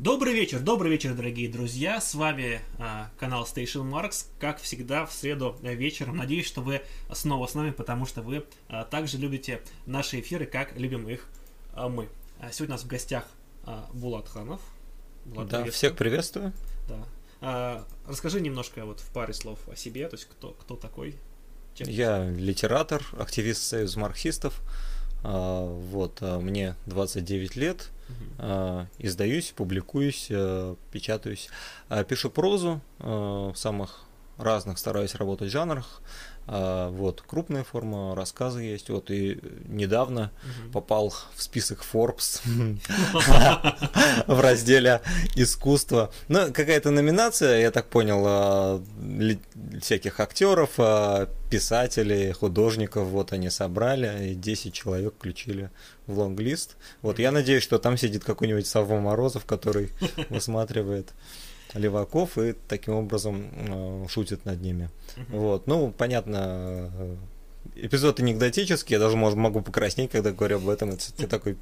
Добрый вечер, добрый вечер, дорогие друзья. С вами а, канал Station Marks, как всегда в среду вечером. Надеюсь, что вы снова с нами, потому что вы а, также любите наши эфиры, как любим их а, мы. Сегодня у нас в гостях а, Булат Ханов. Булат, да, приветствую. всех приветствую. Да. А, расскажи немножко вот в паре слов о себе, то есть кто, кто такой. Чем Я литератор, активист Союза марксистов. А, вот, мне 29 лет, угу. издаюсь, публикуюсь, а, печатаюсь, пишу прозу в самых разных, стараюсь работать в жанрах. Вот, крупная форма, рассказы есть. Вот, и недавно угу. попал в список Forbes в разделе искусство. Ну, какая-то номинация, я так понял, всяких актеров, писателей, художников, вот они собрали, и 10 человек включили в лонглист. Вот я надеюсь, что там сидит какой-нибудь Савва Морозов, который высматривает леваков и таким образом э, шутит над ними. Вот, ну, понятно, э, эпизод анекдотический, я даже может, могу покраснеть, когда говорю об этом, это такой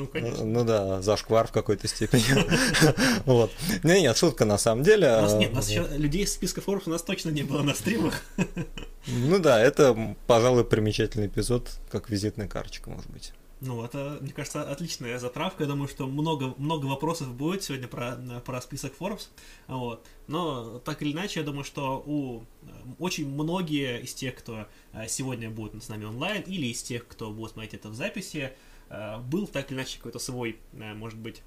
ну, конечно. Ну да, зашквар в какой-то степени. Вот. Не, нет, шутка на самом деле. У нас нет, у нас еще людей из списка Forbes у нас точно не было на стримах. Ну да, это, пожалуй, примечательный эпизод, как визитная карточка, может быть. Ну, это, мне кажется, отличная затравка. Я думаю, что много, много вопросов будет сегодня про, про список Forbes. Вот. Но так или иначе, я думаю, что у очень многие из тех, кто э, сегодня будет с нами онлайн, или из тех, кто будет смотреть это в записи, э, был так или иначе какой-то свой, э, может быть,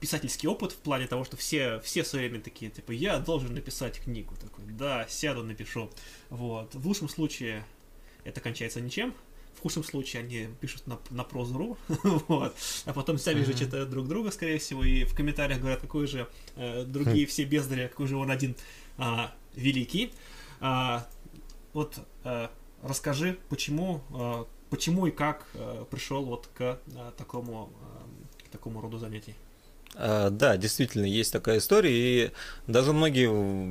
писательский опыт в плане того, что все, все в свое время такие, типа, я должен написать книгу. Такой, да, сяду, напишу. Вот. В лучшем случае это кончается ничем, в худшем случае они пишут на, на прозу.ру, вот, а потом сами же читают друг друга, скорее всего, и в комментариях говорят, какой же э, другие хм. все бездари, какой же он один а, великий. А, вот а, расскажи, почему, а, почему и как а, пришел вот к а, такому, а, к такому роду занятий. Да, действительно, есть такая история, и даже многие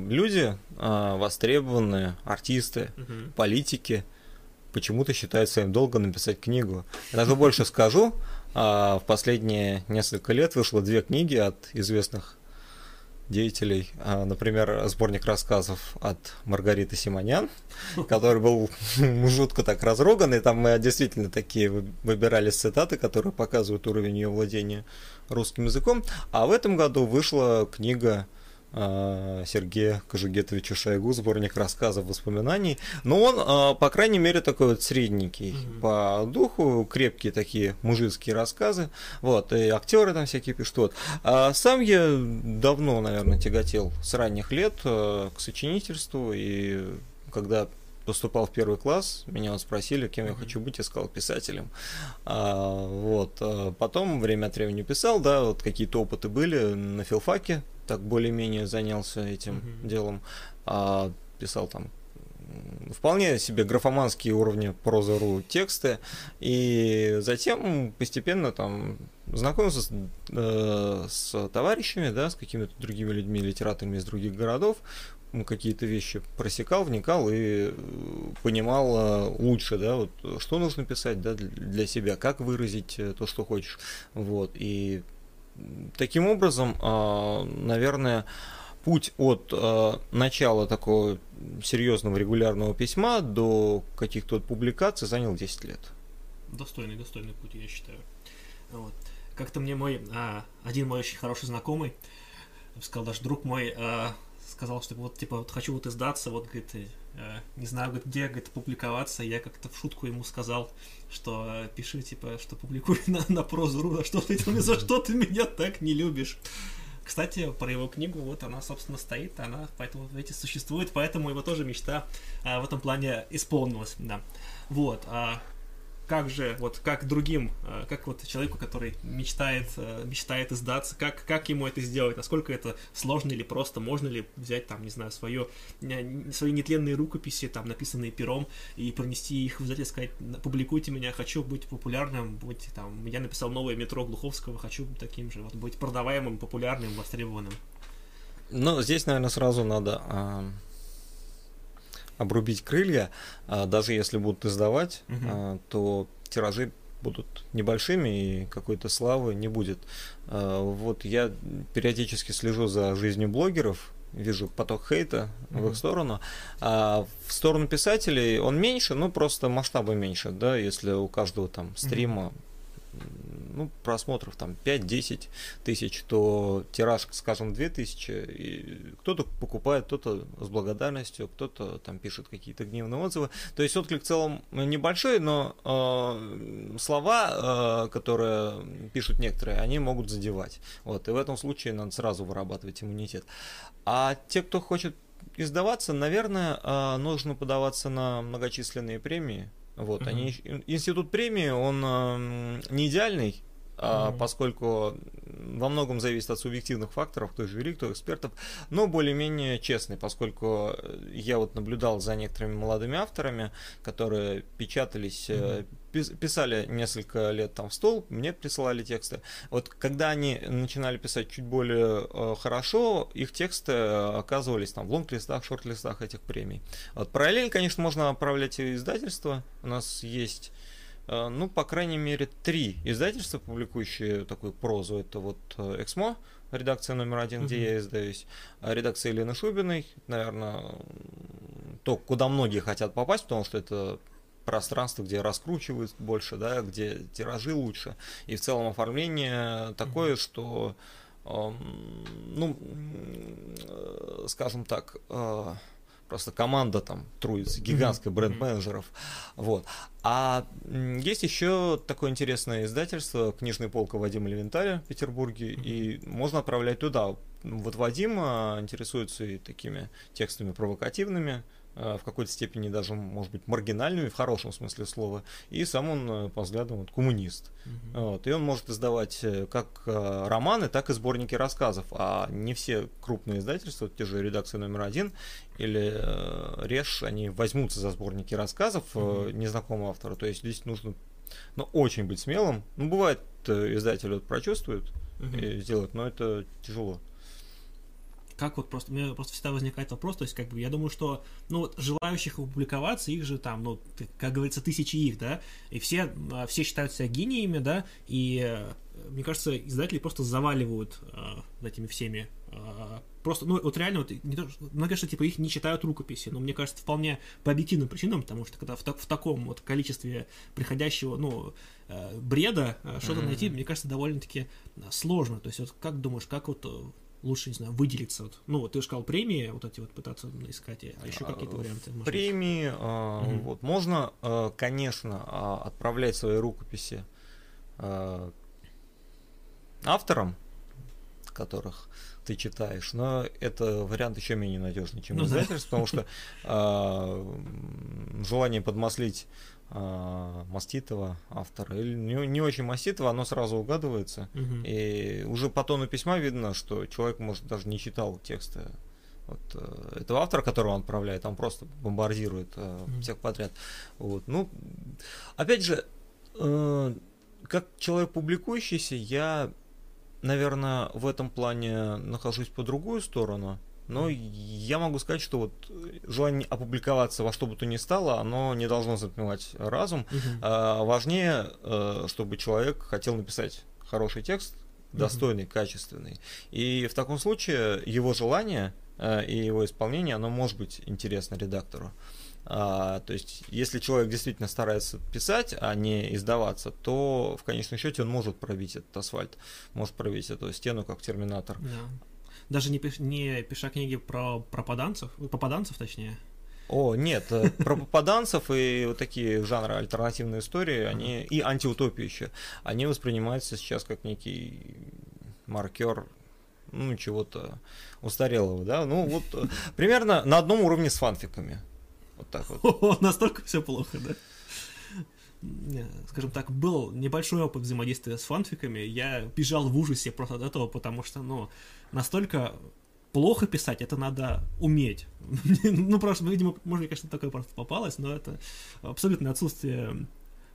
люди, востребованные артисты, угу. политики, почему-то считают своим долгом написать книгу. Я даже больше скажу, а, в последние несколько лет вышло две книги от известных деятелей. А, например, сборник рассказов от Маргариты Симонян, который был жутко так разроган, и там мы действительно такие выбирали цитаты, которые показывают уровень ее владения русским языком. А в этом году вышла книга Сергея Кожугетовича Шойгу, сборник рассказов, воспоминаний. Но он, а, по крайней мере, такой вот средненький mm-hmm. по духу, крепкие такие мужицкие рассказы. Вот, и актеры там всякие пишут. Вот. А сам я давно, наверное, тяготел с ранних лет а, к сочинительству, и когда поступал в первый класс, меня вот спросили, кем я хочу быть, я сказал писателем. А, вот. Потом время от времени писал, да, вот какие-то опыты были на филфаке, так более-менее занялся этим mm-hmm. делом, а, писал там вполне себе графоманские уровни проза.ру тексты, и затем постепенно там знакомился с, э, с товарищами, да, с какими-то другими людьми, литераторами из других городов, какие-то вещи просекал, вникал и э, понимал э, лучше, да, вот что нужно писать, да, для себя, как выразить э, то, что хочешь, вот, и таким образом, а, наверное, путь от а, начала такого серьезного регулярного письма до каких-то публикаций занял 10 лет. Достойный, достойный путь, я считаю. Вот. Как-то мне мой, а, один мой очень хороший знакомый, сказал, даже друг мой, сказал, что вот, типа, вот хочу вот издаться, вот, говорит, не знаю, где, говорит, публиковаться, я как-то в шутку ему сказал, что э, пиши, типа, что публикуй на, на прозу.ру, а что ты, за что ты меня так не любишь? Кстати, про его книгу, вот она, собственно, стоит, она поэтому, эти существует, поэтому его тоже мечта а, в этом плане исполнилась, да. Вот, а, как же, вот как другим, э, как вот человеку, который мечтает, э, мечтает издаться, как, как ему это сделать, насколько это сложно или просто, можно ли взять там, не знаю, свое, свои нетленные рукописи, там, написанные пером, и пронести их в издательство, сказать, публикуйте меня, хочу быть популярным, быть там, я написал новое метро Глуховского, хочу таким же, вот, быть продаваемым, популярным, востребованным. Ну, здесь, наверное, сразу надо а, обрубить крылья, а, даже если будут издавать, угу. то тиражи будут небольшими и какой-то славы не будет. А, вот я периодически слежу за жизнью блогеров, вижу поток хейта mm-hmm. в их сторону. А в сторону писателей он меньше, ну просто масштабы меньше, да, если у каждого там стрима mm-hmm ну, просмотров там 5-10 тысяч, то тираж, скажем, 2000, и кто-то покупает, кто-то с благодарностью, кто-то там пишет какие-то гневные отзывы. То есть отклик в целом небольшой, но э, слова, э, которые пишут некоторые, они могут задевать. Вот, и в этом случае надо сразу вырабатывать иммунитет. А те, кто хочет издаваться, наверное, э, нужно подаваться на многочисленные премии, вот, угу. они, институт премии, он э, не идеальный, а, поскольку во многом зависит от субъективных факторов, кто жюри, кто экспертов, но более-менее честный, поскольку я вот наблюдал за некоторыми молодыми авторами, которые печатались, mm-hmm. писали несколько лет там в стол, мне присылали тексты. Вот когда они начинали писать чуть более э, хорошо, их тексты оказывались там в лонг-листах, шорт-листах этих премий. Вот параллельно, конечно, можно отправлять издательства. У нас есть Э, ну, по крайней мере, три издательства, публикующие такую прозу. Это вот э, Эксмо, редакция номер один, где я издаюсь, а редакция Елены Шубиной, наверное, то, куда многие хотят попасть, потому что это пространство, где раскручивают больше, да, где тиражи лучше. И в целом оформление такое, что, э, ну, э, скажем так, э, просто команда там трудится, гигантская бренд-менеджеров. Вот. А есть еще такое интересное издательство «Книжная полка» Вадима Левенталя в Петербурге, и можно отправлять туда. Вот Вадим а, интересуется и такими текстами провокативными, в какой-то степени даже, может быть, маргинальными в хорошем смысле слова, и сам он, э, по взглядам, вот, коммунист. Угу. Вот, и он может издавать э, как романы, так и сборники рассказов, а не все крупные издательства, те же редакции номер один или э, Реш, они возьмутся за сборники рассказов угу. незнакомого автора, то есть здесь нужно ну, очень быть смелым. Ну, бывает, издатель вот прочувствует угу. и сделает, но это тяжело как вот просто, у меня просто всегда возникает вопрос, то есть, как бы, я думаю, что, ну, вот, желающих опубликоваться, их же там, ну, как говорится, тысячи их, да, и все, а, все считают себя гениями, да, и, э, мне кажется, издатели просто заваливают а, этими всеми а, просто, ну, вот реально, вот, не то, многие, что, типа, их не читают рукописи, но мне кажется, вполне по объективным причинам, потому что когда в, так, в таком вот количестве приходящего, ну, э, бреда э, что-то mm-hmm. найти, мне кажется, довольно-таки сложно, то есть, вот как думаешь, как вот лучше, не знаю, выделиться? Вот, ну, вот ты же сказал премии, вот эти вот пытаться искать, а еще какие-то а, варианты? Премии, а, угу. вот, можно, а, конечно, отправлять свои рукописи авторам, которых ты читаешь, но это вариант еще менее надежный, чем ну, издательство, да. потому что э, желание подмаслить э, маститого автора или не, не очень маститого, оно сразу угадывается, угу. и уже по тону письма видно, что человек может даже не читал тексты вот, э, этого автора, которого он отправляет, он просто бомбардирует э, mm всех подряд. Вот. Ну, опять же, э, как человек публикующийся, я наверное, в этом плане нахожусь по другую сторону. Но я могу сказать, что вот желание опубликоваться во что бы то ни стало, оно не должно затмевать разум. А, важнее, э, чтобы человек хотел написать хороший текст, достойный, uh-huh. качественный. И в таком случае его желание э, и его исполнение, оно может быть интересно редактору. А, то есть, если человек действительно старается писать, а не издаваться, то в конечном счете он может пробить этот асфальт, может пробить эту стену, как терминатор. Да. Даже не, не пиша книги про пропаданцев, попаданцев точнее. О, нет, э, про попаданцев и вот такие жанры альтернативной истории, они и антиутопии еще, они воспринимаются сейчас как некий маркер ну, чего-то устарелого, да, ну, вот э, примерно на одном уровне с фанфиками. Вот так вот. О, настолько все плохо, да? Скажем так, был небольшой опыт взаимодействия с фанфиками, я бежал в ужасе просто от этого, потому что, ну, настолько плохо писать, это надо уметь. ну, просто, видимо, может, мне, конечно, такое просто попалось, но это абсолютное отсутствие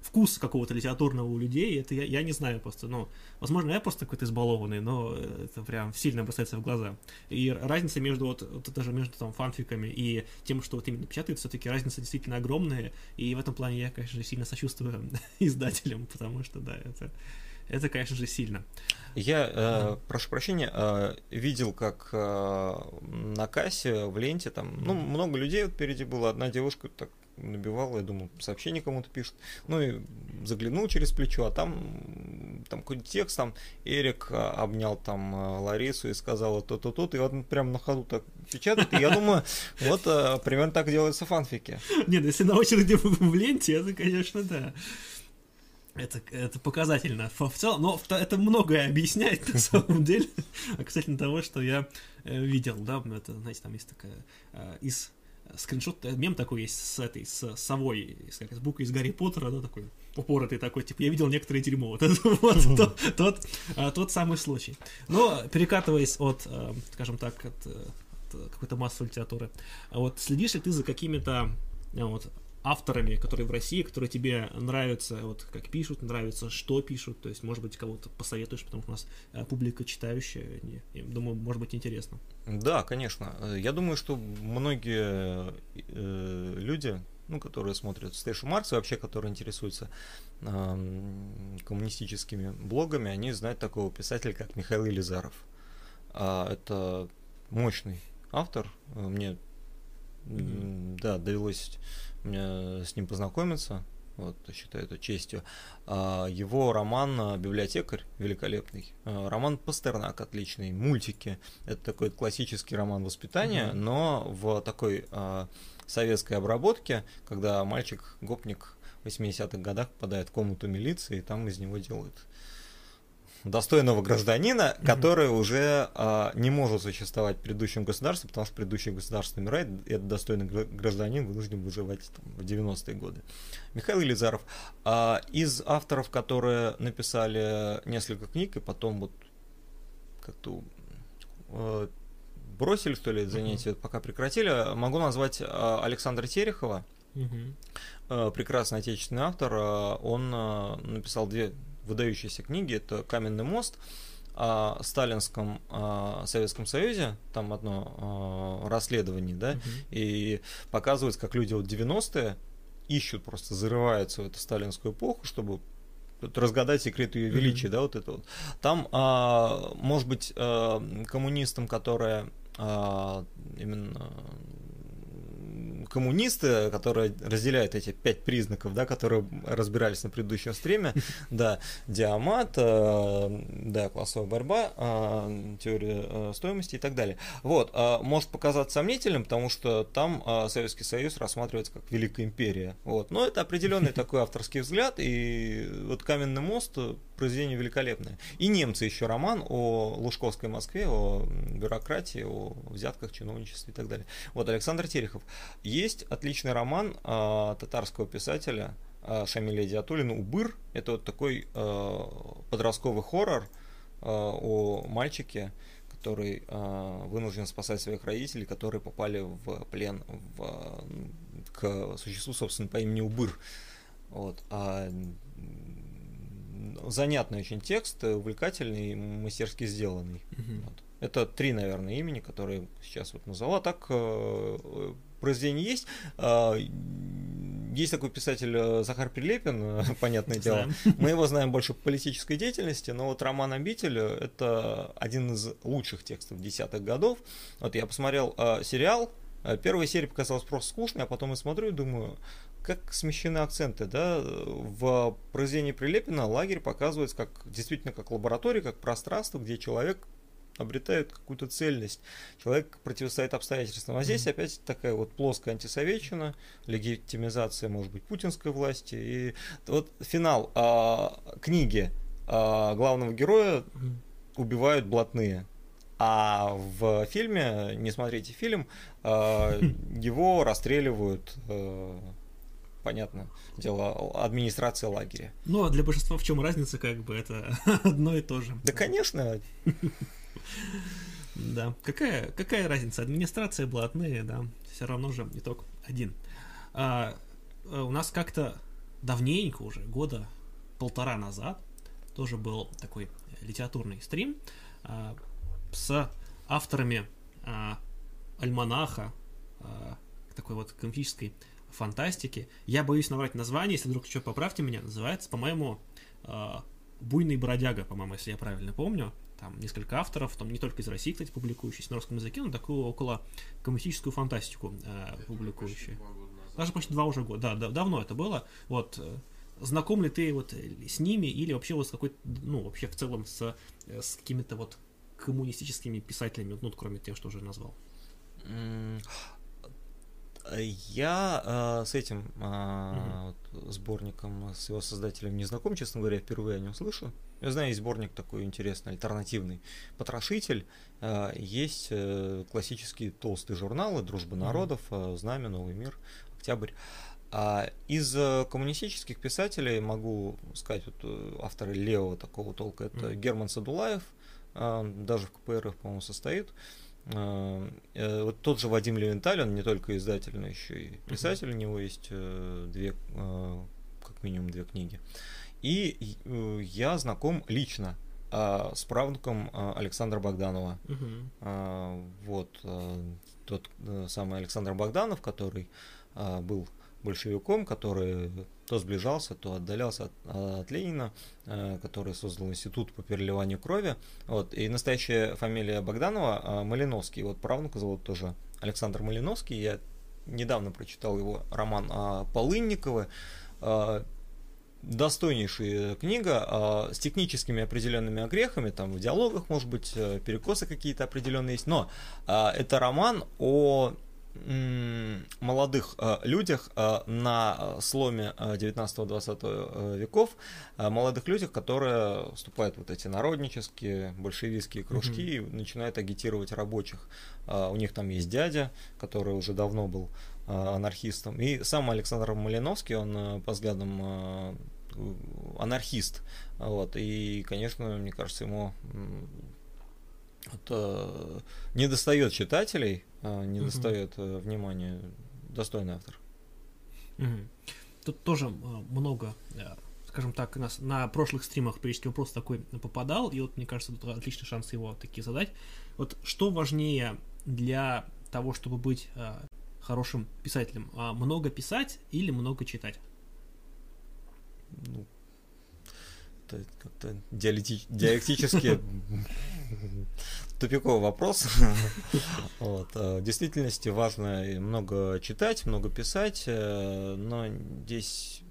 вкус какого-то литературного у людей, это я, я не знаю просто, ну, возможно, я просто какой-то избалованный, но это прям сильно бросается в глаза. И разница между вот, вот даже между там фанфиками и тем, что вот именно печатают, все-таки разница действительно огромная, и в этом плане я, конечно же, сильно сочувствую издателям, потому что, да, это это, конечно же, сильно. Я, э, прошу прощения, э, видел, как э, на кассе в ленте там, ну, много людей вот впереди было, одна девушка так набивала, я думал, сообщение кому-то пишет. Ну и заглянул через плечо, а там, там какой-то текст, там Эрик э, обнял там э, Ларису и сказал то-то, то-то, и вот прям на ходу так печатает, и я думаю, вот э, примерно так делаются фанфики. Нет, если на очереди в ленте, это, конечно, да. Это, это показательно в целом, но это многое объясняет на самом деле, касательно того, что я э, видел, да, это, знаете, там есть такая из скриншот, э, мем такой есть с этой, с совой, с, как, с буквой из Гарри Поттера, да, такой упоротый такой, типа, я видел некоторое дерьмо, вот, вот тот, тот, тот самый случай. Но, перекатываясь от, скажем так, от, от какой-то массовой литературы, вот, следишь ли ты за какими-то вот, авторами, которые в России, которые тебе нравятся, вот как пишут, нравится, что пишут, то есть, может быть, кого-то посоветуешь, потому что у нас э, публика читающая, не, думаю, может быть интересно. Да, конечно. Я думаю, что многие э, люди, ну, которые смотрят Стэшу Маркса, вообще, которые интересуются э, коммунистическими блогами, они знают такого писателя, как Михаил Елизаров. А, это мощный автор. Мне mm-hmm. да, довелось с ним познакомиться, вот, считаю это честью. А, его роман «Библиотекарь» великолепный. А, роман «Пастернак» отличный, мультики. Это такой классический роман воспитания, mm-hmm. но в такой советской обработке, когда мальчик-гопник в 80-х годах попадает в комнату милиции, и там из него делают достойного гражданина, mm-hmm. который уже а, не может существовать в предыдущем государстве, потому что предыдущее государство умирает, и этот достойный гражданин вынужден выживать там, в 90-е годы. Михаил Елизаров. А, из авторов, которые написали несколько книг, и потом вот как-то э, бросили, что ли, занятия, mm-hmm. пока прекратили, могу назвать э, Александра Терехова. Э, прекрасный отечественный автор. Э, он э, написал две выдающиеся книги. Это «Каменный мост», о сталинском о Советском Союзе, там одно о, расследование, да, uh-huh. и показывается, как люди вот 90-е ищут, просто зарываются в эту сталинскую эпоху, чтобы разгадать секрет ее величия, mm-hmm. да, вот это вот. Там, а, может быть, а, коммунистам, которые а, именно коммунисты, которые разделяют эти пять признаков, да, которые разбирались на предыдущем стриме, да, диамат, э, да, классовая борьба, э, теория э, стоимости и так далее. Вот, может показаться сомнительным, потому что там Советский Союз рассматривается как Великая империя, вот, но это определенный такой авторский взгляд, и вот Каменный мост произведение великолепное. И немцы еще роман о Лужковской Москве, о бюрократии, о взятках, чиновничестве и так далее. Вот Александр Терехов. Есть отличный роман э, татарского писателя э, Шамиля Диатулина «Убыр». Это вот такой э, подростковый хоррор э, о мальчике, который э, вынужден спасать своих родителей, которые попали в плен в, к существу, собственно, по имени Убыр. Вот. А занятный очень текст, увлекательный, мастерски сделанный. Угу. Вот. Это три, наверное, имени, которые сейчас вот назвала. Так э, произведение есть. Э, есть такой писатель э, Захар Прилепин, понятное дело. Мы его знаем больше по политической деятельности, но вот роман «Обитель» — это один из лучших текстов десятых годов. Вот я посмотрел э, сериал, Первая серия показалась просто скучной, а потом я смотрю и думаю, как смещены акценты, да, в произведении Прилепина лагерь показывается как действительно как лаборатория, как пространство, где человек обретает какую-то цельность. Человек противостоит обстоятельствам. А здесь опять такая вот плоская антисоветчина, легитимизация, может быть, путинской власти. И вот финал а, книги а, главного героя убивают блатные. А в фильме, не смотрите фильм, а, его расстреливают а, понятно дело, администрация лагеря. Ну, а для большинства в чем разница, как бы, это одно и то же. Да, конечно. Да, какая, какая разница? Администрация блатные, да, все равно же итог один. А, а у нас как-то давненько уже, года полтора назад, тоже был такой литературный стрим а, с авторами а, альманаха, а, такой вот комической фантастики. Я боюсь наврать название, если вдруг что, поправьте меня. Называется, по-моему, а, «Буйный бродяга», по-моему, если я правильно помню. Там несколько авторов, там не только из России, кстати, публикующиеся на русском языке, но такую около коммунистическую фантастику э, публикующие. Даже почти два уже года, да, да, давно это было. Вот, э, знаком ли ты вот с ними или вообще вот с какой ну, вообще в целом с, э, с какими-то вот коммунистическими писателями, ну, кроме тех, что уже назвал? Я э, с этим э, угу. вот, сборником, с его создателем не знаком, честно говоря, впервые о нем слышу. Я знаю, есть сборник такой интересный, альтернативный. Потрошитель. Э, есть э, классические толстые журналы «Дружба народов», э, «Знамя», «Новый мир», «Октябрь». А из коммунистических писателей могу сказать, вот авторы левого такого толка, это mm-hmm. Герман Садулаев, даже в КПРФ, по-моему, состоит. Вот тот же Вадим Левенталь, он не только издатель, но еще и писатель, uh-huh. у него есть две, как минимум две книги. И я знаком лично с правнуком Александра Богданова. Uh-huh. Вот тот самый Александр Богданов, который был большевиком, который то сближался, то отдалялся от, от Ленина, э, который создал институт по переливанию крови. Вот. И настоящая фамилия Богданова э, Малиновский. Вот правнука зовут тоже Александр Малиновский. Я недавно прочитал его роман э, Полынниковы. Э, достойнейшая книга э, с техническими определенными огрехами, там в диалогах, может быть, э, перекосы какие-то определенные есть, но э, это роман о молодых э, людях на сломе 19-20 э, веков, молодых людях, которые вступают в вот эти народнические, большевистские кружки mm-hmm. и начинают агитировать рабочих. У них там есть дядя, который уже давно был анархистом. И сам Александр Малиновский, он по взглядам анархист. Вот. И, конечно, мне кажется, ему это не достает читателей, а, не угу. достает э, внимания достойный автор. Угу. Тут тоже а, много, э, скажем так, нас на прошлых стримах периодически вопрос такой попадал, и вот мне кажется, тут отличный шанс его такие задать. Вот что важнее для того, чтобы быть э, хорошим писателем? Много писать или много читать? Ну, это как-то диалектически тупиковый вопрос. вот. Э, в действительности важно много читать, много писать, э, но здесь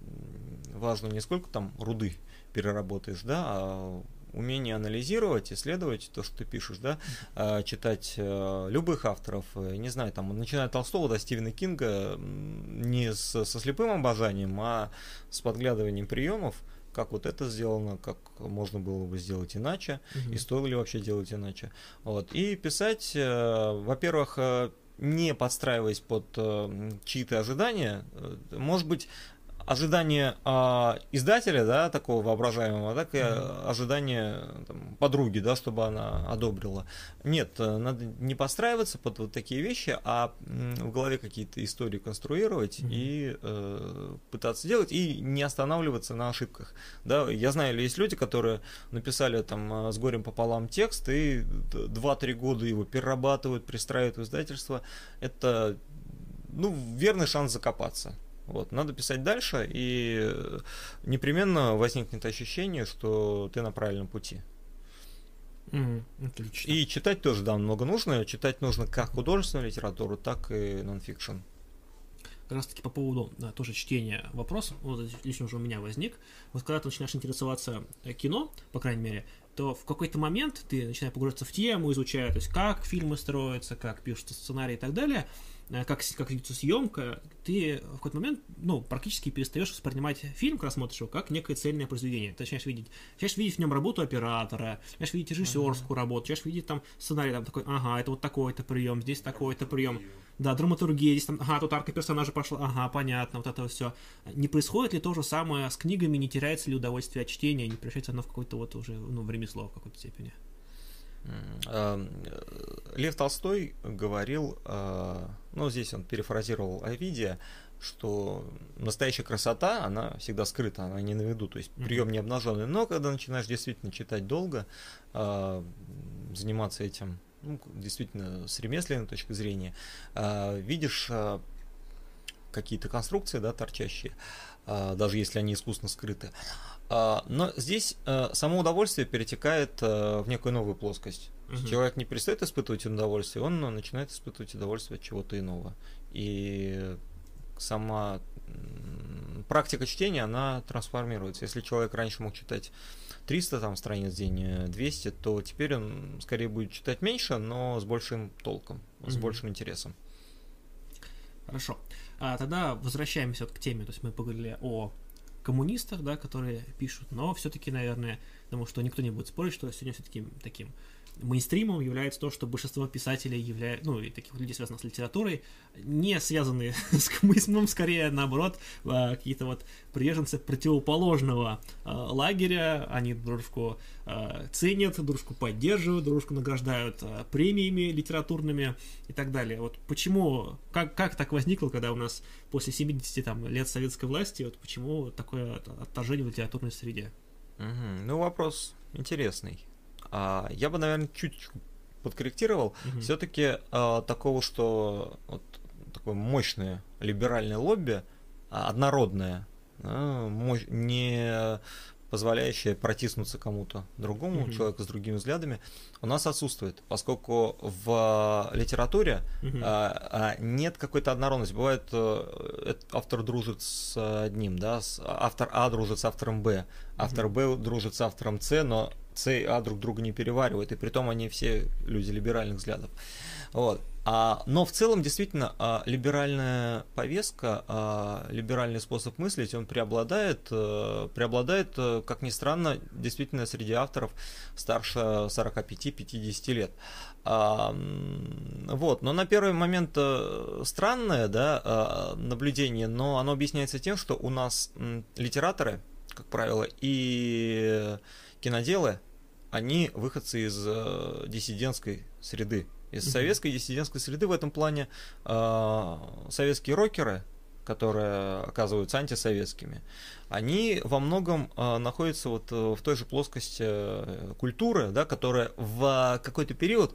важно не сколько там руды переработаешь, да, а умение анализировать, исследовать то, что ты пишешь, да, э, читать любых авторов, не знаю, там, начиная от Толстого до Стивена Кинга, не с, со слепым обожанием, а с подглядыванием приемов, как вот это сделано, как можно было бы сделать иначе, угу. и стоило ли вообще делать иначе. Вот. И писать, э, во-первых, э, не подстраиваясь под э, чьи-то ожидания, э, может быть, ожидание э, издателя, да, такого воображаемого, так и mm-hmm. ожидание там, подруги, да, чтобы она одобрила. Нет, э, надо не подстраиваться под вот такие вещи, а в голове какие-то истории конструировать mm-hmm. и э, пытаться делать, и не останавливаться на ошибках. Да, я знаю, есть люди, которые написали там э, с горем пополам текст и 2-3 года его перерабатывают, пристраивают в издательство. Это ну, верный шанс закопаться. Вот, надо писать дальше, и непременно возникнет ощущение, что ты на правильном пути. Mm, отлично. И читать тоже, да, много нужно. Читать нужно как художественную литературу, так и нонфикшн. Как раз таки по поводу да, тоже чтения вопрос, вот лично уже у меня возник. Вот когда ты начинаешь интересоваться э, кино, по крайней мере, то в какой-то момент ты начинаешь погружаться в тему, изучая, то есть как фильмы строятся, как пишутся сценарии и так далее – Э, как, как ведется съемка, ты в какой-то момент, ну, практически перестаешь воспринимать фильм, когда смотришь его, как некое цельное произведение. Ты начинаешь видеть, начинаешь видеть в нем работу оператора, начинаешь видеть режиссерскую работу, начинаешь видеть там сценарий, там такой, ага, это вот такой-то прием, здесь такой-то прием. Да, драматургия, здесь там, ага, тут арка персонажа пошла, ага, понятно, вот это все. Не происходит ли то же самое с книгами, не теряется ли удовольствие от чтения, не превращается оно в какое-то вот уже, ну, в ремесло в какой-то степени? Эм, Лев Толстой говорил, э, ну здесь он перефразировал Овидия, что настоящая красота, она всегда скрыта, она не на виду, то есть прием не обнаженный. Но когда начинаешь действительно читать долго, э, заниматься этим, ну, действительно, с ремесленной точки зрения, э, видишь э, какие-то конструкции, да, торчащие, э, даже если они искусно скрыты. Э, но здесь э, само удовольствие перетекает э, в некую новую плоскость. Угу. Человек не перестает испытывать удовольствие, он начинает испытывать удовольствие от чего-то иного. И сама практика чтения, она трансформируется. Если человек раньше мог читать 300 там, страниц в день, 200, э, то теперь он скорее будет читать меньше, но с большим толком, mm-hmm. с большим интересом. Хорошо. А тогда возвращаемся вот к теме. То есть мы поговорили о коммунистах, да, которые пишут, но все-таки, наверное, потому что никто не будет спорить, что сегодня все-таки таким мейнстримом является то, что большинство писателей являются, ну, и таких людей, связанных с литературой, не связаны с коммунизмом, скорее, наоборот, а, какие-то вот приверженцы противоположного а, лагеря, они дружку а, ценят, дружку поддерживают, дружку награждают премиями литературными и так далее. Вот почему, как, как так возникло, когда у нас после 70 там, лет советской власти, вот почему такое отторжение в литературной среде? Угу. Ну, вопрос интересный. А, я бы, наверное, чуть подкорректировал. Угу. Все-таки а, такого, что вот такое мощное либеральное лобби, а, однородное, а, мощь, не позволяющее протиснуться кому-то другому, mm человеку с другими взглядами, у нас отсутствует, поскольку в литературе mm а, а, нет какой-то однородности. Бывает, а, автор дружит с одним, да, с, автор А дружит с автором Б, автор Б дружит с автором С, но С А друг друга не переваривают, и при том они все люди либеральных взглядов. Вот. А, но в целом, действительно, а, либеральная повестка, а, либеральный способ мыслить, он преобладает, а, преобладает, а, как ни странно, действительно среди авторов старше 45-50 лет. А, вот, но на первый момент а, странное да, наблюдение, но оно объясняется тем, что у нас литераторы, как правило, и киноделы, они выходцы из а, диссидентской среды. Из советской диссидентской среды в этом плане э, советские рокеры, которые оказываются антисоветскими, они во многом э, находятся вот э, в той же плоскости э, культуры, да, которая в какой-то период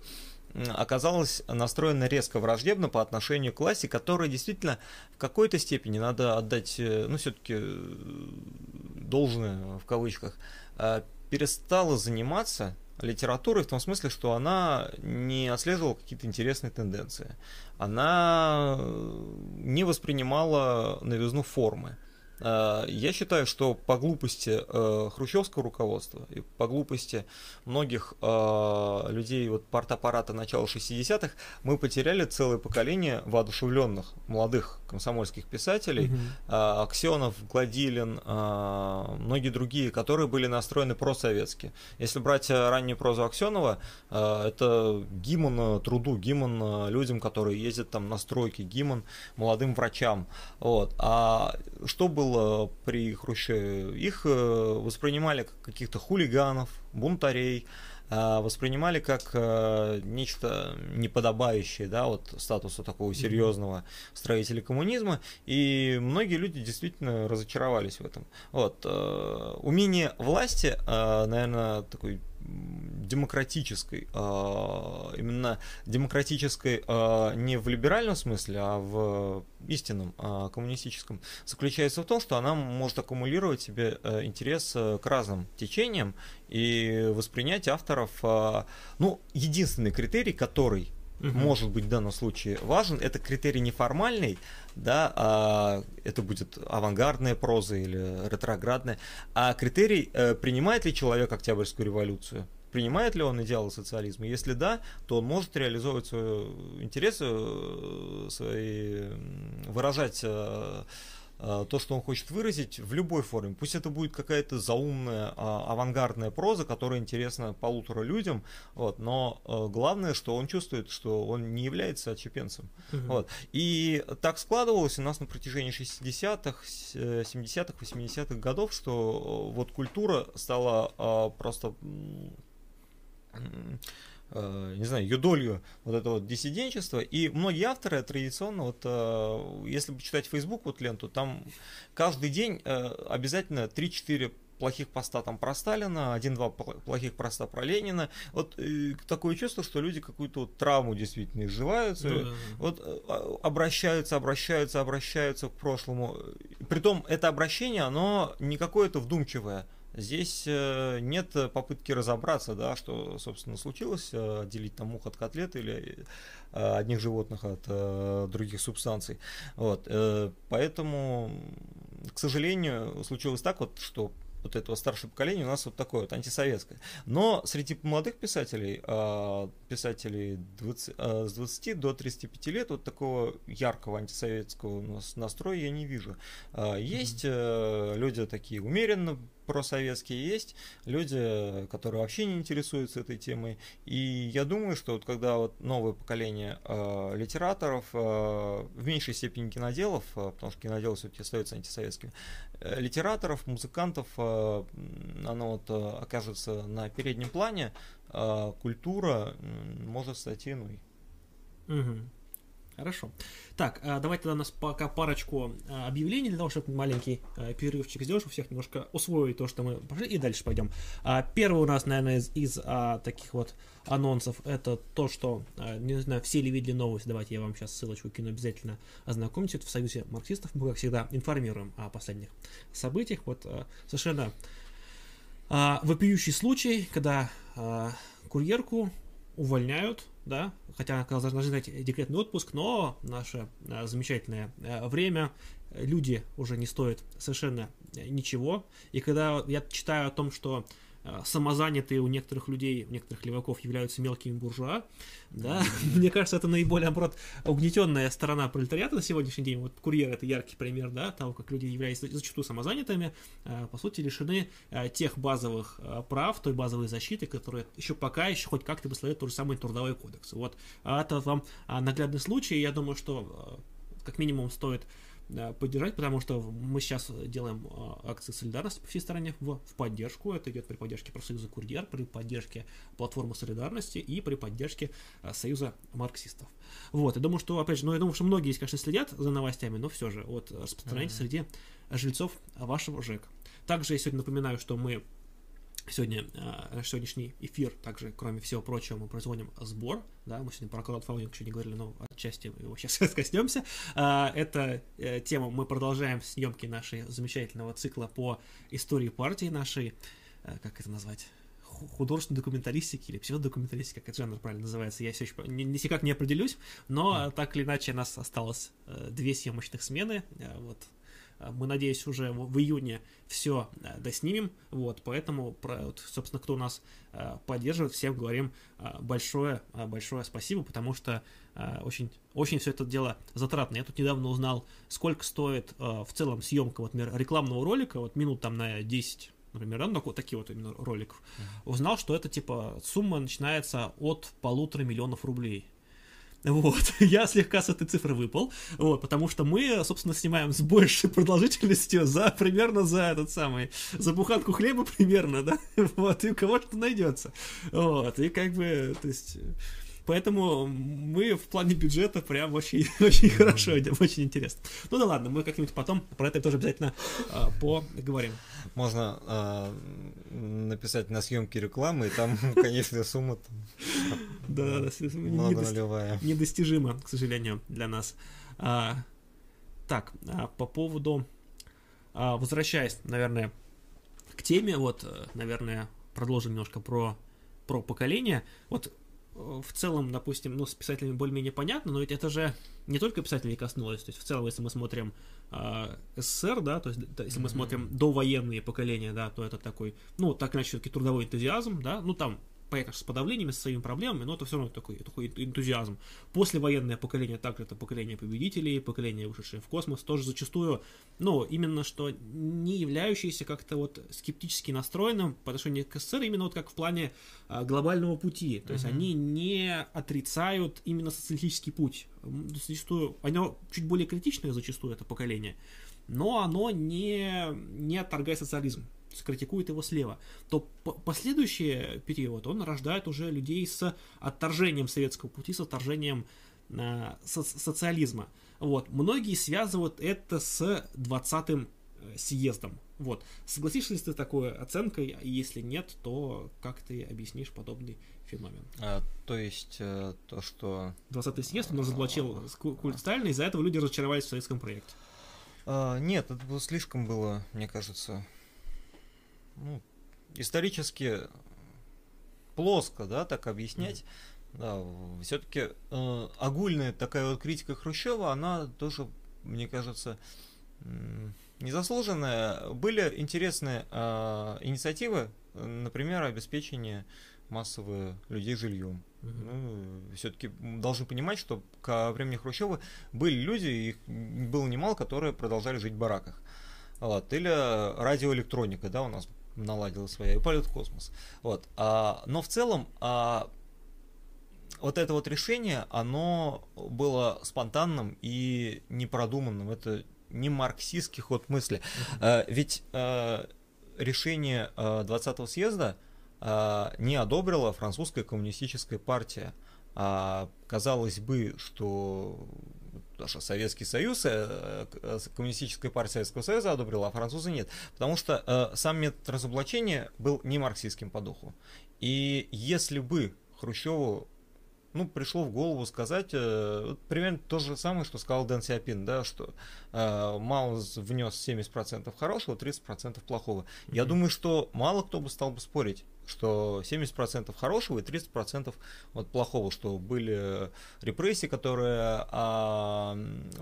оказалась настроена резко враждебно по отношению к классе, которая действительно в какой-то степени надо отдать, э, ну, все-таки э, должное в кавычках, перестала заниматься литературой в том смысле, что она не отслеживала какие-то интересные тенденции. Она э, не воспринимала новизну формы. Э, я считаю, что по глупости э, хрущевского руководства и по глупости многих э, людей вот партаппарата начала 60-х мы потеряли целое поколение воодушевленных молодых комсомольских писателей. Mm-hmm. Аксенов, Гладилин, многие другие, которые были настроены просоветски. Если брать раннюю прозу Аксенова, это гимн труду, гимн людям, которые ездят там на стройки, гимн молодым врачам. Вот. А что было был при Хрущеве, их э, воспринимали как каких-то хулиганов, бунтарей, э, воспринимали как э, нечто неподобающее, да, вот статусу такого серьезного строителя коммунизма, и многие люди действительно разочаровались в этом. Вот, умение власти, наверное, такой демократической, а, именно демократической а, не в либеральном смысле, а в истинном а, коммунистическом, заключается в том, что она может аккумулировать себе интерес к разным течениям и воспринять авторов, ну, единственный критерий, который угу. может быть в данном случае важен, это критерий неформальный, да, а это будет авангардная проза или ретроградная, а критерий, э, принимает ли человек Октябрьскую революцию, принимает ли он идеалы социализма? Если да, то он может реализовывать свои интересы, э, свои, выражать э, Э, то, что он хочет выразить в любой форме. Пусть это будет какая-то заумная, а, авангардная проза, которая интересна полутора людям, вот, но э, главное, что он чувствует, что он не является отщепенцем. Угу. Вот. И так складывалось у нас на протяжении 60-х, 70-х, 80-х годов, что э, вот культура стала просто э, не знаю, юдолью вот этого вот диссиденчества. И многие авторы традиционно, вот э, если почитать Facebook вот ленту, там каждый день э, обязательно 3-4 плохих поста там про Сталина, один-два плохих поста про Ленина. Вот э, такое чувство, что люди какую-то вот травму действительно изживаются, да, да, да. вот э, обращаются, обращаются, обращаются к прошлому. Притом это обращение, оно не какое-то вдумчивое. Здесь э, нет попытки разобраться, да, что, собственно, случилось, э, отделить там мух от котлет или э, одних животных от других субстанций. Вот, поэтому, к сожалению, случилось так вот, что вот этого старшего поколения у нас вот такое вот антисоветское. Но среди молодых писателей, а, писателей 20, а, с 20 до 35 лет, вот такого яркого антисоветского настроя я не вижу. А, есть mm-hmm. люди такие умеренно просоветские есть, люди, которые вообще не интересуются этой темой. И я думаю, что вот когда вот новое поколение э, литераторов, э, в меньшей степени киноделов, э, потому что киноделы все-таки остаются антисоветскими, э, литераторов, музыкантов, э, оно вот э, окажется на переднем плане, э, культура э, может стать иной. Угу. Хорошо. Так, а, давайте тогда у нас пока парочку а, объявлений для того, чтобы маленький а, перерывчик сделать, чтобы всех немножко усвоить то, что мы пошли, и дальше пойдем. Первый у нас, наверное, из, из таких вот анонсов, это то, что, не знаю, все ли видели новость, давайте я вам сейчас ссылочку кину, обязательно ознакомьтесь. Это в Союзе марксистов мы, как всегда, информируем о последних событиях. Вот совершенно вопиющий случай, когда курьерку увольняют, да, хотя она должна ждать декретный отпуск, но наше а, замечательное а, время, люди уже не стоят совершенно ничего, и когда я читаю о том, что Э, самозанятые у некоторых людей, у некоторых леваков являются мелкими буржуа, да, мне кажется, это наиболее, наоборот, угнетенная сторона пролетариата на сегодняшний день, вот курьер это яркий пример, да, того, как люди являются зачастую самозанятыми, э, по сути, лишены э, тех базовых прав, той базовой защиты, которые еще пока еще хоть как-то выставляют тот же самый трудовой кодекс, вот, а это вам наглядный случай, я думаю, что как минимум стоит поддержать, потому что мы сейчас делаем а, акции солидарности по всей стране в, в поддержку. Это идет при поддержке профсоюза Курьер, при поддержке платформы солидарности и при поддержке а, Союза марксистов. Вот, я думаю, что, опять же, ну, я думаю, что многие, конечно, следят за новостями, но все же, вот, распространяйте mm-hmm. среди жильцов вашего ЖЭК. Также я сегодня напоминаю, что мы Сегодня, э, сегодняшний эфир, также, кроме всего прочего, мы производим сбор, да, мы сегодня про краудфандинг еще не говорили, но отчасти его сейчас коснемся. Э, это э, тема, мы продолжаем съемки нашей замечательного цикла по истории партии нашей, э, как это назвать, художественной документалистики или псевдодокументалистики, как этот жанр правильно называется, я все еще никак не определюсь, но mm. так или иначе у нас осталось э, две съемочных смены, э, вот мы, надеюсь, уже в июне все э, доснимем. Вот, поэтому, вот, собственно, кто нас э, поддерживает, всем говорим большое, большое спасибо, потому что очень, очень все это дело затратно. Я тут недавно узнал, сколько стоит в целом съемка, вот, например, рекламного ролика, вот минут там на 10 например, да, ну, такой, такие вот именно роликов, узнал, что это типа сумма начинается от полутора миллионов рублей. Вот, я слегка с этой цифры выпал, вот, потому что мы, собственно, снимаем с большей продолжительностью за примерно за этот самый, за буханку хлеба примерно, да, вот, и у кого что найдется, вот, и как бы, то есть Поэтому мы в плане бюджета прям очень, очень хорошо, очень интересно. Ну да ладно, мы как-нибудь потом про это тоже обязательно э, поговорим. Можно э, написать на съемки рекламы, и там, конечно, сумма да, да, да, недостижима, к сожалению, для нас. А, так, а, по поводу, а, возвращаясь, наверное, к теме, вот, э, наверное, продолжим немножко про, про поколение. Вот в целом, допустим, ну, с писателями более-менее понятно, но ведь это же не только писателей коснулось, то есть в целом, если мы смотрим э, СССР, да, то есть если mm-hmm. мы смотрим довоенные поколения, да, то это такой, ну, так иначе все-таки трудовой энтузиазм, да, ну, там понятно, с подавлениями, с своими проблемами, но это все равно такой, такой энтузиазм. Послевоенное поколение, также это поколение победителей, поколение, вышедшее в космос, тоже зачастую, ну, именно что не являющиеся как-то вот скептически настроенным по отношению к СССР, именно вот как в плане а, глобального пути. То есть uh-huh. они не отрицают именно социалистический путь. Зачастую, оно чуть более критичное зачастую, это поколение. но оно не, не отторгает социализм критикует его слева, то последующий период он рождает уже людей с отторжением советского пути, с отторжением э, со социализма. Вот. Многие связывают это с 20-м э, съездом. Вот. Согласишься ли ты с такой оценкой? Если нет, то как ты объяснишь подобный феномен? А, то есть э, то, что... 20-й съезд, он разоблачил культ Сталина, из-за этого люди разочаровались в советском проекте. А, нет, это было слишком было, мне кажется, ну, исторически плоско, да, так объяснять. Mm. Да, все-таки э, огульная такая вот критика Хрущева, она тоже, мне кажется, незаслуженная. Были интересные э, инициативы, например, обеспечение массовых людей жильем. Угу. Ну, все-таки должны понимать, что ко времени Хрущева были люди, их было немало, которые продолжали жить в бараках. Вот. Или радиоэлектроника, да, у нас наладила своя, и полет в космос. Вот. А, но в целом а, вот это вот решение, оно было спонтанным и непродуманным. Это не марксистский ход мысли. А, ведь а, решение а, 20-го съезда а, не одобрила французская коммунистическая партия. А, казалось бы, что даже Советский Союз, э, э, Коммунистическая партия Советского Союза одобрила, а французы нет. Потому что э, сам метод разоблачения был не марксистским по духу. И если бы Хрущеву ну, пришло в голову сказать э, примерно то же самое, что сказал Дэн Сиапин, да, что э, Мао внес 70% хорошего, 30% плохого. Mm-hmm. Я думаю, что мало кто бы стал бы спорить что 70% хорошего и 30% вот плохого, что были репрессии, которые, а,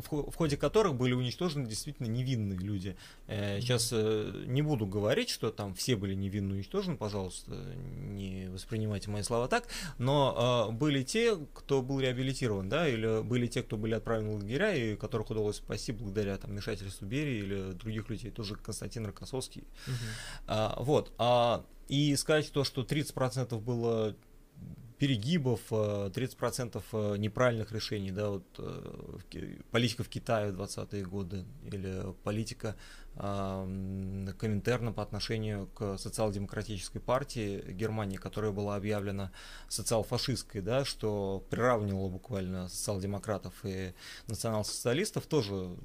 в, в ходе которых были уничтожены действительно невинные люди. Э, сейчас э, не буду говорить, что там все были невинно уничтожены, пожалуйста, не воспринимайте мои слова так, но э, были те, кто был реабилитирован, да, или были те, кто были отправлены в лагеря, и которых удалось спасти благодаря там, вмешательству Берии или других людей, тоже Константин Рокоссовский. Угу. А, вот. А и сказать то, что 30% было перегибов, 30% э, э, неправильных решений, да, вот э, политика в Китае в 20-е годы или политика э, Коминтерна по отношению к социал-демократической партии Германии, которая была объявлена социал-фашистской, да, что приравнивало буквально социал-демократов и национал-социалистов, тоже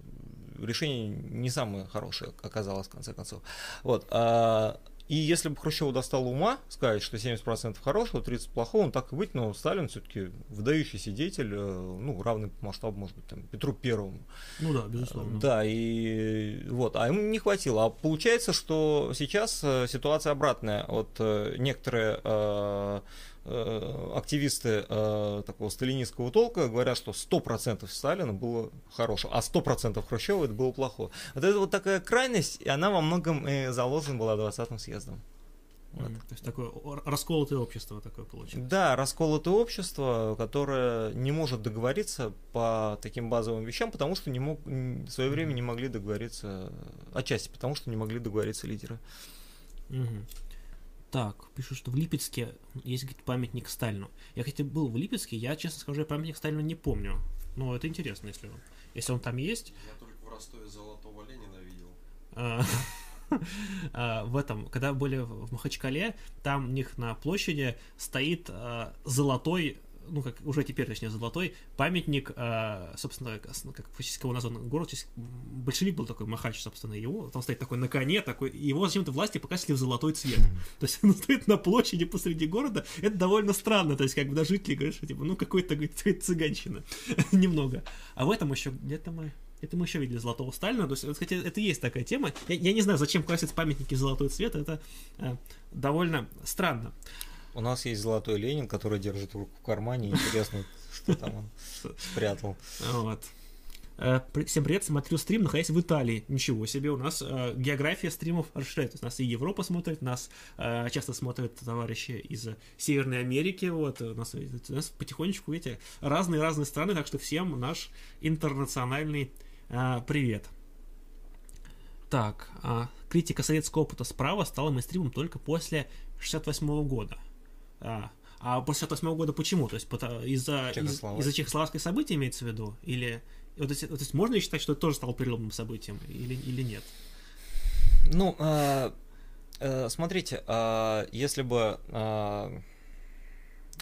решение не самое хорошее оказалось в конце концов. Вот. А и если бы Хрущеву достало ума сказать, что 70% хорошего, 30% плохого, он так и быть, но Сталин все-таки выдающийся деятель, э, ну, равный по масштабу, может быть, там, Петру Первому. Ну да, безусловно. Да, и вот, а ему не хватило. А получается, что сейчас э, ситуация обратная. Вот э, некоторые активисты э, такого сталинистского толка говорят, что 100% Сталина было хорошего, а 100% Хрущева это было плохое. Вот это вот такая крайность, и она во многом и заложена была 20-м съездом. Вот. Mm, то есть такое расколотое общество такое получилось. Да, расколотое общество, которое не может договориться по таким базовым вещам, потому что не мог, в свое время не могли договориться, отчасти потому что не могли договориться лидеры. Mm-hmm. Так, пишут, что в Липецке есть говорит, памятник Сталину. Я, кстати, был в Липецке, я, честно скажу, памятник Сталину не помню. Но это интересно, если он, если он там есть. Я только в Ростове Золотого Ленина видел. А, а, в этом, когда были в Махачкале, там у них на площади стоит а, золотой ну, как уже теперь, точнее, золотой памятник, э, собственно, как фактически его назван город, большевик был такой Махач, собственно, его, там стоит такой на коне, такой, его зачем-то власти покрасили в золотой цвет. То есть он стоит на площади посреди города, это довольно странно, то есть как бы даже жители говорят, что типа, ну, какой-то цыганщина, немного. А в этом еще где-то мы это мы еще видели Золотого Сталина. То есть, кстати, это есть такая тема. Я, я не знаю, зачем красить памятники золотой цвет. Это э, довольно странно. У нас есть золотой Ленин, который держит руку в кармане. Интересно, что там он спрятал. Вот. Э, всем привет, смотрю стрим, находясь в Италии. Ничего себе, у нас э, география стримов расширяется. У нас и Европа смотрит, нас э, часто смотрят товарищи из Северной Америки. Вот, у нас, у нас потихонечку, видите, разные-разные страны, так что всем наш интернациональный э, привет. Так, э, критика советского опыта справа стала мейнстримом только после 68 года. А, а после 68 года почему? То есть из-за из, из-за чехословацких событий имеется в виду? Или, Вот, то есть, вот, то есть можно ли считать, что это тоже стало переломным событием или, или нет? Ну, э, э, смотрите, э, если бы э,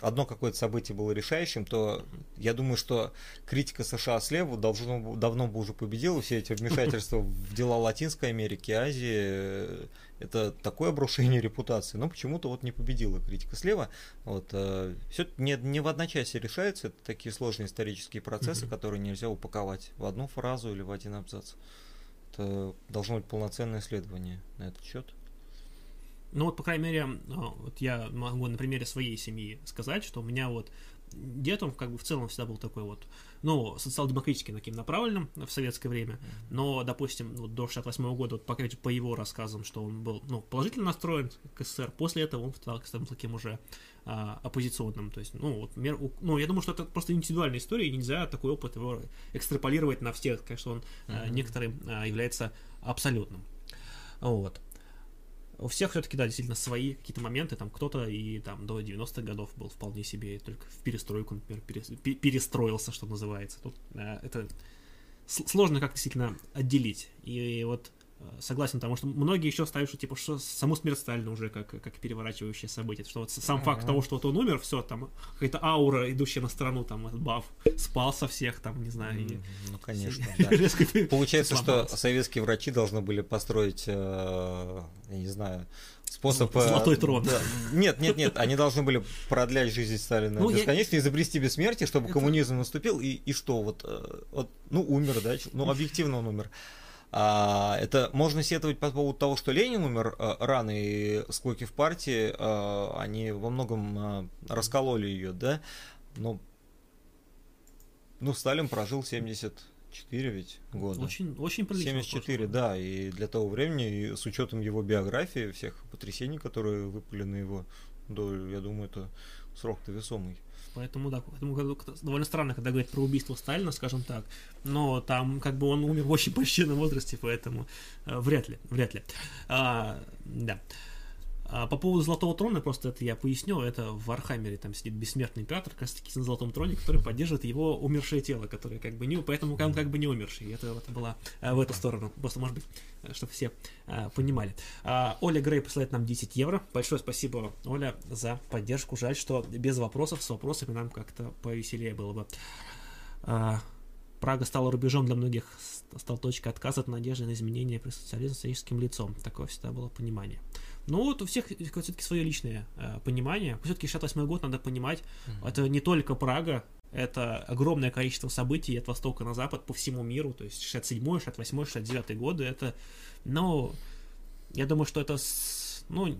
одно какое-то событие было решающим, то я думаю, что критика США слева должно, давно бы уже победила. Все эти вмешательства в дела Латинской Америки, Азии, это такое обрушение репутации. Но почему-то вот не победила критика слева. Вот, э, все не, не в одночасье решается. Это такие сложные исторические процессы, mm-hmm. которые нельзя упаковать в одну фразу или в один абзац. Это должно быть полноценное исследование на этот счет. Ну вот, по крайней мере, а, вот я могу на примере своей семьи сказать, что у меня вот дед, он как бы в целом всегда был такой вот, ну, социал-демократически таким направленным в советское время, но, допустим, вот до 68 года, вот, по, по его рассказам, что он был, ну, положительно настроен к СССР, после этого он стал, стал таким уже а, оппозиционным, то есть, ну, вот, мер, ну, я думаю, что это просто индивидуальная история, и нельзя такой опыт его экстраполировать на всех, конечно, он mm-hmm. а, некоторым а, является абсолютным, вот у всех все-таки, да, действительно свои какие-то моменты, там кто-то и там до 90-х годов был вполне себе, только в перестройку, например, перестроился, что называется. Тут э, это сложно как действительно отделить. И вот согласен, потому что многие еще ставят, что типа что саму смерть Сталина уже как, как переворачивающее событие, что вот сам факт того, что вот он умер, все, там какая-то аура, идущая на сторону, там баф спал со всех, там, не знаю. И... Ну, конечно, да. Получается, что советские врачи должны были построить, э, я не знаю, способ... Э, Золотой трон. Да. Нет, нет, нет, они должны были продлять жизнь Сталина ну, бесконечно, я... изобрести бессмертие, чтобы Это... коммунизм наступил, и, и что, вот, э, вот, ну, умер, да, ну, объективно он умер. А, это можно сетовать по поводу того, что Ленин умер а, рано, и склоки в партии, а, они во многом а, раскололи ее, да, но ну, Сталин прожил 74 ведь года. Очень, очень прилично. 74, да, и для того времени, и с учетом его биографии, всех потрясений, которые выпали на его долю, я думаю, это срок-то весомый. Поэтому, да, поэтому довольно странно, когда говорят про убийство Сталина, скажем так. Но там как бы он умер в очень почтенном возрасте, поэтому э, вряд ли, вряд ли. А, да. А по поводу Золотого Трона, просто это я поясню, это в Warhammer е там сидит бессмертный император, как раз таки на Золотом Троне, который поддерживает его умершее тело, которое как бы не, поэтому он как бы не умерший, это, это было а, в эту сторону, просто может быть, э, чтобы все а, понимали. А, Оля Грей посылает нам 10 евро, большое спасибо, Оля, за поддержку, жаль, что без вопросов, с вопросами нам как-то повеселее было бы. А, Прага стала рубежом для многих, стал точкой отказа от надежды на изменения при социализме с лицом. Такое всегда было понимание. Ну вот у всех все-таки свое личное э, понимание. Все-таки 68 год надо понимать, mm-hmm. это не только Прага, это огромное количество событий от востока на запад по всему миру, то есть 67 68 69 годы, это, ну, я думаю, что это, с, ну,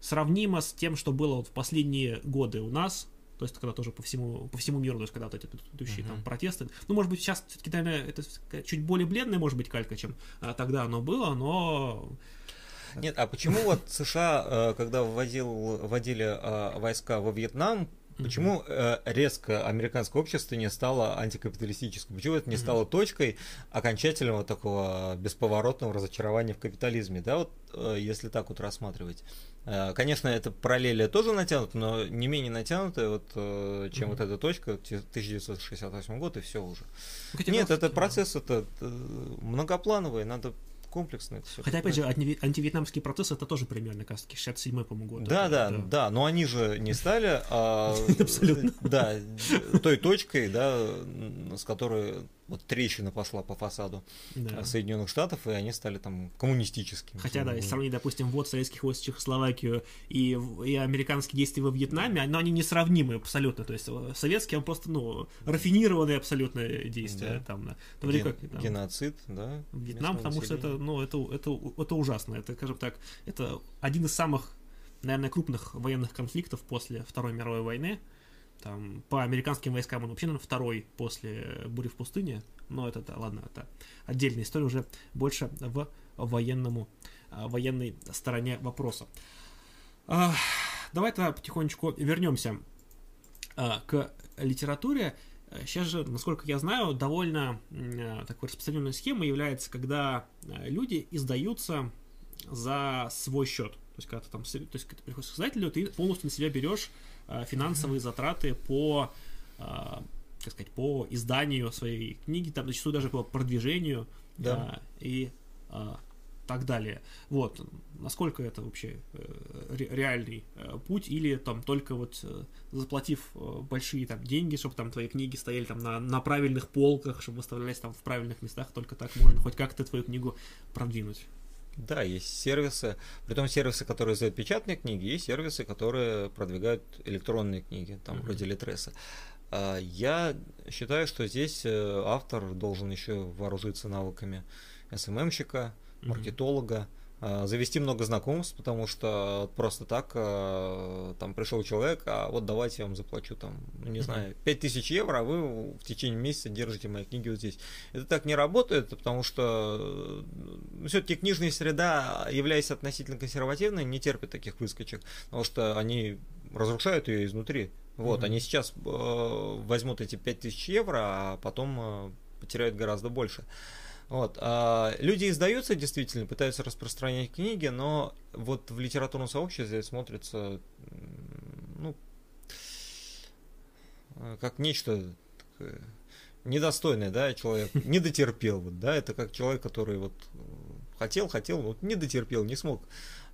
сравнимо с тем, что было вот в последние годы у нас, то есть когда тоже по всему, по всему миру, то есть когда вот эти идущие uh-huh. там протесты, ну, может быть, сейчас все-таки, наверное, это чуть более бледная, может быть, калька, чем а, тогда оно было, но нет, а почему вот США, э, когда вводил, вводили э, войска во Вьетнам, Почему э, резко американское общество не стало антикапиталистическим? Почему это не стало точкой окончательного такого бесповоротного разочарования в капитализме? Да, вот э, если так вот рассматривать. Э, конечно, это параллели тоже натянуты, но не менее натянутые, вот, э, чем mm-hmm. вот эта точка, 1968 год, и все уже. Хотя Нет, это процесс это, это многоплановый, надо комплексно это все. Хотя, опять же, антивьетнамский процесс это тоже примерно, как 67-й, по-моему, год. Да, да, да, да, но они же не стали, а, Абсолютно. да, той точкой, да, с которой вот трещина пошла по фасаду да. Соединенных Штатов, и они стали там коммунистическими. Хотя, да, если сравнить, допустим, вот советских войск Чехословакию и, и американские действия во Вьетнаме, но они несравнимы абсолютно. То есть э, советские, он просто, ну, рафинированные абсолютно действия. Да. Там. Ну, Ген, как, там, геноцид, да. Вьетнам, потому что это, ну, это, это, это ужасно. Это, скажем так, это один из самых, наверное, крупных военных конфликтов после Второй мировой войны. Там, по американским войскам он вообще, наверное, второй после бури в пустыне. Но это, да, ладно, это отдельная история уже больше в военному, а, военной стороне вопроса. А, давай тогда потихонечку вернемся а, к литературе. Сейчас же, насколько я знаю, довольно такой распространенной схемой является, когда люди издаются за свой счет. То есть, когда ты там, то есть, когда ты приходишь к издателю, ты полностью на себя берешь Э, финансовые затраты по э, как сказать, по изданию своей книги, там зачастую даже по продвижению Да. а, и а, так далее. Вот, насколько это вообще э, ре- реальный э, путь, или там только вот э, заплатив э, большие там деньги, чтобы там твои книги стояли там на, на правильных полках, чтобы выставлялись там в правильных местах, только так можно хоть как-то твою книгу продвинуть. Да, есть сервисы, притом сервисы, которые издают печатные книги, есть сервисы, которые продвигают электронные книги, там Мгм. вроде Литреса. Я считаю, что здесь э, автор должен еще вооружиться навыками СММщика, Мгм. маркетолога, а, завести много знакомств, потому что просто так а, там пришел человек, а вот давайте я вам заплачу там, ну, не знаю, 5000 евро, а вы в течение месяца держите мои книги вот здесь. Это так не работает, потому что все-таки книжная среда, являясь относительно консервативной, не терпит таких выскочек, потому что они разрушают ее изнутри. Вот, Мгм. они сейчас э, возьмут эти 5000 евро, а потом э, потеряют гораздо больше. Вот. а люди издаются действительно, пытаются распространять книги, но вот в литературном сообществе смотрится, ну, как нечто такое недостойное, да, человек не дотерпел, вот, да, это как человек, который вот хотел, хотел, вот не дотерпел, не смог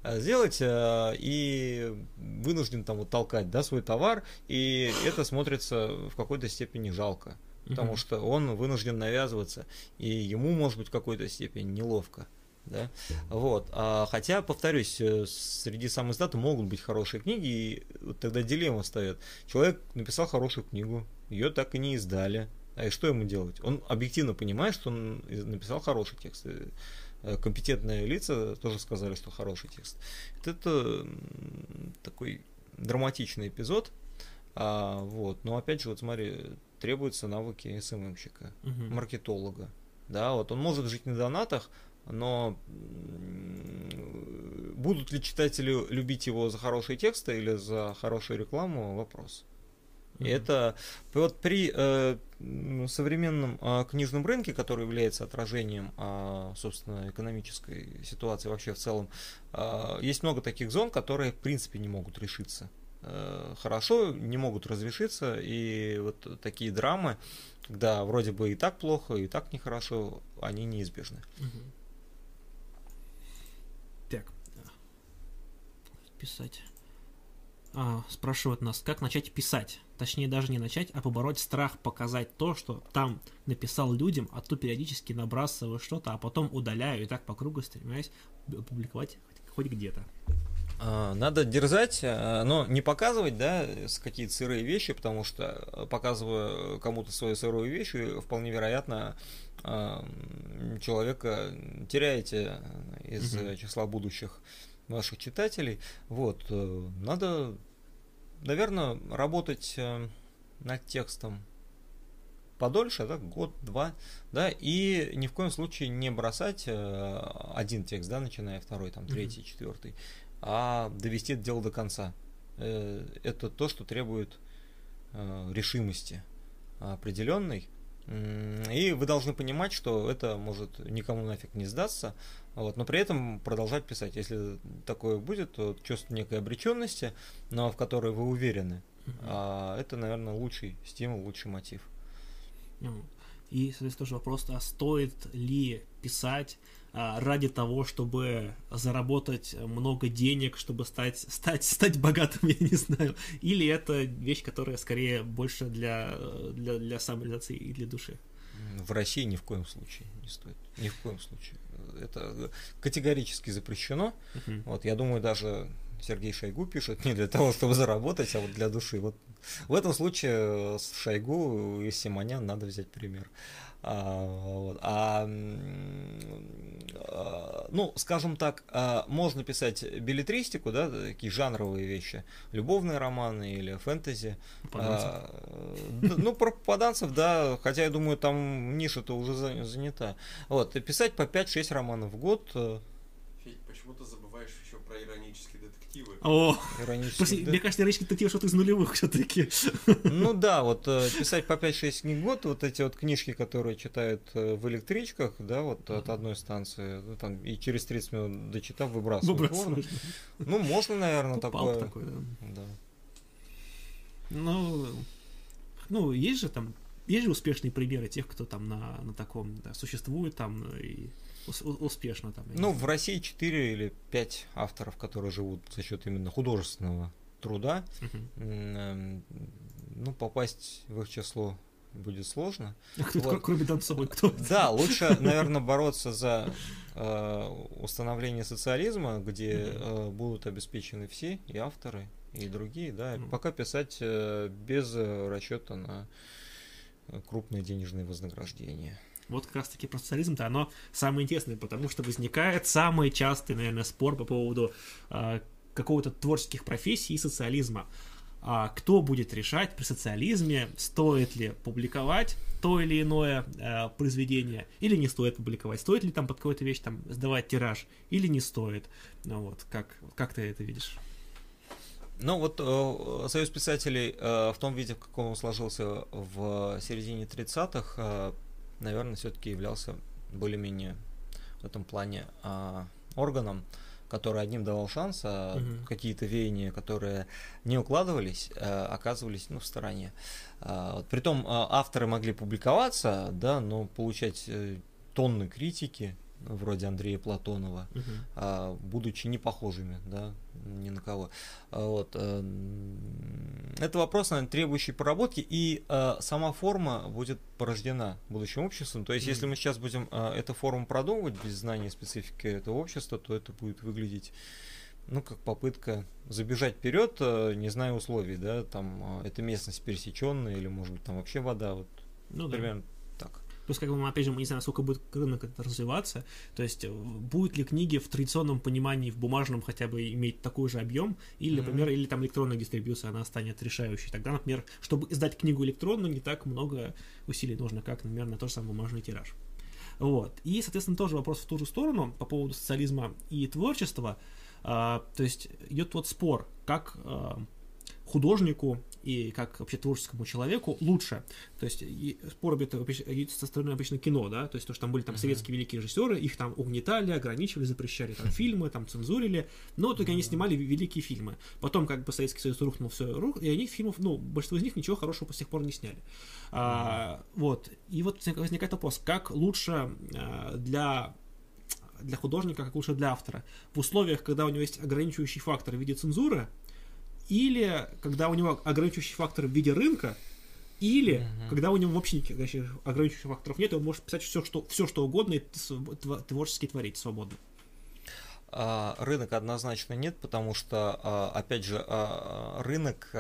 э, сделать э, и вынужден там вот толкать, да, свой товар, и это смотрится в какой-то степени жалко потому Мгм. что он вынужден навязываться, и ему, может быть, в какой-то степени неловко. Да? Вот. А, хотя, повторюсь, э, среди сам издата могут быть хорошие книги, и вот тогда дилемма встает. Человек написал хорошую книгу, ее так и не издали. А и что ему делать? Он объективно понимает, что он написал хороший текст. И, э, Компетентные лица тоже сказали, что хороший текст. Это такой драматичный эпизод. А, вот. Но опять же, вот смотри, требуются навыки СММщика, Мгм. маркетолога. Да, вот он может жить на донатах, но будут ли читатели любить его за хорошие тексты или за хорошую рекламу, вопрос. И это вот при э, современном а, книжном рынке, который является отражением, а, собственно, экономической ситуации вообще в целом, а, есть много таких зон, которые в принципе не могут решиться э, хорошо, не могут разрешиться, и вот такие драмы, когда вроде бы и так плохо, и так нехорошо, они неизбежны. Так. Писать. А, спрашивают нас, как начать писать? Точнее, даже не начать, а побороть страх показать то, что там написал людям, а то периодически набрасываю что-то, а потом удаляю и так по кругу стремясь опубликовать хоть где-то. А, Надо дерзать, а, но не показывать, да, с какие-то сырые вещи, потому что э, показывая кому-то свою сырую вещь, вполне вероятно, а, человека теряете из э, числа будущих ваших читателей. Вот, э, надо, наверное, работать над текстом подольше, да, год-два, да, и ни в коем случае не бросать один текст, да, начиная второй, там, третий, четвертый, а довести это дело до конца. Э, Это то, что требует э, решимости определенной. И вы должны понимать, что это может никому нафиг не сдаться, вот, но при этом продолжать писать. Если такое будет, то чувство некой обреченности, но в которой вы уверены, Мгм. а, это, наверное, лучший стимул, лучший мотив. Ну, И, соответственно, тоже вопрос, а стоит ли писать ради того, чтобы заработать много денег, чтобы стать, стать, стать богатым, я не знаю, или это вещь, которая скорее больше для, для, для самореализации и для души? В России ни в коем случае не стоит. Ни в коем случае. Это категорически запрещено. Мгм. Вот, я думаю, даже Сергей Шойгу пишет не для того, чтобы заработать, а вот для души. Вот в этом случае с Шойгу и Симонян надо взять пример. А, вот. А, а, ну, скажем так, а, можно писать билетристику, да, такие жанровые вещи, любовные романы или фэнтези. Попаданцев. А, ну, про попаданцев, да, хотя я думаю, там ниша-то уже за- занята. Вот, писать по 5-6 романов в год, э, Федь, почему ты забываешь еще про иронические детективы? О, после- да. мне кажется, речь детектив что-то из нулевых все-таки. Ну да, вот э, писать по 5-6 книг в год, вот эти вот книжки, которые читают э, в электричках, да, вот от одной станции, ну, там, и через 30 минут дочитав, выбрасывают. в урну. Выбрасываешь. Ну, можно, наверное, Палп такое. такой, да. Да. Ну, ну, есть же там есть же успешные примеры тех, кто там на, на таком да, существует там и успешно там. Ну, в России 4 или 5 авторов, которые живут за счет именно художественного труда. Uh-huh. Ну, попасть в их число будет сложно. А кто, вот. Кроме Донцовой, кто? Да, лучше, наверное, бороться за э, установление социализма, где э, будут обеспечены все, и авторы, и другие, да, пока писать э, без расчета на крупные денежные вознаграждения. Вот как раз таки про социализм-то оно самое интересное, потому что возникает самый частый, наверное, спор по поводу э, какого-то творческих профессий и социализма. А кто будет решать при социализме, стоит ли публиковать то или иное э, произведение, или не стоит публиковать, стоит ли там под какую-то вещь там сдавать тираж, или не стоит. Ну вот, как, как ты это видишь? Ну вот э, Союз писателей э, в том виде, в каком он сложился в середине 30-х, э, наверное, все-таки являлся более-менее в этом плане э, органом, который одним давал шанс, а угу. какие-то веяния, которые не укладывались, э, оказывались ну, в стороне. Э, вот, притом э, авторы могли публиковаться, да, но получать э, тонны критики, вроде Андрея Платонова, угу. а, будучи не похожими, да, ни на кого. А, вот. А, это вопрос, наверное, требующий проработки, и а, сама форма будет порождена будущим обществом. То есть, mm если мы сейчас будем а, эту форму продумывать без знания специфики этого общества, то это будет выглядеть ну, как попытка забежать вперед, не зная условий, да, там, это местность пересеченная, или, может быть, там вообще вода, вот, ну, примерно да Плюс, как бы, мы, опять же, мы не знаем, насколько будет рынок это развиваться. То есть, э, будут ли книги в традиционном понимании, в бумажном хотя бы иметь такой же объем, или, mm-hmm. например, или там электронная дистрибьюция, она станет решающей. Тогда, например, чтобы издать книгу электронную, не так много усилий нужно, как, например, на тот же самый бумажный тираж. Вот. И, соответственно, тоже вопрос в ту же сторону по поводу социализма и творчества. А, то есть идет вот спор, как а, художнику и как вообще творческому человеку лучше. То есть спор это со стороны обычно кино, да, то есть то, что там были там uh-huh. советские великие режиссеры, их там угнетали, ограничивали, запрещали там фильмы, там цензурили, но только uh-huh. они снимали великие фильмы. Потом как бы Советский Союз рухнул, все рух, и они фильмов, ну, большинство из них ничего хорошего по сих пор не сняли. Uh-huh. А, вот, и вот возникает вопрос, как лучше а, для для художника, как лучше для автора. В условиях, когда у него есть ограничивающий фактор в виде цензуры, или когда у него ограничивающий фактор в виде рынка, или uh-huh. когда у него вообще никаких ограничивающих факторов нет, он может писать все, что, все, что угодно и творчески творить свободно. А, рынок однозначно нет, потому что, а, опять же, а, рынок,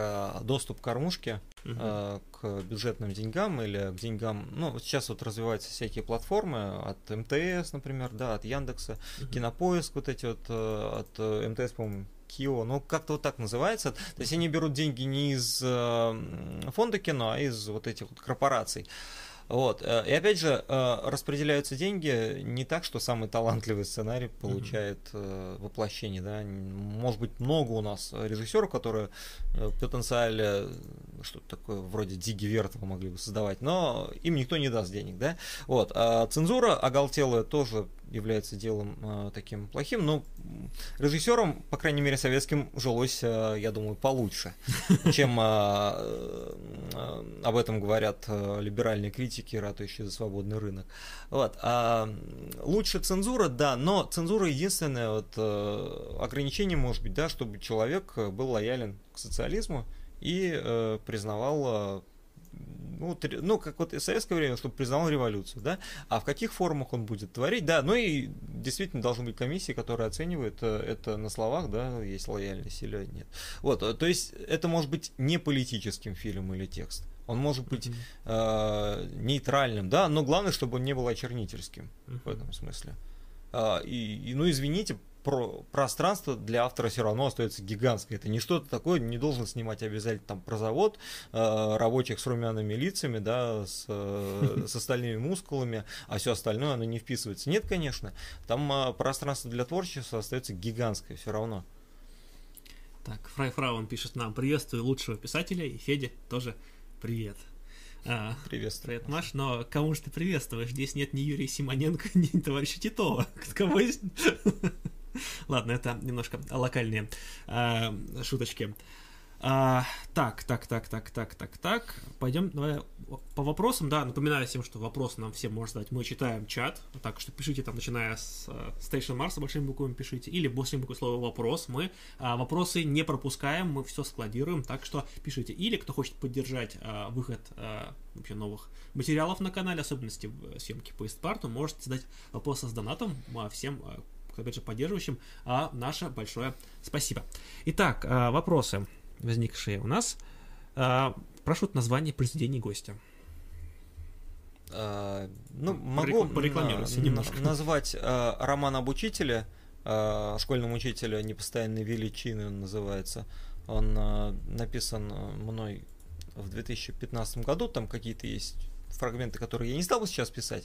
доступ к кормушке, uh-huh. к бюджетным деньгам или к деньгам, ну, сейчас вот развиваются всякие платформы от МТС, например, да, от Яндекса, uh-huh. Кинопоиск, вот эти вот от МТС, по-моему, Кио, ну как-то вот так называется. То есть они берут деньги не из э, фонда кино, а из вот этих вот корпораций. Вот. Э, и опять же, э, распределяются деньги не так, что самый талантливый сценарий получает mm-hmm. воплощение. Да? Может быть, много у нас режиссеров, которые потенциально что-то такое вроде Диги Вертова могли бы создавать, но им никто не даст денег. Да? Вот. А цензура оголтелая тоже является делом э, таким плохим, но режиссерам, по крайней мере, советским жилось, э, я думаю, получше, чем э, э, об этом говорят э, либеральные критики, ратующие за свободный рынок. Вот. А лучше цензура, да, но цензура единственное вот, э, ограничение может быть, да, чтобы человек был лоялен к социализму и э, признавал э, ну, ну, как вот в советское время, чтобы признал революцию, да, а в каких формах он будет творить, да, ну и действительно должны быть комиссии, которые оценивают э, это на словах, да, есть лояльность или нет. Вот, э, то есть это может быть не политическим фильм или текст, он может быть mm-hmm. э, нейтральным, да, но главное, чтобы он не был очернительским mm-hmm. в этом смысле. А, и, и, ну, извините, про пространство для автора все равно остается гигантское. Это не что-то такое, не должен снимать обязательно там про завод, э, рабочих с румяными лицами, да, с, э, с остальными мускулами, а все остальное оно не вписывается. Нет, конечно, там э, пространство для творчества остается гигантское все равно. Так, Фрай Фраун пишет нам, приветствую лучшего писателя, и Феде тоже привет. А, Приветствую. Привет, Маш, но кому же ты приветствуешь? Здесь нет ни Юрия Симоненко, ни товарища Титова. Кого есть? Ладно, это немножко локальные э, шуточки. А, так, так, так, так, так, так, так. Пойдем давай по вопросам. Да, напоминаю всем, что вопросы нам всем можно задать. Мы читаем чат, так что пишите там, начиная с uh, Station Mars большими буквами пишите, или большими буквами слова вопрос. Мы uh, вопросы не пропускаем, мы все складируем, так что пишите. Или кто хочет поддержать uh, выход uh, вообще новых материалов на канале, особенности в съемке по Истпарту, можете задать вопросы с донатом uh, всем uh, опять же, поддерживающим, а наше большое спасибо. Итак, вопросы возникшие у нас. А, прошу название произведений гостя. А, ну, могу порекламировать немножко. назвать а, роман об учителе, а, школьном учителе непостоянной величины он называется. Он а, написан мной в 2015 году, там какие-то есть фрагменты, которые я не стал бы сейчас писать,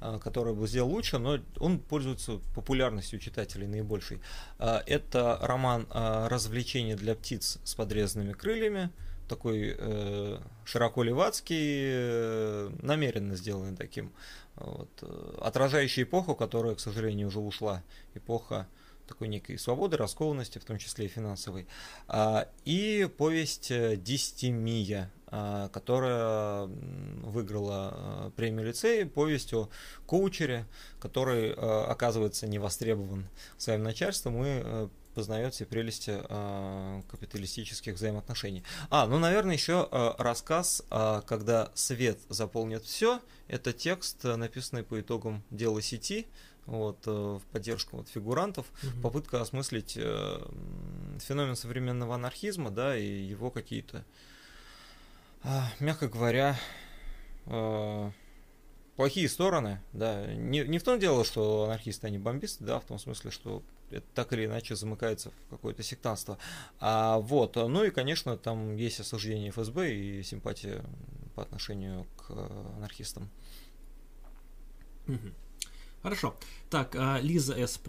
а, которые бы сделал лучше, но он пользуется популярностью читателей наибольшей. А, это роман а, «Развлечение для птиц с подрезанными крыльями», такой э, широко левацкий, э, намеренно сделанный таким, вот, э, отражающий эпоху, которая, к сожалению, уже ушла, эпоха такой некой свободы, раскованности, в том числе и финансовой. И повесть «Десятимия», а, которая выиграла а, премию лицея повестью коучере, который а, оказывается не востребован своим начальством и познает все прелести капиталистических взаимоотношений. А, ну, наверное, еще рассказ, когда свет заполнит все, это текст, написанный по итогам дела сети, вот, э, в поддержку вот, фигурантов, угу. попытка осмыслить э, феномен современного анархизма, да, и его какие-то а, мягко говоря, э, плохие стороны, да, не, не в том дело, что анархисты, они бомбисты, да, в том смысле, что это так или иначе замыкается в какое-то сектанство. А вот, ну и, конечно, там есть осуждение ФСБ и симпатия по отношению к анархистам. Хорошо. Так, а Лиза С.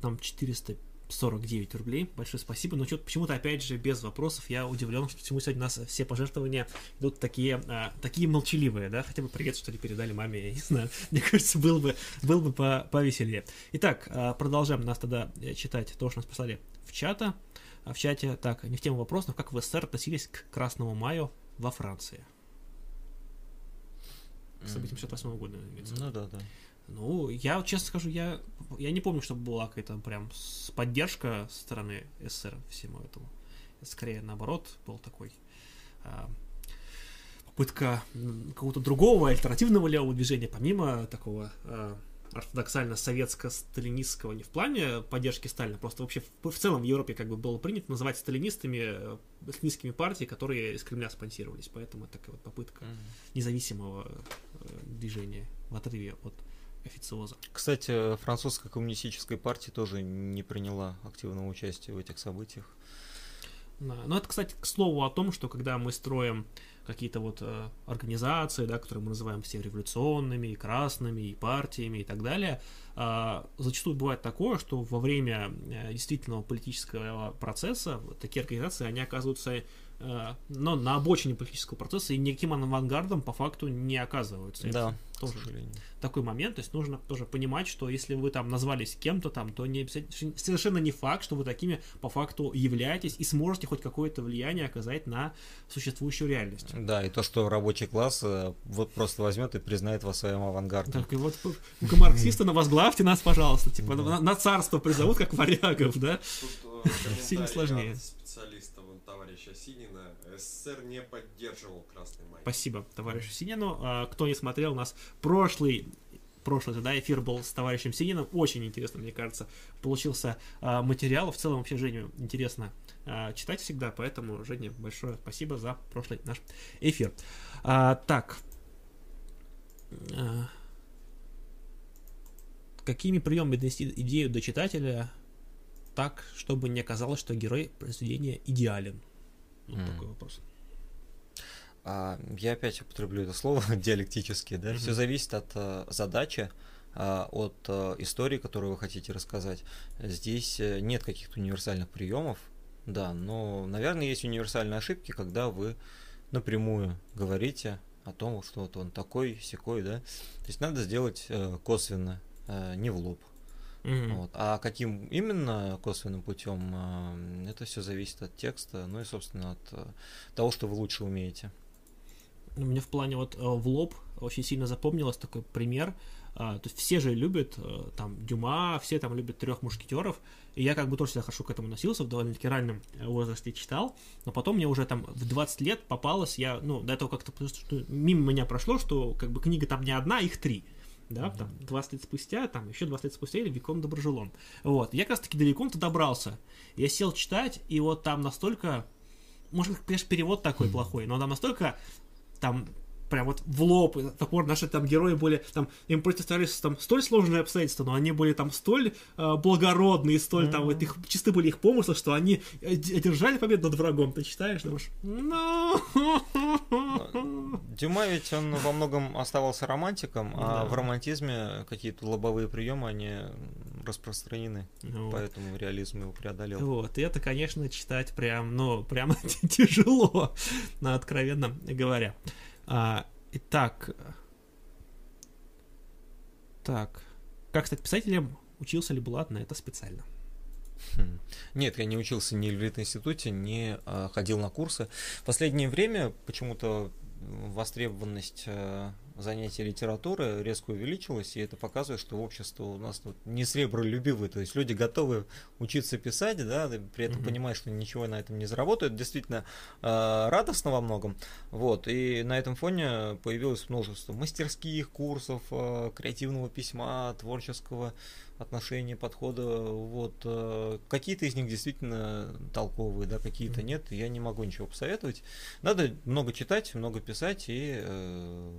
Там 400 49 рублей. Большое спасибо. Но что-то почему-то, опять же, без вопросов, я удивлен, что почему сегодня у нас все пожертвования идут такие, а, такие молчаливые, да? Хотя бы привет, что ли, передали маме, я не знаю. Мне кажется, было бы, было бы по повеселее. Итак, а, продолжаем нас тогда э, читать то, что нас прислали в чата. А, в чате, так, не в тему вопросов, как в СССР относились к Красному маю во Франции? К событиям 68 года. Ну да, да. Ну, я честно скажу, я, я не помню, чтобы была какая-то прям поддержка со стороны СССР всему этому. Скорее, наоборот, был такой а, попытка какого-то другого альтернативного левого движения, помимо такого а, ортодоксально-советско-сталинистского, не в плане поддержки Сталина, просто вообще в, в целом в Европе как бы было принято называть сталинистами э, сталинистскими партии, которые из Кремля спонсировались, поэтому это такая вот попытка mm-hmm. независимого э, движения в отрыве от официоза. Кстати, французская коммунистическая партия тоже не приняла активного участия в этих событиях. Да. Ну, это, кстати, к слову о том, что когда мы строим какие-то вот э, организации, да, которые мы называем все революционными, и красными, и партиями, и так далее, э, зачастую бывает такое, что во время э, действительного политического процесса такие организации, они оказываются но на обочине политического процесса и никаким авангардом по факту не оказываются. Да, Это тоже такой момент, то есть нужно тоже понимать, что если вы там назвались кем-то там, то не, совершенно не факт, что вы такими по факту являетесь и сможете хоть какое-то влияние оказать на существующую реальность. Да, и то, что рабочий класс э, вот просто возьмет и признает вас своим авангардом. Так, и вот марксисты, на возглавьте нас, пожалуйста, типа на, царство призовут, как варягов, да? Э, Сильно сложнее. специалиста товарища Синина, СССР не поддерживал Красный май. Спасибо товарищу Синину. А, кто не смотрел, у нас прошлый прошлый да, эфир был с товарищем Сининым. Очень интересно, мне кажется, получился а, материал. В целом, вообще, Женю интересно а, читать всегда, поэтому, Женя, большое спасибо за прошлый наш эфир. Так. Какими приемами донести идею до читателя так, чтобы не оказалось, что герой произведения идеален? Вот mm. такой вопрос. А, я опять употреблю это слово диалектически, да. Mm-hmm. Все зависит от а, задачи, а, от а, истории, которую вы хотите рассказать. Здесь э, нет каких-то универсальных приемов, да, но, наверное, есть универсальные ошибки, когда вы напрямую говорите о том, что вот он такой, секой, да. То есть надо сделать э, косвенно, э, не в лоб. Mm-hmm. Вот. А каким именно косвенным путем, это все зависит от текста, ну и, собственно, от того, что вы лучше умеете. Мне в плане вот в лоб очень сильно запомнилось такой пример. То есть все же любят там Дюма, все там любят трех мушкетеров, и я как бы тоже всегда хорошо к этому носился, в довольно-таки раннем э, возрасте читал, но потом мне уже там в 20 лет попалось, я, ну, до этого как-то мимо меня прошло, что как бы книга там не одна, их три да, там, 20 лет спустя, там, еще 20 лет спустя, или Викон Доброжелон. Вот, я как раз-таки до Виконта добрался. Я сел читать, и вот там настолько, может, конечно, перевод такой плохой, но там настолько, там, прям вот в лоб, топор, наши там герои были, там, им противостоялись там столь сложные обстоятельства, но они были там столь э, благородные, столь mm-hmm. там, вот их, чисты были их помыслы, что они одержали победу над врагом, ты читаешь, думаешь, ну... Дюма ведь он во многом оставался романтиком, а да. в романтизме какие-то лобовые приемы, они распространены, вот. поэтому реализм его преодолел. Вот, и это, конечно, читать прям, ну, прям тяжело, откровенно говоря. А, итак, так, как стать писателем? Учился ли Булат на это специально? Хм. Нет, я не учился ни в институте, не а, ходил на курсы. В последнее время почему-то востребованность а, занятие литературы резко увеличилось, и это показывает, что общество у нас тут не сребролюбивое, то есть люди готовы учиться писать, да, при этом mm-hmm. понимают, что ничего на этом не заработают, действительно э, радостно во многом, вот, и на этом фоне появилось множество мастерских курсов, э, креативного письма, творческого отношения, подхода, вот, э, какие-то из них действительно толковые, да, какие-то mm-hmm. нет, я не могу ничего посоветовать, надо много читать, много писать и э,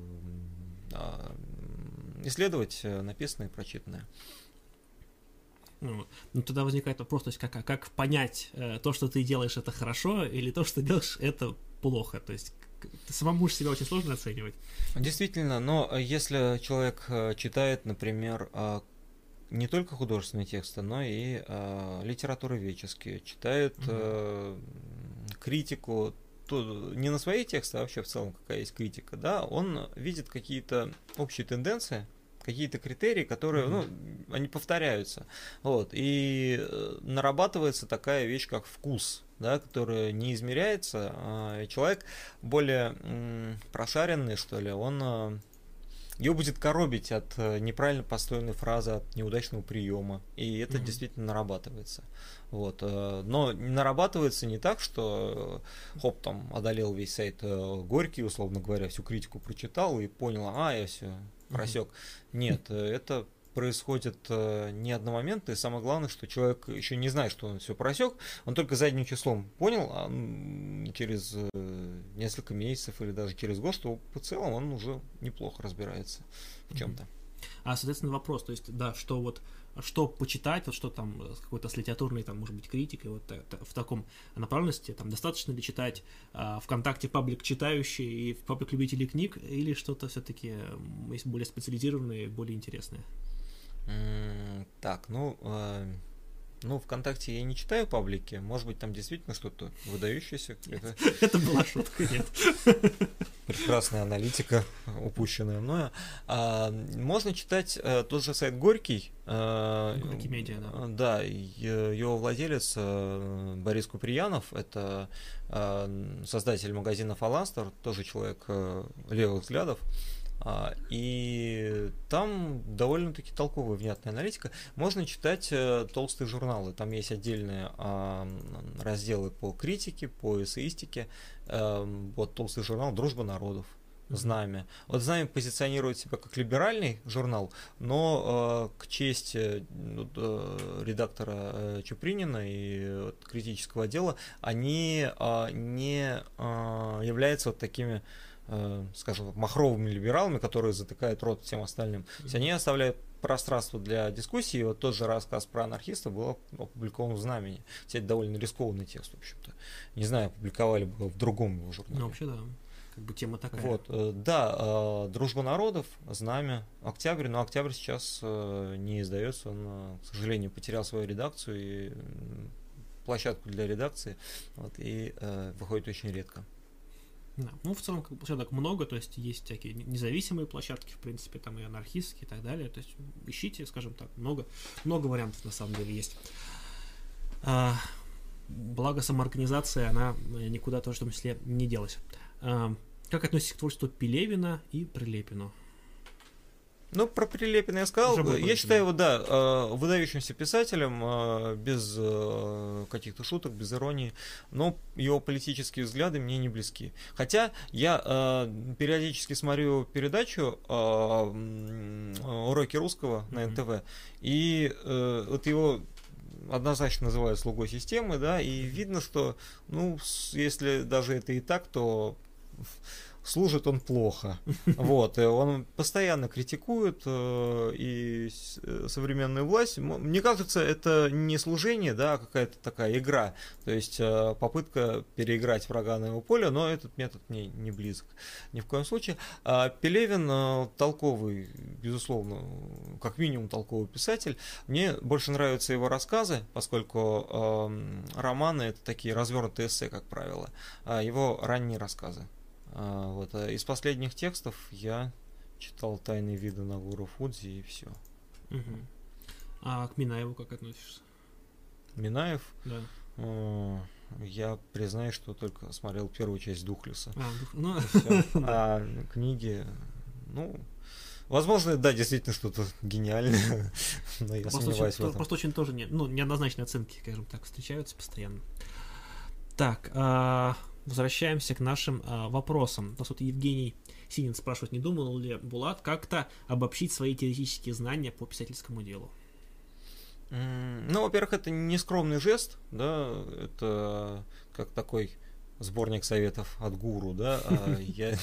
исследовать э, написанное и прочитанное. Ну, ну, тогда возникает вопрос, то есть как, как понять, э, то, что ты делаешь, это хорошо, или то, что делаешь, это плохо, то есть самому же себя очень сложно оценивать. Действительно, но если человек э, читает, например, э, не только художественные тексты, но и э, литературоведческие, читает э, критику то не на свои тексты, а вообще в целом какая есть критика, да, он видит какие-то общие тенденции, какие-то критерии, которые, ну, они повторяются, вот, и э, нарабатывается такая вещь, как вкус, да, которая не измеряется, а человек более прошаренный, что ли, он э, ее будет коробить от э, неправильно построенной фразы, от неудачного приема. И это mm-hmm. действительно нарабатывается. Вот. Э, но нарабатывается не так, что э, хоп, там одолел весь сайт Горький, условно говоря, всю критику прочитал и понял, а, я все просек. Mm-hmm. Нет, это происходит э, не одномоментно, и самое главное, что человек еще не знает, что он все просек, он только задним числом понял, а через э, несколько месяцев или даже через год, что в целом он уже неплохо разбирается в чем-то. А, соответственно, вопрос, то есть, да, что вот что почитать, вот что там э, какой-то с литературной, там, может быть, критикой, вот в таком направленности, там, достаточно ли читать а, ВКонтакте паблик читающий и паблик любителей книг, или что-то все-таки есть более специализированное, более интересное? Так, ну, э, ну, ВКонтакте я не читаю паблики. Может быть, там действительно что-то выдающееся. Это... была шутка, нет. Прекрасная аналитика, упущенная мною. А, можно читать а, тот же сайт Горький. А, Горький медиа, да. Да, его владелец а, Борис Куприянов, это а, создатель магазина Фаластер, тоже человек а, левых взглядов. А, и там довольно-таки толковая, внятная аналитика. Можно читать э, толстые журналы. Там есть отдельные а, разделы по критике, по эссеистике. Эм, вот толстый журнал «Дружба народов». Знамя. Вот Знамя позиционирует себя как либеральный журнал, но э, к чести э, редактора э, Чупринина и э, критического отдела, они э, не э, являются вот такими Э, скажем, махровыми либералами, которые затыкают рот всем остальным. То есть они оставляют пространство для дискуссии. Вот тот же рассказ про анархиста был опубликован в Знамени. Кстати, довольно рискованный текст, в общем-то. Не знаю, опубликовали бы в другом его журнале. Ну, вообще, да. Как бы тема такая. Вот, э, да, э, Дружба народов, Знамя, Октябрь, но Октябрь сейчас не издается, он, к сожалению, потерял свою редакцию и площадку для редакции, вот, и выходит очень редко. Да. Ну, в целом, площадок много, то есть есть всякие независимые площадки, в принципе, там и анархистские и так далее. То есть ищите, скажем так, много, много вариантов на самом деле есть. А, благо самоорганизация, она никуда тоже в том числе не делась. А, как относитесь к творчеству Пелевина и Прилепину? Ну, про Прилепина я сказал. Уже я считаю его, да, э, выдающимся писателем, э, без э, каких-то шуток, без иронии, но его политические взгляды мне не близки. Хотя я периодически смотрю передачу «Уроки русского» на НТВ, и вот его однозначно называют слугой системы, да, и видно, что, ну, если даже это и так, то служит он плохо. Вот, он постоянно критикует э, и э, современную власть. Мне кажется, это не служение, да, а какая-то такая игра. То есть э, попытка переиграть врага на его поле, но этот метод мне не близок. Ни в коем случае. А Пелевин толковый, безусловно, как минимум толковый писатель. Мне больше нравятся его рассказы, поскольку э, романы это такие развернутые эссе, как правило. А его ранние рассказы. А, вот. А из последних текстов я читал «Тайные виды Нагуру Фудзи» и все. Угу. А к Минаеву как относишься? Минаев? Да. О, я признаю, что только смотрел первую часть Духлиса. А, ну... а книги, ну, Возможно, да, действительно что-то гениальное, но я просто сомневаюсь очень, в этом. Просто очень тоже не, ну, неоднозначные оценки, скажем так, встречаются постоянно. Так, а, возвращаемся к нашим а, вопросам. Нас вот Евгений Синин спрашивает, не думал ли Булат как-то обобщить свои теоретические знания по писательскому делу? Ну, во-первых, это не скромный жест, да, это как такой сборник советов от гуру, да, а я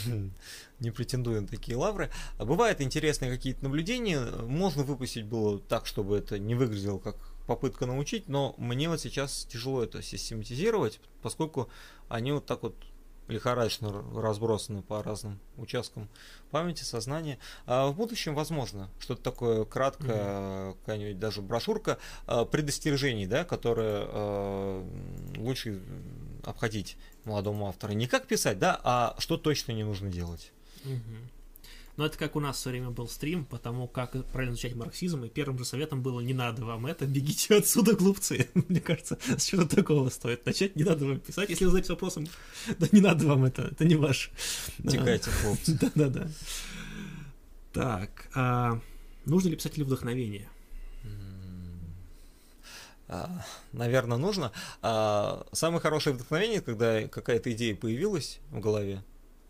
не претендую на такие лавры. А бывают интересные какие-то наблюдения, можно выпустить было так, чтобы это не выглядело как попытка научить, но мне вот сейчас тяжело это систематизировать, поскольку они вот так вот лихорадочно разбросаны по разным участкам памяти, сознания. А в будущем, возможно, что-то такое краткое, mm-hmm. какая-нибудь даже брошюрка а, предостережений, да, которые а, лучше обходить молодому автору. Не как писать, да, а что точно не нужно делать. Mm-hmm. Но это как у нас все время был стрим, потому как правильно изучать марксизм, и первым же советом было не надо вам это, бегите отсюда, глупцы. Мне кажется, с чего-то такого стоит начать, не надо вам писать. Если вы задаетесь вопросом, да не надо вам это, это не ваш. Текайте, хлопцы. Да-да-да. Так, а, нужно ли писателю вдохновение? А, наверное, нужно. А, самое хорошее вдохновение, когда какая-то идея появилась в голове,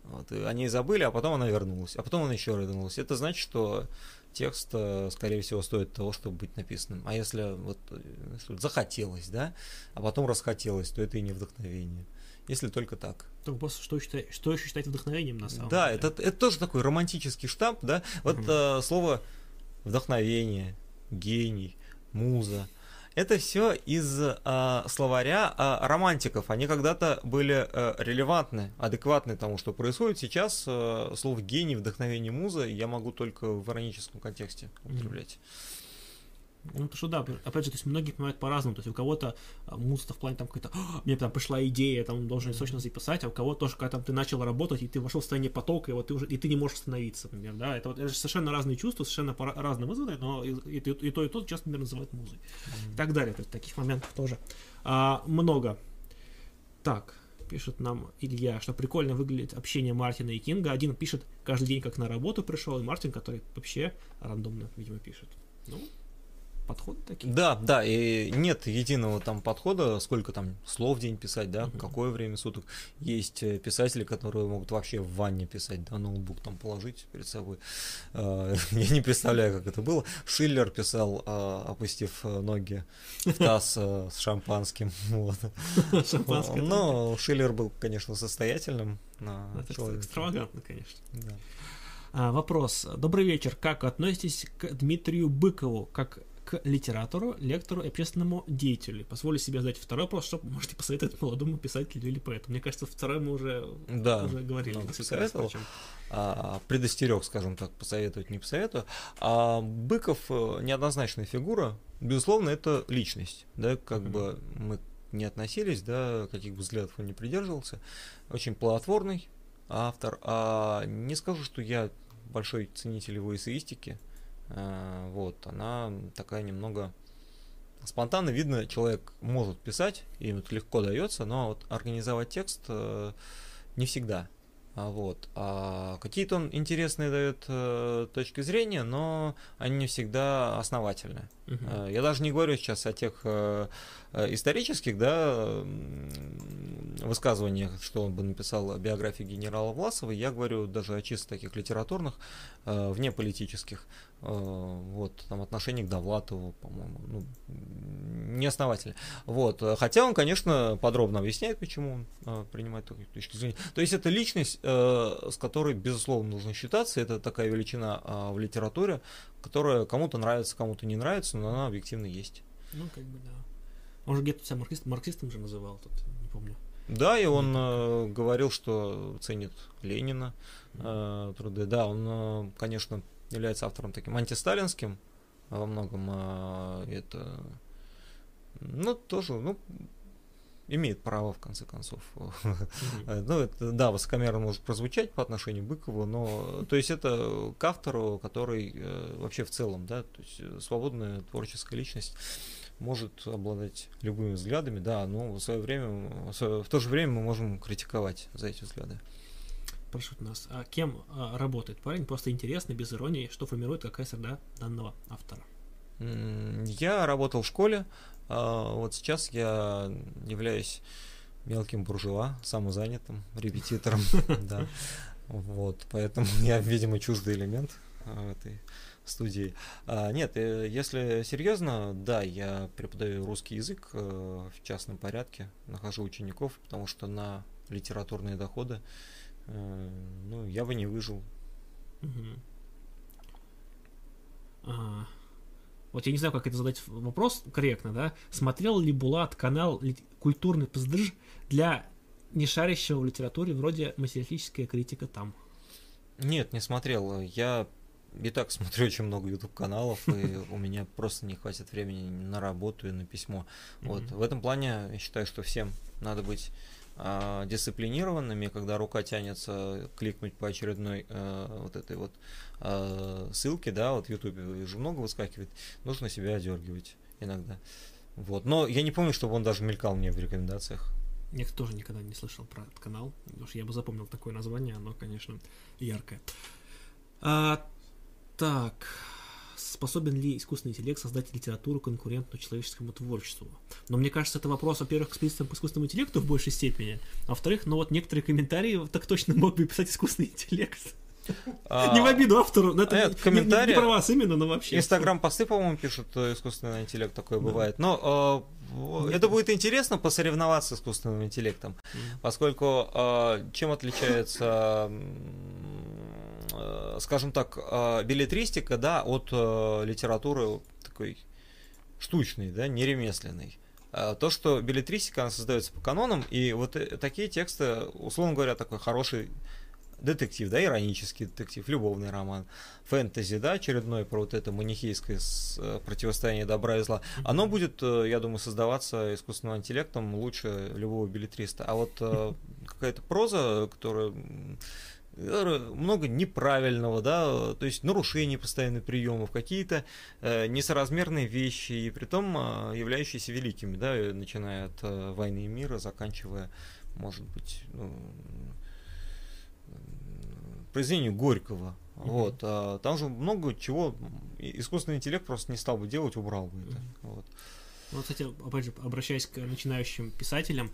вот, и они забыли, а потом она вернулась, а потом она еще вернулась. Это значит, что текст, э, скорее всего, стоит того, чтобы быть написанным. А если вот э, захотелось, да, а потом расхотелось, то это и не вдохновение. Если только так. Только просто что, считать, что еще считать вдохновением на самом да, деле? Да, это, это тоже такой романтический штамп, да. Вот угу. э, слово вдохновение, гений, муза, это все из э, словаря э, романтиков. Они когда-то были э, релевантны, адекватны тому, что происходит. Сейчас э, слово гений, вдохновение, муза я могу только в ироническом контексте употреблять. Mm-hmm. Ну, потому что да, опять же, то есть многие понимают по-разному. То есть у кого-то а, музыка в плане там какой-то, «А, мне там пришла идея, там должен срочно записать, а у кого-то тоже, когда там ты начал работать, и ты вошел в состояние потока, и вот ты уже, и ты не можешь остановиться, например, да, это, вот, это же совершенно разные чувства, совершенно разные вызваны, но и, и, и, и то, и то часто, например, называют музой. Mm-hmm. И так далее, то есть таких моментов тоже а, много. Так, пишет нам Илья, что прикольно выглядит общение Мартина и Кинга. Один пишет каждый день, как на работу пришел, и Мартин, который вообще рандомно, видимо, пишет. Ну, подходы такие? Да, да, и нет единого там подхода, сколько там слов в день писать, да, uh-huh. какое время суток. Есть э, писатели, которые могут вообще в ванне писать, да, ноутбук там положить перед собой. А, я не представляю, как это было. Шиллер писал, а, опустив э, ноги в таз э, с шампанским. Но Шиллер был, конечно, состоятельным. Это экстравагантно, конечно. А, вопрос. Добрый вечер. Как относитесь к Дмитрию Быкову, как к литератору, лектору и общественному деятелю. Позволю себе задать второй вопрос, что можете посоветовать молодому писателю или поэту. Мне кажется, второй мы уже, да, уже говорили. Ну, посоветовал. А, предостерег, скажем так, посоветовать, не посоветую. А Быков э, неоднозначная фигура. Безусловно, это личность. Да, как mm-hmm. бы мы не относились, да, каких бы взглядов он не придерживался. Очень плодотворный, автор. А не скажу, что я большой ценитель его эссеистики. А, вот, она такая немного спонтанно видно, человек может писать, и это легко дается, но вот организовать текст э, не всегда. А, вот. А какие-то он интересные дает э, точки зрения, но они не всегда основательны. Uh-huh. Я даже не говорю сейчас о тех э, э, исторических, да, высказываниях, что он бы написал о биографии генерала Власова. Я говорю даже о чисто таких литературных, э, вне политических. Э, вот, там отношение к Довлатову, по-моему, ну, неосновательно. Вот, хотя он, конечно, подробно объясняет, почему он э, принимает такую точку зрения. То есть это личность, э, с которой, безусловно, нужно считаться, это такая величина в литературе, которая кому-то нравится, кому-то не нравится, но она объективно есть. Ну, как бы, да. Он же где-то себя марксист, марксистом же называл, тут, не помню. Да, и он э, говорил, что ценит Ленина э, труды. Да, он, э, конечно, является автором таким антисталинским во многом. Э, это, ну, тоже, ну, имеет право, в конце концов. Mm-hmm. ну, это, да, высокомерно может прозвучать по отношению к Быкову, но, то есть, это к автору, который э, вообще в целом, да, то есть, э, свободная творческая личность может обладать любыми взглядами, да, но в свое время, в то же время мы можем критиковать за эти взгляды. Прошу нас. А кем а, работает парень? Просто интересно, без иронии, что формирует какая среда данного автора? Я работал в школе, а вот сейчас я являюсь мелким буржуа, самозанятым репетитором, да. Вот, поэтому я, видимо, чуждый элемент а, этой студии. А, нет, э, если серьезно, да, я преподаю русский язык э, в частном порядке, нахожу учеников, потому что на литературные доходы, ну, я бы не выжил. Угу. А, вот я не знаю, как это задать вопрос корректно, да? Смотрел ли Булат канал «Культурный пздыж» для нешарящего в литературе вроде «Материалистическая критика там»? Нет, не смотрел. Я и так смотрю очень много YouTube каналов, и у меня просто не хватит времени на работу и на письмо. Вот в этом плане я считаю, что всем надо быть а, дисциплинированными, когда рука тянется кликнуть по очередной а, вот этой вот а, ссылке, да, вот в YouTube уже много выскакивает, нужно себя одергивать иногда. Вот. Но я не помню, чтобы он даже мелькал мне в рекомендациях. Я тоже никогда не слышал про этот канал, потому что я бы запомнил такое название, оно, конечно, яркое. А, так, способен ли искусственный интеллект создать литературу конкурентную человеческому творчеству? Но мне кажется, это вопрос, во-первых, к специалистам по искусственному интеллекту в большей степени, а во-вторых, ну вот некоторые комментарии так точно мог бы писать искусственный интеллект. А, не в обиду автору, но это а, не, не, не про вас именно, но вообще. Инстаграм-посты, по-моему, пишут э, искусственный интеллект, такое да. бывает. Но э, это будет интересно посоревноваться с искусственным интеллектом, mm. поскольку э, чем отличается Э, скажем так, э, билетристика, да, от э, литературы такой штучной, да, не ремесленной. То, что билетристика, она создается по канонам, и вот такие тексты, условно говоря, такой хороший детектив, да, иронический детектив, любовный роман, фэнтези, да, очередной про вот это манихейское противостояние добра и зла, оно будет, я думаю, создаваться искусственным интеллектом лучше любого билетриста. А вот какая-то проза, которая много неправильного, да, то есть нарушений постоянных приемов, какие-то э, несоразмерные вещи, и при том э, являющиеся великими, да, начиная от э, войны и мира, заканчивая, может быть, ну, произведению Горького. Mm-hmm. Вот, а, там же много чего искусственный интеллект просто не стал бы делать, убрал бы это. Mm-hmm. Вот. Ну, кстати, опять же, обращаясь к начинающим писателям, Э,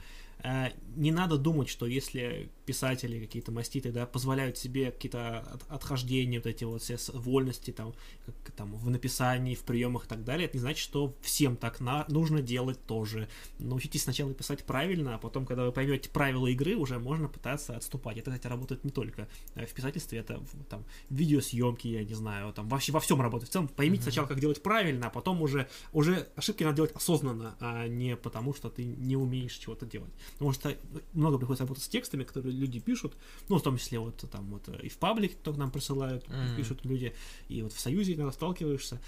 не надо думать, что если писатели, какие-то маститы, да, позволяют себе какие-то отхождения, вот эти вот все вольности там, как, там в написании, в приемах и так далее, это не значит, что всем так на, нужно делать тоже. Научитесь сначала писать правильно, а потом, когда вы поймете правила игры, уже можно пытаться отступать. Это, кстати, работает не только э, в писательстве, это в, там видеосъемки, я не знаю, там вообще во всем работает. В целом поймите mm-hmm. сначала, как делать правильно, а потом уже, уже ошибки надо делать осознанно, а не потому, что ты не умеешь чего-то делать. Потому что много приходится работать с текстами, которые люди пишут, ну, в том числе вот там вот и в паблике, кто к нам присылают, mm-hmm. пишут люди, и вот в Союзе иногда сталкиваешься.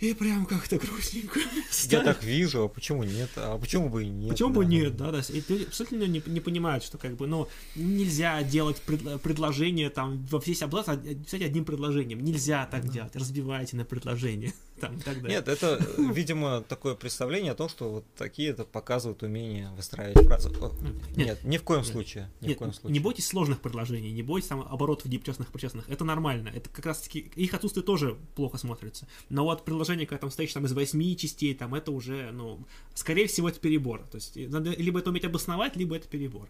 И прям как-то грустненько. Я так вижу, а почему нет? А почему бы и нет? Почему бы нет, да, да. И люди абсолютно не, не понимают, что как бы, ну, нельзя делать пред, предложение там во весь абзац писать одним предложением. Нельзя так да. делать. Разбивайте на предложение. Там, и так далее. Нет, это, видимо, такое представление о том, что вот такие это показывают умение выстраивать фразы. Нет, нет ни в коем нет, случае. Ни нет, в коем случае. Не бойтесь сложных предложений, не бойтесь там оборотов депчестных, причастных. Это нормально. Это как раз таки их отсутствие тоже плохо смотрится. Но вот предложение, когда там стоишь там из восьми частей, там это уже, ну, скорее всего, это перебор. То есть надо либо это уметь обосновать, либо это перебор.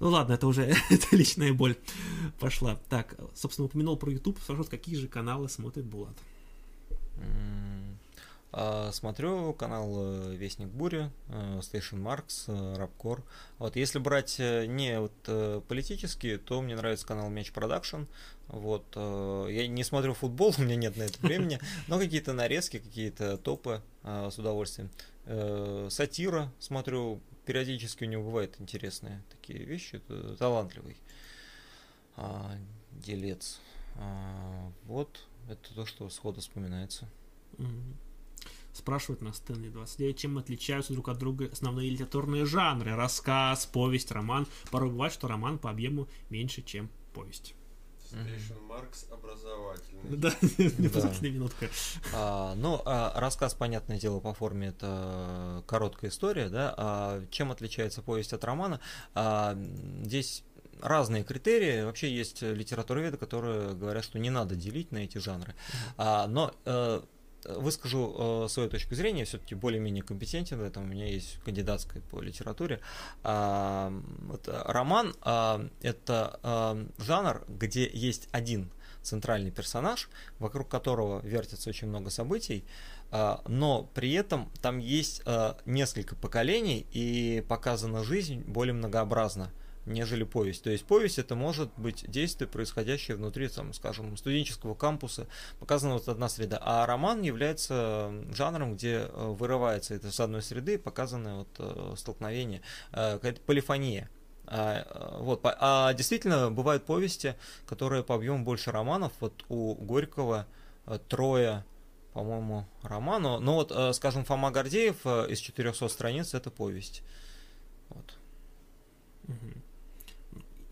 Ну ладно, это уже это личная боль пошла. Так, собственно, упомянул про YouTube. Спрошу, какие же каналы смотрит Булат? А, смотрю канал э, Вестник Бури, э, Station Marx, Рабкор. Вот, если брать э, не вот политические, то мне нравится канал Мяч Production. Вот, я не смотрю футбол, у меня нет на это времени, но какие-то нарезки, какие-то топы с удовольствием. Сатира смотрю, периодически у него бывают интересные такие вещи, талантливый а, делец. А, вот, это то, что сходу вспоминается. Mm-hmm. Спрашивают нас Стэнли 29, чем отличаются друг от друга основные литературные жанры? Рассказ, повесть, роман. Порой бывает, что роман по объему меньше, чем повесть. Station Маркс образовательный. Да, да. минутка. А, ну, а, рассказ, понятное дело, по форме это короткая история, да. А чем отличается повесть от романа? А, здесь разные критерии. Вообще есть литературоведы, которые говорят, что не надо делить на эти жанры. А, но э, выскажу э, свою точку зрения, все-таки более-менее компетентен в этом, у меня есть кандидатская по литературе. А, вот, роман а, это а, жанр, где есть один центральный персонаж, вокруг которого вертится очень много событий, а, но при этом там есть а, несколько поколений и показана жизнь более многообразно нежели повесть. То есть повесть это может быть действие, происходящее внутри, там, скажем, студенческого кампуса, показана вот одна среда. А роман является жанром, где э, вырывается это с одной среды, показанное вот э, столкновение, э, какая-то полифония. А, вот, а действительно бывают повести, которые по объему больше романов. Вот у Горького трое, по-моему, роману. Но вот, скажем, Фома Гордеев из 400 страниц это повесть. Вот. Угу.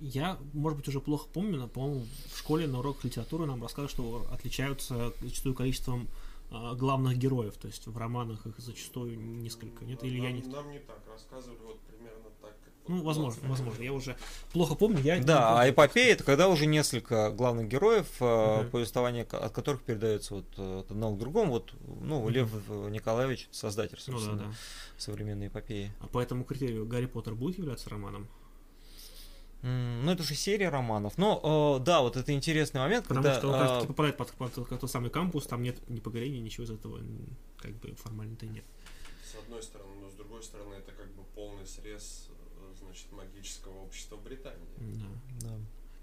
Я, может быть, уже плохо помню, но, по-моему, в школе на уроках литературы нам рассказывали, что отличаются зачастую количеством э, главных героев, то есть в романах их зачастую несколько, нет? Или нам, я не... Нам не так рассказывали, вот примерно так. Как ну, возможно, возможно. Я уже плохо помню. Я да, а эпопея это когда уже несколько главных героев, uh-huh. повествования от которых передается вот от одного к другому. Вот, ну. Лев Николаевич, создатель, собственно, ну, да, да. современной эпопеи. А по этому критерию Гарри Поттер будет являться романом? Ну, это же серия романов. Но, э, да, вот это интересный момент, Потому когда... что он э, попадает под, под, под тот самый кампус, там нет ни погорения, ничего из этого, как бы, формально-то нет. С одной стороны, но с другой стороны, это как бы полный срез, э, значит, магического общества Британии. Да. да.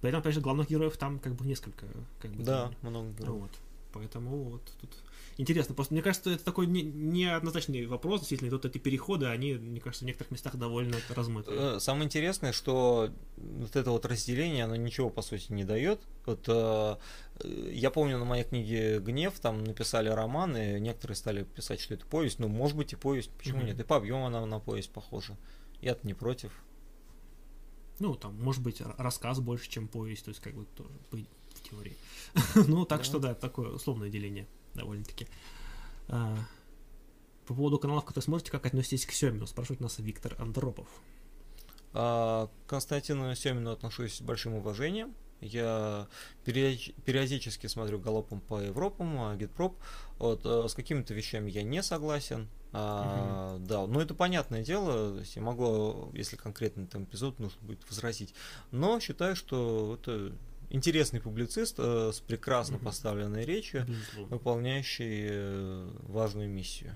Поэтому, опять же, главных героев там как бы несколько. Как бы, да, там, много героев. Вот. Поэтому вот тут интересно. Просто мне кажется, это такой не, неоднозначный вопрос, действительно, тут эти переходы, они, мне кажется, в некоторых местах довольно размытые. Э, самое интересное, что вот это вот разделение, оно ничего, по сути, не дает. Вот э, я помню на моей книге «Гнев» там написали романы, некоторые стали писать, что это повесть. Ну, может быть, и повесть, почему mm-hmm. нет? И по объему она на повесть похожа. Я-то не против. Ну, там, может быть, рассказ больше, чем повесть, то есть, как бы, тоже в теории. ну, так что, да, такое условное деление довольно-таки. А, по поводу каналов, которые смотрите, как относитесь к Семину? Спрашивает нас Виктор Андропов. А, к Константину Семину отношусь с большим уважением. Я периодически смотрю галопом по Европам, а, гидпроп. Вот, а, с какими-то вещами я не согласен. А, угу. Да, ну это понятное дело, я могу, если конкретный там эпизод нужно будет возразить. Но считаю, что это интересный публицист э, с прекрасно поставленной речью, выполняющий э, важную миссию.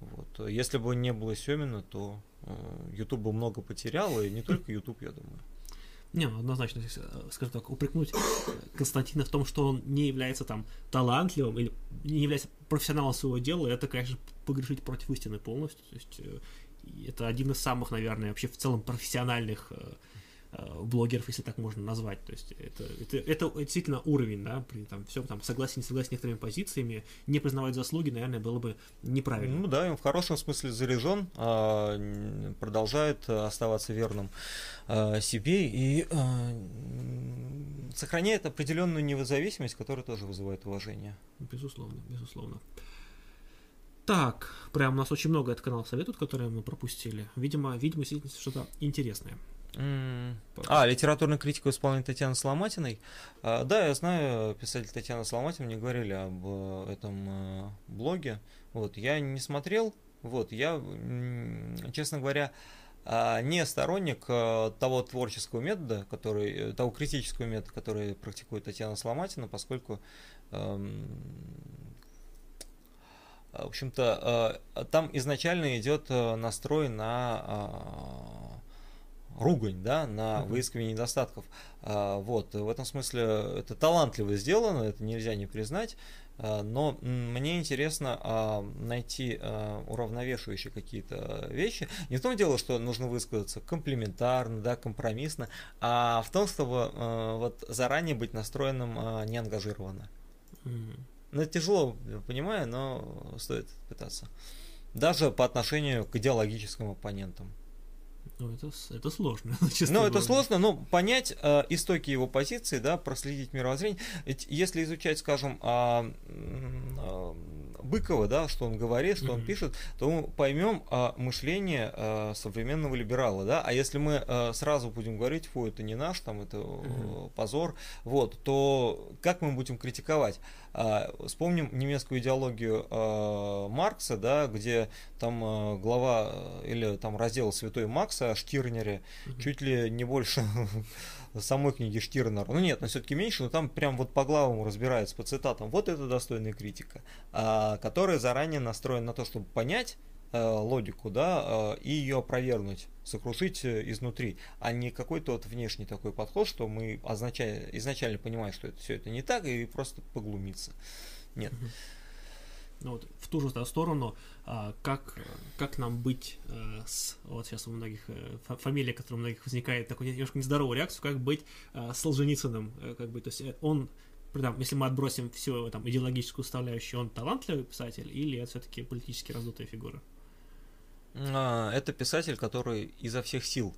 Вот. Если бы не было Семина, то э, YouTube бы много потерял, и не только YouTube, я думаю. Не, ну, однозначно, э, скажем так, упрекнуть Константина в том, что он не является там талантливым или не является профессионалом своего дела, это, конечно, погрешить против истины полностью. То есть э, это один из самых, наверное, вообще в целом профессиональных э, э, блогеров, если так можно назвать. То есть это, это, это действительно уровень, да, при там все там согласен, не согласен с некоторыми позициями, не признавать заслуги, наверное, было бы неправильно. Ну да, он в хорошем смысле заряжен, а, продолжает оставаться верным а, себе и сохраняет определенную независимость, которая тоже вызывает уважение. Безусловно, безусловно. Так, прям у нас очень много этот канал советуют, которые мы пропустили. Видимо, видимо, что-то интересное. А, литературная критика в исполнении Татьяны Соломатиной. А, да, я знаю, писатель Татьяна Соломатина, мне говорили об э, этом э, блоге. Вот, я не смотрел, вот, я, честно говоря, а, не сторонник э, того творческого метода, который, того критического метода, который практикует Татьяна Соломатина, поскольку эм, в общем-то, там изначально идет настрой на ругань, да, на выискивание недостатков. А, вот, в этом смысле это талантливо сделано, это нельзя не признать, а, но мне интересно а, найти уравновешивающие какие-то вещи. Не в том дело, что нужно высказаться комплементарно, да, компромиссно, а в том, чтобы вот заранее быть настроенным неангажированно. Ну, это тяжело, понимаю, но стоит пытаться. Даже по отношению к идеологическим оппонентам. Ну, это, это сложно. Ну, это сложно, но понять э, истоки его позиции, да, проследить мировоззрение. Ведь если изучать, скажем, э, э, Быкова, да, что он говорит, что mm-hmm. он пишет, то мы поймем э, мышление э, современного либерала, да. А если мы э, сразу будем говорить, фу, это не наш, там, это mm-hmm. позор, вот, то как мы будем критиковать? А, вспомним немецкую идеологию а, Маркса, да, где там а, глава или там раздел Святой Макса о Штирнере угу. чуть ли не больше самой книги Штирнера. Ну нет, но все-таки меньше, но там прям вот по главам разбирается, по цитатам. Вот это достойная критика, которая заранее настроена на то, чтобы понять, Э, логику, да, э, и ее опровергнуть, сокрушить э, изнутри, а не какой-то вот внешний такой подход, что мы означая, изначально понимаем, что это все это не так, и просто поглумиться. Нет. Ну, вот, в ту же сторону, а, как, как нам быть с, вот сейчас у многих, фамилия, которая у многих возникает, такой немножко нездоровую реакцию, как быть с Солженицыным, как бы, то есть он там, если мы отбросим всю там, идеологическую составляющую, он талантливый писатель или это все-таки политически раздутая фигура? А, это писатель, который изо всех сил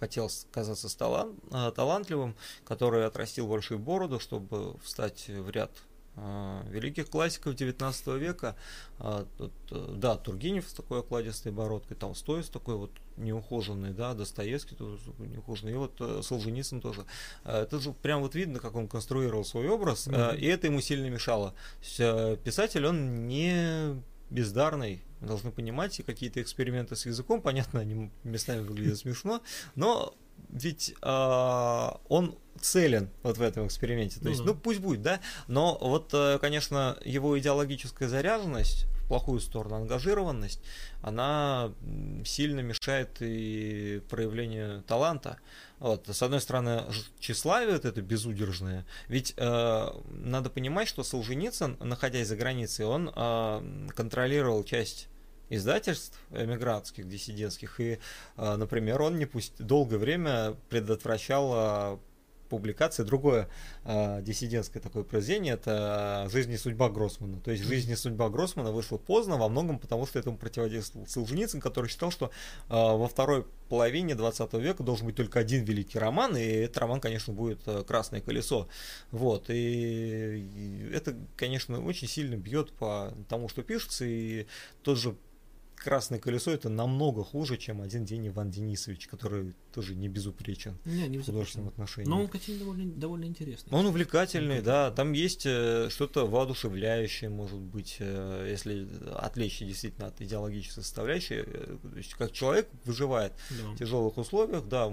хотел казаться талант, а, талантливым, который отрастил большую бороду, чтобы встать в ряд а, великих классиков 19 века. Тут, э, да, Тургенев с такой окладистой бородкой, Толстой с такой вот неухоженный, да, Достоевский тоже неухоженный, и вот э, Солженицын тоже. Это же прям вот видно, как он конструировал свой образ, mm-hmm. и это ему сильно мешало. Писатель, он не бездарный, должны понимать, и какие-то эксперименты с языком, понятно, они местами выглядят смешно, но ведь э, он целен вот в этом эксперименте. То ну, есть, ну пусть будет, да. Но вот, э, конечно, его идеологическая заряженность в плохую сторону, ангажированность, она сильно мешает и проявлению таланта. Вот. С одной стороны, тщеславие вот это безудержное. Ведь э, надо понимать, что Солженицын, находясь за границей, он э, контролировал часть издательств эмигрантских, диссидентских, и, э, например, он не пусть долгое время предотвращал э, публикации другое э, диссидентское такое произведение, это «Жизнь и судьба Гроссмана». То есть «Жизнь и судьба Гроссмана» вышла поздно, во многом потому, что этому противодействовал Солженицын, который считал, что э, во второй половине 20 века должен быть только один великий роман, и этот роман, конечно, будет «Красное колесо». Вот, и, и это, конечно, очень сильно бьет по тому, что пишется, и тот же Красное колесо это намного хуже, чем один день Иван Денисович, который тоже не безупречен не, не в художественном отношении. Но он, конечно, довольно, довольно интересный. Он увлекательный, да. Там есть э, что-то воодушевляющее, может быть, э, если отвлечься действительно от идеологической составляющей. Э, то есть, как человек выживает да. в тяжелых условиях, да,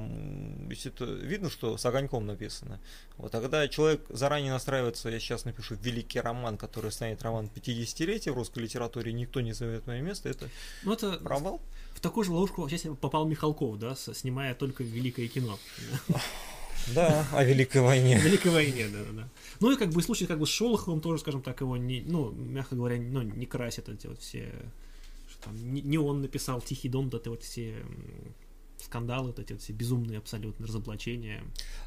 это видно, что с огоньком написано. Вот, а когда человек заранее настраивается, я сейчас напишу великий роман, который станет роман 50-летия в русской литературе, никто не зовет мое место, это ну, это провал. В такую же ловушку сейчас попал Михалков, да, снимая только великое кино. Да, о Великой войне. О Великой войне, да, да, да. Ну и как бы случай как бы с Шолоховым тоже, скажем так, его не, ну, мягко говоря, ну, не красят эти вот все, что там, не, не он написал Тихий Дон, да, ты вот все скандалы, вот эти вот все безумные абсолютно разоблачения.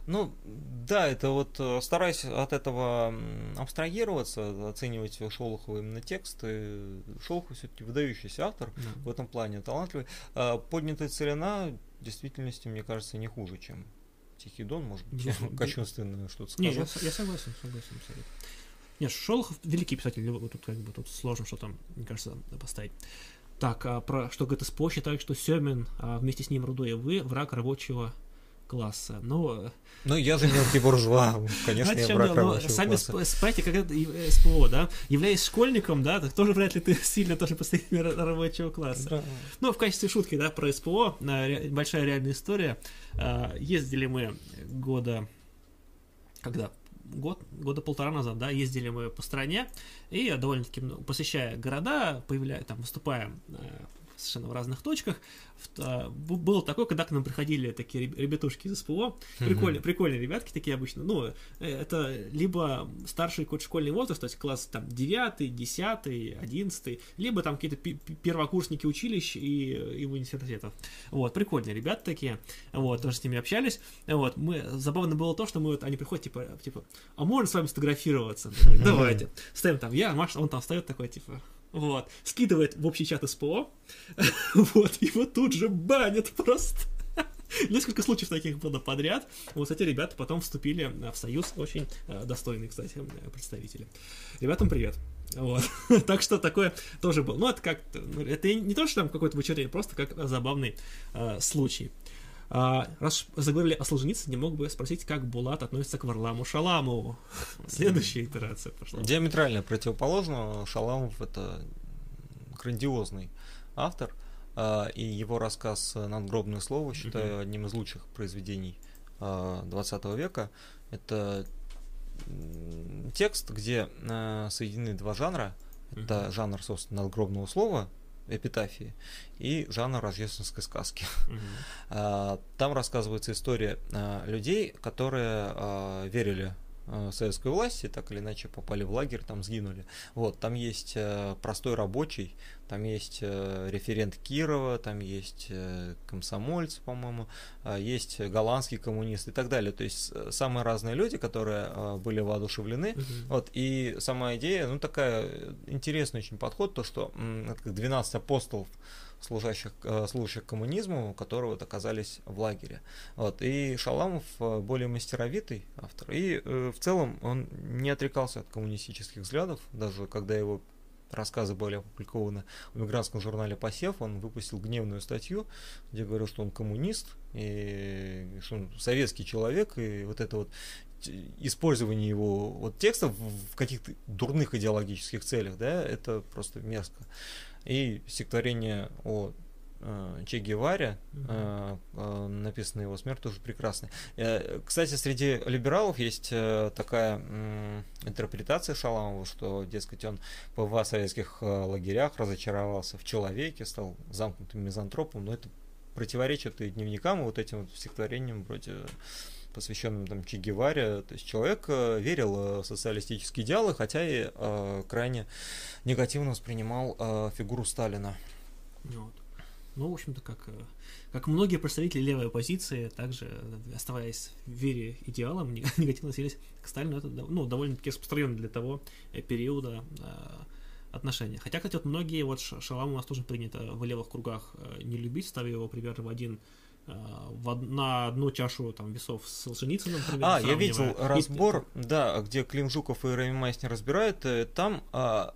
Ну, да, это вот э, стараясь от этого абстрагироваться, оценивать Шолохова именно тексты. Шолохов все-таки выдающийся автор да. в этом плане, талантливый. А поднятая целина в действительности, мне кажется, не хуже, чем Тихий Дон, может быть, я кощунственно что-то скажу. Не, я, я согласен, согласен абсолютно. Нет, Шолохов великий писатель, вот тут как бы тут сложно что-то, мне кажется, поставить. Так, а про что ГТСПО считает, что Семин а вместе с ним Рудой вы враг рабочего класса. Но... Ну, я же мелкий буржуа, конечно, я враг рабочего Сами спайте, как это СПО, да, являясь школьником, да, так тоже вряд ли ты сильно тоже представитель рабочего класса. Ну, в качестве шутки, да, про СПО, большая реальная история. А, ездили мы года, когда год, года полтора назад, да, ездили мы по стране и довольно-таки посещая города, появляя, там, выступая э, совершенно в разных точках. А, было такое, когда к нам приходили такие ребятушки из СПО, прикольные, прикольные ребятки такие обычно, ну, э, это либо старший какой-то школьный возраст, то есть класс там 9, 10, 11, либо там какие-то первокурсники училищ и, и университетов. Вот, прикольные ребята такие, вот, тоже с ними общались, вот, мы, забавно было то, что мы, вот, они приходят, типа, типа, а можно с вами сфотографироваться? Давайте. Ставим там я, Маша, он там встает такой, типа, вот, скидывает в общий чат СПО, вот, его тут же банят просто. Несколько случаев таких было подряд. Вот эти ребята потом вступили в союз, очень э, достойные, кстати, представители. Ребятам привет. Вот. так что такое тоже было. Ну, это как ну, это не то, что там какое-то вычерение, просто как забавный э, случай. А, раз заговорили о Солженицыне, не мог бы спросить, как Булат относится к Варламу Шаламову. Следующая итерация пошла. Диаметрально противоположно. Шаламов это грандиозный автор, а, и его рассказ «Надгробное слово» считаю одним из лучших произведений 20 а, века. Это текст, где соединены два жанра. Это жанр, собственно, надгробного слова, эпитафии и жанр рождественской сказки. Mm-hmm. Там рассказывается история а, людей, которые а, верили советской власти, так или иначе попали в лагерь, там сгинули. Вот, там есть э, простой рабочий, там есть э, референт Кирова, там есть комсомольцы, по-моему, есть голландский коммунист и так далее. То есть самые разные люди, которые были воодушевлены. Угу. Вот, и сама идея, ну, такая интересный очень подход, то, что как 12 апостолов служащих, э, служащих коммунизму, которые вот оказались в лагере. Вот. И Шаламов э, более мастеровитый автор. И э, в целом он не отрекался от коммунистических взглядов, даже когда его рассказы были опубликованы в мигрантском журнале «Посев», он выпустил гневную статью, где говорил, что он коммунист, и что он советский человек, и вот это вот использование его вот текстов в каких-то дурных идеологических целях, да, это просто мерзко и стихотворение о э, Че Геваре, э, э, написано его смерть, тоже прекрасная. Э, кстати, среди либералов есть такая интерпретация Шаламова, что, дескать, он в советских лагерях разочаровался в человеке, стал замкнутым мизантропом, но это противоречит и дневникам, и вот этим вот стихотворениям вроде посвященным там Че Геваре. То есть человек э, верил э, в социалистические идеалы, хотя и э, крайне негативно воспринимал э, фигуру Сталина. Вот. Ну, в общем-то, как, э, как многие представители левой оппозиции, также, оставаясь в вере идеалам, негативно относились к Сталину. Это ну, довольно-таки распространенно для того периода отношения. Хотя, кстати, вот многие, вот Шалам у нас тоже принято в левых кругах не любить, ставя его примерно в один в, на одну чашу там, весов с Солженицыным, например. А, я видел разбор, и... да, где Клим Жуков и Рэми Майснер разбирают, э, там а,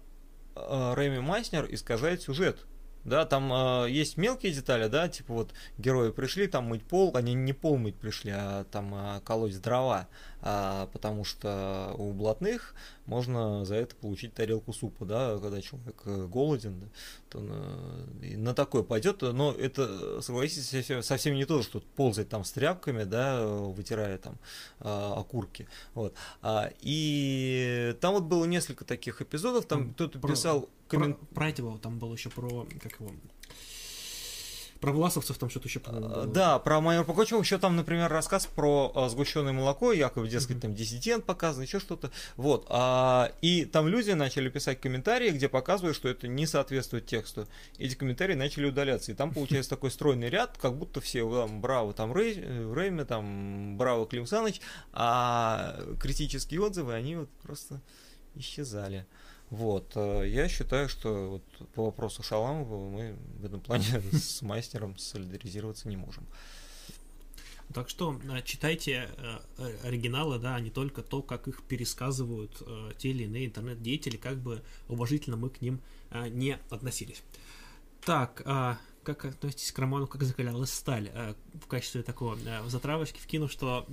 а, Рэми Майснер искажает сюжет да, там э, есть мелкие детали, да, типа вот герои пришли там мыть пол, они не пол мыть пришли, а там э, колоть дрова, э, потому что у блатных можно за это получить тарелку супа, да, когда человек э, голоден, да, то на, на такое пойдет, но это, согласитесь, совсем не то, что ползать там с тряпками, да, вытирая там э, окурки, вот, а, и там вот было несколько таких эпизодов, там кто-то писал коммен... про, про этого там было еще про как его Про власовцев там что-то еще, по-моему, Да, про майора Пугачева еще там, например, рассказ про а, сгущенное молоко, якобы, дескать, там диссидент показан, еще что-то. Вот. А, и там люди начали писать комментарии, где показывают, что это не соответствует тексту. Эти комментарии начали удаляться. И там получается такой стройный ряд, как будто все там, браво там Рей, Рейме, там браво Клим Саныч, а критические отзывы, они вот просто исчезали. Вот, э, я считаю, что вот по вопросу Шаламова мы в этом плане с мастером солидаризироваться не можем. Так что э, читайте э, оригиналы, да, а не только то, как их пересказывают те или иные интернет-деятели, как бы уважительно мы к ним не относились. Так, а, как относитесь к роману «Как закалялась сталь» э, в качестве такого э, затравочки вкину, что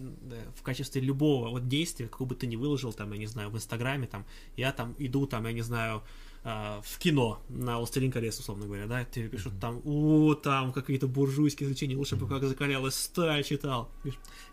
в качестве любого вот действия, какого бы ты ни выложил, там, я не знаю, в Инстаграме, там, я там иду, там, я не знаю, а, в кино на «Властелин колец», условно говоря, да, тебе пишут там, о, там какие-то буржуйские развлечения, лучше бы как закалялась сталь читал.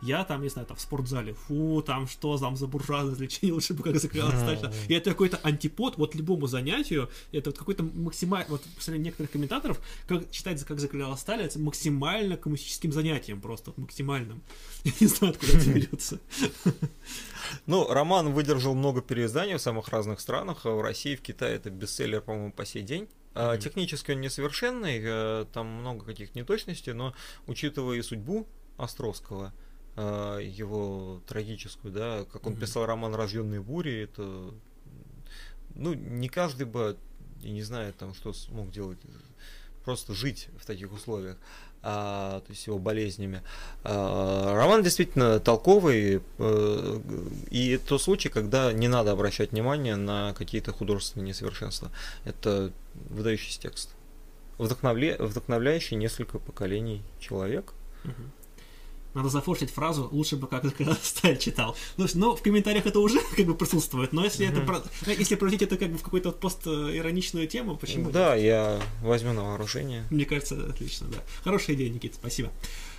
Я там, не знаю, там в спортзале, фу, там что там за буржуазное развлечение, лучше бы как закалялась сталь читал. И это какой-то антипод вот любому занятию, это вот какой-то максимально, вот среди некоторых комментаторов, как читать как закалялась сталь, это максимально коммунистическим занятием просто, максимальным. Я не знаю, откуда это берется. Ну, роман выдержал много переизданий в самых разных странах. В России, в Китае это бестселлер, по-моему, по сей день. Mm-hmm. Технически он несовершенный, э, там много каких неточностей, но учитывая и судьбу Островского, э, его трагическую, да, как он mm-hmm. писал роман «Рожденные бури», это, ну, не каждый бы, я не знаю, там, что смог делать, просто жить в таких условиях то есть его болезнями. А, роман действительно толковый, а, и это случай, когда не надо обращать внимание на какие-то художественные несовершенства. Это выдающийся текст. Вдохновля... Вдохновляющий несколько поколений человек. Угу. Надо зафорсить фразу «лучше бы как Сталь читал». Ну, но в комментариях это уже как бы присутствует, но если mm-hmm. это ну, если превратить это как бы в какую-то постироничную тему, почему? Да, нет? я возьму на вооружение. Мне кажется, отлично, да. Хорошая идея, Никита, спасибо.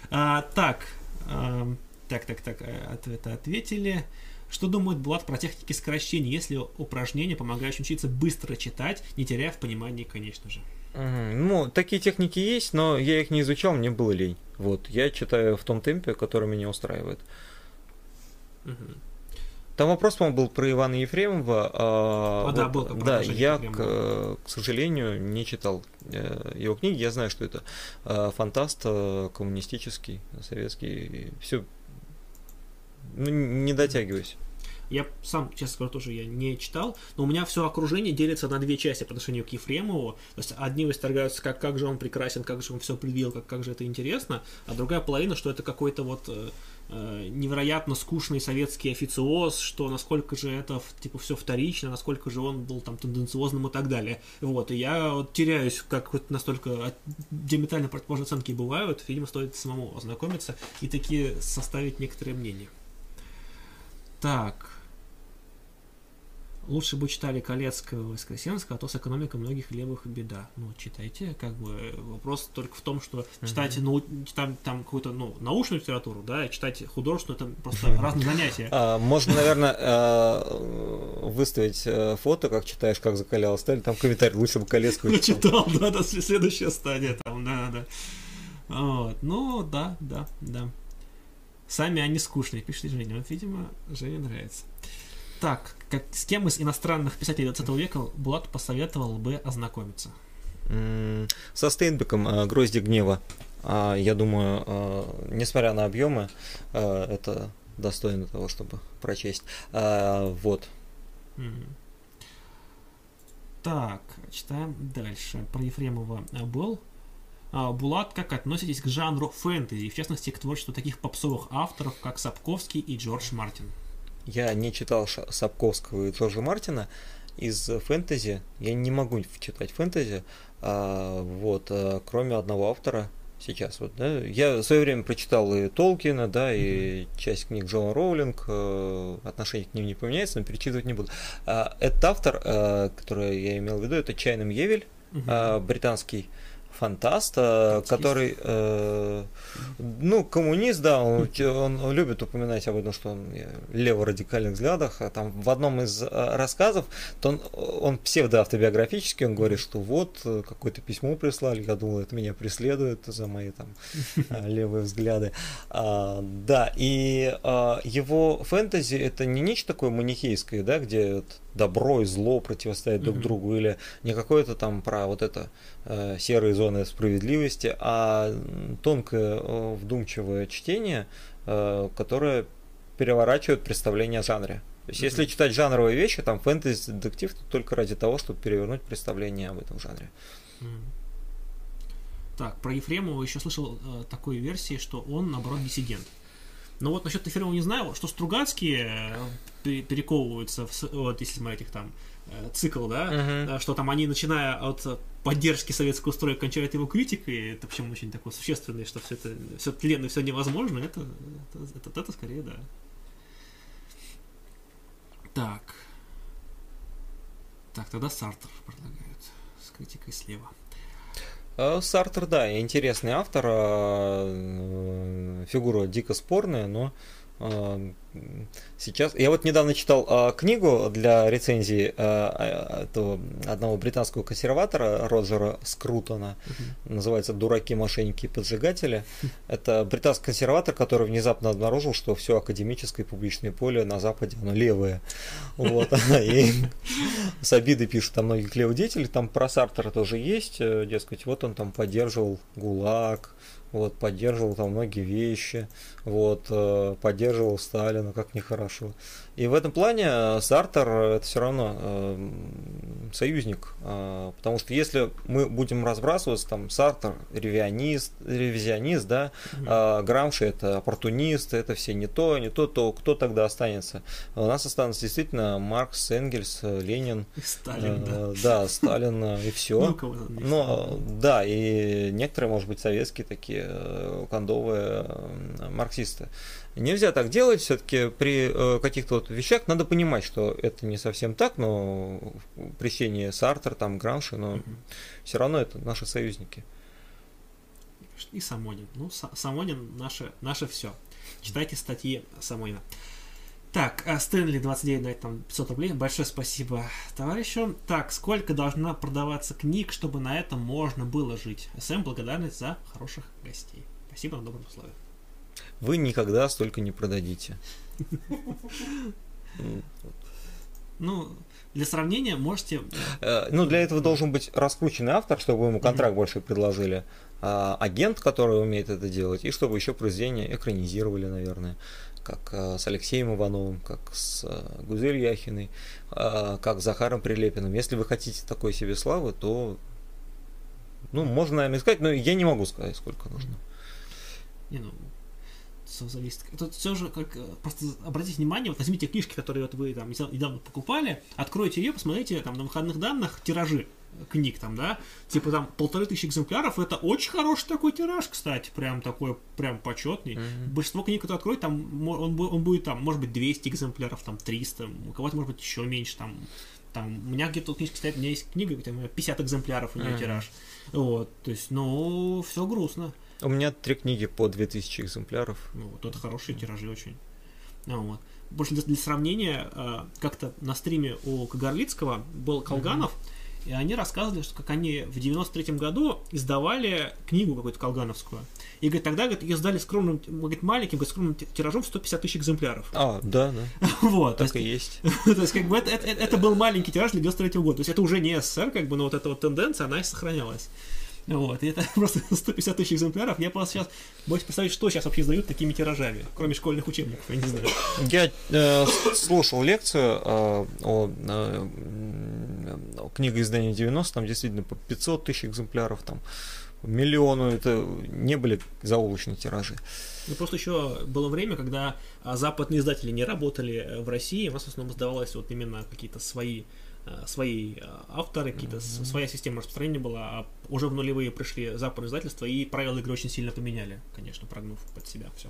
А, так, а, так, так, так, э, ответы ответили. Что думает Булат про техники скорочтения, если упражнения, помогающие учиться быстро читать, не теряя в понимании, конечно же? Ну, такие техники есть, но я их не изучал, мне было лень. Вот, я читаю в том темпе, который меня устраивает. Угу. Там вопрос, по-моему, был про Ивана Ефремова. А, О, вот, да, был. Да, я, к, к сожалению, не читал э, его книги. Я знаю, что это э, фантаст э, коммунистический, советский. Все, ну, не дотягиваюсь. Я сам, честно скажу, тоже я не читал, но у меня все окружение делится на две части по отношению к Ефремову. То есть одни восторгаются, как, как же он прекрасен, как же он все предвидел, как, как же это интересно, а другая половина, что это какой-то вот э, э невероятно скучный советский официоз, что насколько же это типа все вторично, насколько же он был там тенденциозным и так далее. Вот, и я вот теряюсь, как вот настолько диаметрально противоположные оценки бывают, видимо, стоит самому ознакомиться и такие составить некоторые мнения. Так, лучше бы читали Колецкого и Воскресенского, а то с экономикой многих левых беда. Ну, читайте, как бы вопрос только в том, что читайте ну, там, там какую-то ну, научную литературу, да, и читайте художественную, это просто разные занятия. А, можно, наверное, а, выставить э, фото, как читаешь, как закалял сталь, там комментарий, лучше бы Колецкого читал. Читал, да, да, следующая стадия там, да, да. Вот, ну, да, да, да. Сами они скучные, пишет Женя. Вот, видимо, Жене нравится. Так, как, с кем из иностранных писателей 20 века Булат посоветовал бы ознакомиться? Со Стейнбеком э, «Грозди гнева». А, я думаю, э, несмотря на объемы, это достойно того, чтобы прочесть. А, вот. Так, читаем дальше. Про Ефремова был. А, Булат, как относитесь к жанру фэнтези, в частности, к творчеству таких попсовых авторов, как Сапковский и Джордж Мартин? Я не читал Сапковского и Джорджа Мартина. Из фэнтези я не могу читать фэнтези, а, вот, а, кроме одного автора сейчас. Вот, да. Я в свое время прочитал и Толкина, да, и mm-hmm. часть книг Джона Роулинг, э, отношение к ним не поменяется, но перечитывать не буду. А, этот автор, э, который я имел в виду, это Чайным Евель, mm-hmm. британский фантаст, который, э, ну, коммунист, да, он, он любит упоминать об этом, что он лево-радикальных взглядах. А там в одном из а, рассказов, то он, он псевдоавтобиографический, он говорит, что вот э, какое-то письмо прислали, я думал, это меня преследует за мои там левые взгляды. А, да, и а, его фэнтези это не нечто такое манихейское, да, где добро и зло противостоят друг другу, или не какое-то там про вот это э, серые зоны справедливости, а тонкое, э, вдумчивое чтение, э, которое переворачивает представление о жанре. То есть, mm-hmm. если читать жанровые вещи, там фэнтези-детектив только ради того, чтобы перевернуть представление об этом жанре. Mm-hmm. Так, про Ефремова еще слышал э, такой версии, что он, наоборот, диссидент. Но вот насчет Ефремова не знаю, что Стругацкие э, перековываются, в, вот если смотреть их там э, цикл, да, uh-huh. что там они, начиная от поддержки советского строя, кончают его критикой, это причем очень такое существенное, что все это, все тленно, все невозможно, это, это, это, это скорее, да. Так. Так, тогда Сартер предлагают с критикой слева. Э, Сартер, да, интересный автор, э, фигура дико спорная, но Сейчас я вот недавно читал э, книгу для рецензии э, этого одного британского консерватора Роджера Скрутона. Uh-huh. Называется "Дураки, мошенники и поджигатели". Это британский консерватор, который внезапно обнаружил, что все академическое и публичное поле на Западе оно левое. Вот и с обидой пишут там многие левые деятели. Там про Сартера тоже есть, э, дескать, вот он там поддерживал ГУЛАГ, вот, поддерживал там многие вещи, вот, э, поддерживал Сталина, как нехорошо. И в этом плане э, Сартер это все равно э, союзник, э, потому что если мы будем разбрасываться, там Сартер ревизионист, ревизионист, да, э, Грамши это оппортунист, это все не то, не то, то кто тогда останется? У нас останутся действительно Маркс, Энгельс, Ленин, Сталин, э, да. да, Сталин и все. Ну, Но да, и некоторые, может быть, советские такие э, кондовые э, марксисты. Нельзя так делать, все-таки при э, каких-то вот вещах надо понимать, что это не совсем так, но при чтении Сартер, там, Гранши, но mm-hmm. все равно это наши союзники. И Самонин. Ну, Самонин наше, наше все. Читайте статьи Самонина. Так, а Стэнли 29 дает там 500 рублей. Большое спасибо товарищу. Так, сколько должна продаваться книг, чтобы на этом можно было жить? СМ, благодарность за хороших гостей. Спасибо на добром условии вы никогда столько не продадите. Ну, для сравнения можете... Э, ну, для этого должен быть раскрученный автор, чтобы ему контракт больше предложили. А, агент, который умеет это делать, и чтобы еще произведение экранизировали, наверное. Как э, с Алексеем Ивановым, как с э, Гузель Яхиной, как с Захаром Прилепиным. Если вы хотите такой себе славы, то ну, можно, наверное, сказать, но я не могу сказать, сколько нужно. Не, ну, все зависит. Тут все же, как э, просто обратите внимание, вот возьмите книжки, которые вот вы там недавно покупали, откройте ее, посмотрите там на выходных данных тиражи книг там, да, типа там полторы тысячи экземпляров, это очень хороший такой тираж, кстати, прям такой, прям почетный. Mm-hmm. Большинство книг, которые откроют, там, он, он будет там, может быть, 200 экземпляров, там, 300, у кого-то, может быть, еще меньше, там, там, у меня где-то книжки стоят, у меня есть книга, где 50 экземпляров у нее mm-hmm. тираж. Вот, то есть, ну, все грустно. У меня три книги по 2000 экземпляров. Ну, вот это хорошие тиражи очень. Ну, вот. Больше для, для сравнения, э, как-то на стриме у Кагарлицкого был Колганов, mm-hmm. и они рассказывали, что как они в 93-м году издавали книгу какую-то колгановскую. И говорит, тогда говорит, ее сдали скромным, говорит, маленьким, говорит, скромным тиражом в 150 тысяч экземпляров. А, да, да. вот. Так и есть. то есть, как бы, это, это, это был маленький тираж для 93 года. То есть, это уже не СССР, как бы, но вот эта вот тенденция, она и сохранялась. Вот, и это просто 150 тысяч экземпляров. Я просто сейчас боюсь представить, что сейчас вообще издают такими тиражами, кроме школьных учебников, я не знаю. Я э, слушал лекцию э, о, э, книгоиздании 90, там действительно по 500 тысяч экземпляров, там миллиону, это не были заоблачные тиражи. Ну, просто еще было время, когда а, западные издатели не работали в России, у нас в основном сдавалось вот именно какие-то свои Э, свои э, авторы, какие-то mm-hmm. своя система распространения была, а уже в нулевые пришли западные издательства и правила игры очень сильно поменяли, конечно, прогнув под себя все.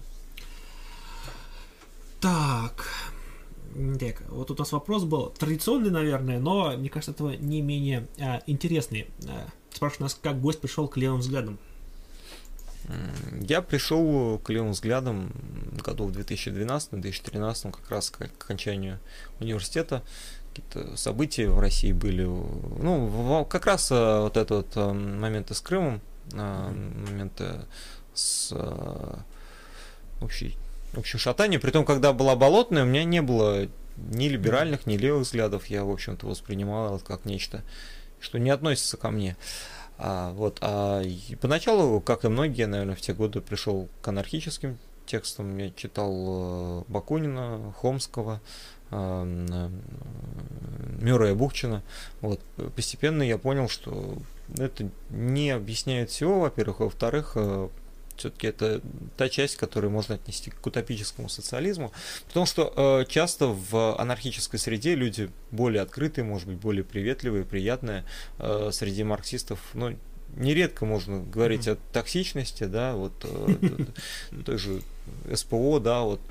Так. Так, вот у нас вопрос был традиционный, наверное, но, мне кажется, этого не менее а, интересный. А, спрашивают нас, как гость пришел к левым взглядам. Я пришел к левым взглядам году в 2012-2013, как раз к окончанию университета. Какие-то события в России были. Ну, как раз э, вот этот вот моменты с Крымом, моменты с общей, общем шатание. При том, когда была болотная, у меня не было ни либеральных, ни левых взглядов. Я, в общем-то, воспринимал это как нечто, что не относится ко мне. А, вот, а поначалу, как и многие, наверное, в те годы пришел к анархическим текстам. Я читал э, Бакунина, Хомского, э, э, Мюррея Бухчина. Вот. Постепенно я понял, что это не объясняет всего, во-первых, во-вторых, все-таки это та часть, которую можно отнести к утопическому социализму, потому что э, часто в анархической среде люди более открытые, может быть, более приветливые, приятные. Э, среди марксистов, ну, нередко можно говорить mm-hmm. о токсичности, да, вот э, той же СПО, да, вот,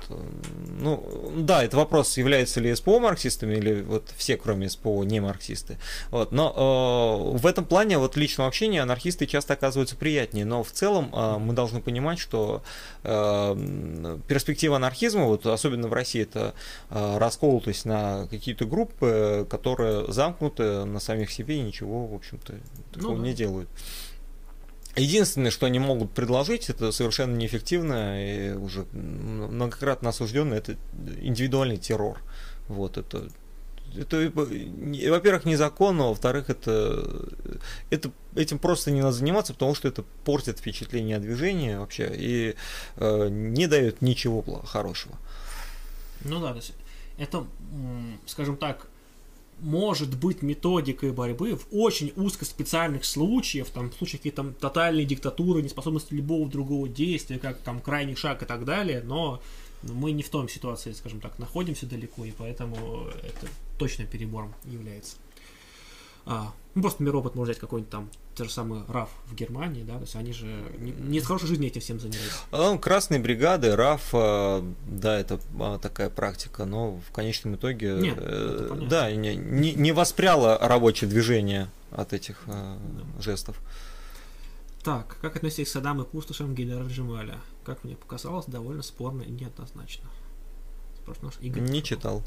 ну, да, это вопрос, являются ли СПО марксистами или вот все, кроме СПО, не марксисты, вот, но э, в этом плане вот личного общения анархисты часто оказываются приятнее, но в целом э, мы должны понимать, что э, перспектива анархизма, вот особенно в России, это э, расколотость на какие-то группы, которые замкнуты на самих себе и ничего, в общем-то, такого ну, да. не делают. Единственное, что они могут предложить, это совершенно неэффективно и уже многократно осужденно, это индивидуальный террор. Вот это это, во-первых, незаконно, во-вторых, это, это этим просто не надо заниматься, потому что это портит впечатление о движении вообще и э, не дает ничего хорошего. Ну да, то есть это, скажем так, может быть методикой борьбы в очень узкоспециальных случаях, там, в случаях какие-то тотальной диктатуры, неспособности любого другого действия, как там крайний шаг и так далее, но мы не в том ситуации, скажем так, находимся далеко, и поэтому это точно перебором является. А, ну, просто мир робот может взять какой-нибудь там те же самые РАФ в Германии, да, то есть они же не, не с хорошей жизни этим всем занимаются. Ну, красные бригады, РАФ, а, да, это а, такая практика, но в конечном итоге, Нет, э, да, не, не, не воспряло рабочее движение от этих э, да. жестов. Так, как относитесь к Саддам и пустошам Гидара Джемаля? Как мне показалось, довольно спорно и неоднозначно. Игорь не читал.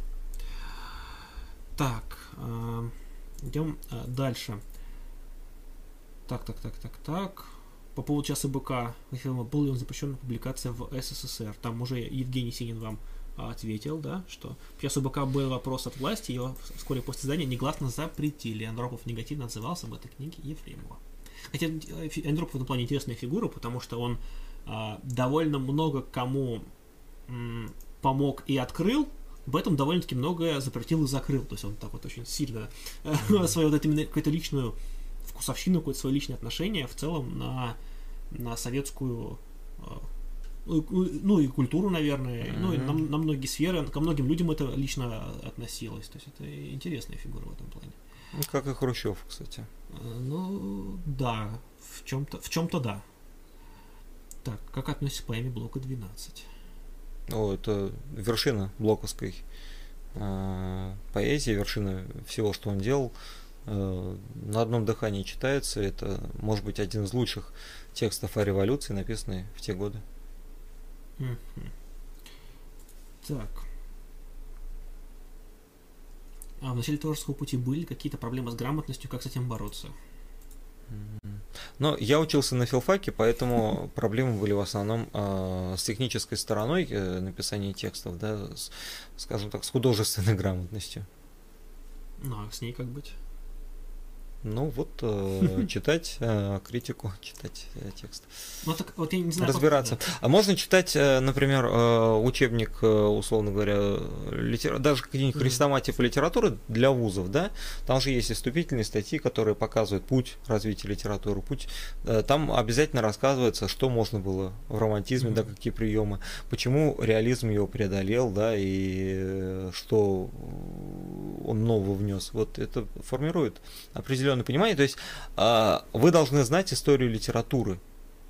Так, э, Идем а, дальше. Так, так, так, так, так. По поводу часа БК, был ли он запрещен публикация в СССР? Там уже Евгений Синин вам а, ответил, да, что часу БК был вопрос от власти, его вскоре после издания негласно запретили. Андропов негативно отзывался об этой книге Ефремова. Хотя Андропов в этом плане интересная фигура, потому что он а, довольно много кому м, помог и открыл этом довольно-таки многое запретил и закрыл. То есть он так вот очень сильно mm-hmm. свою вот именно какую-то личную вкусовщину, какое-то свое личное отношение в целом на, на советскую э, ну, ну и культуру, наверное, mm-hmm. ну и на, на многие сферы, ко многим людям это лично относилось. То есть это интересная фигура в этом плане. Ну, как и Хрущев, кстати. Э, ну, да, в чем-то, в чем-то да. Так, как относится к поэме Блока 12? О, это вершина блоковской э, поэзии, вершина всего, что он делал. Э, на одном дыхании читается. Это, может быть, один из лучших текстов о революции, написанный в те годы. Так. А в начале творческого пути были какие-то проблемы с грамотностью, как с этим бороться? Но я учился на филфаке, поэтому проблемы были в основном э, с технической стороной э, написания текстов, да, с, скажем так, с художественной грамотностью. Ну, а с ней как быть? Ну вот э, читать э, критику, читать э, текст. Ну так вот я не знаю. Разбираться. Как... А можно читать, э, например, э, учебник, э, условно говоря, литера... даже какие-нибудь mm-hmm. хрестоматии по литературе для вузов, да? Там же есть и вступительные статьи, которые показывают путь развития литературы, путь. Э, там обязательно рассказывается, что можно было в романтизме, mm-hmm. да, какие приемы, почему реализм его преодолел, да, и э, что он нового внес. Вот это формирует определенный определенное понимание. То есть а, вы должны знать историю литературы,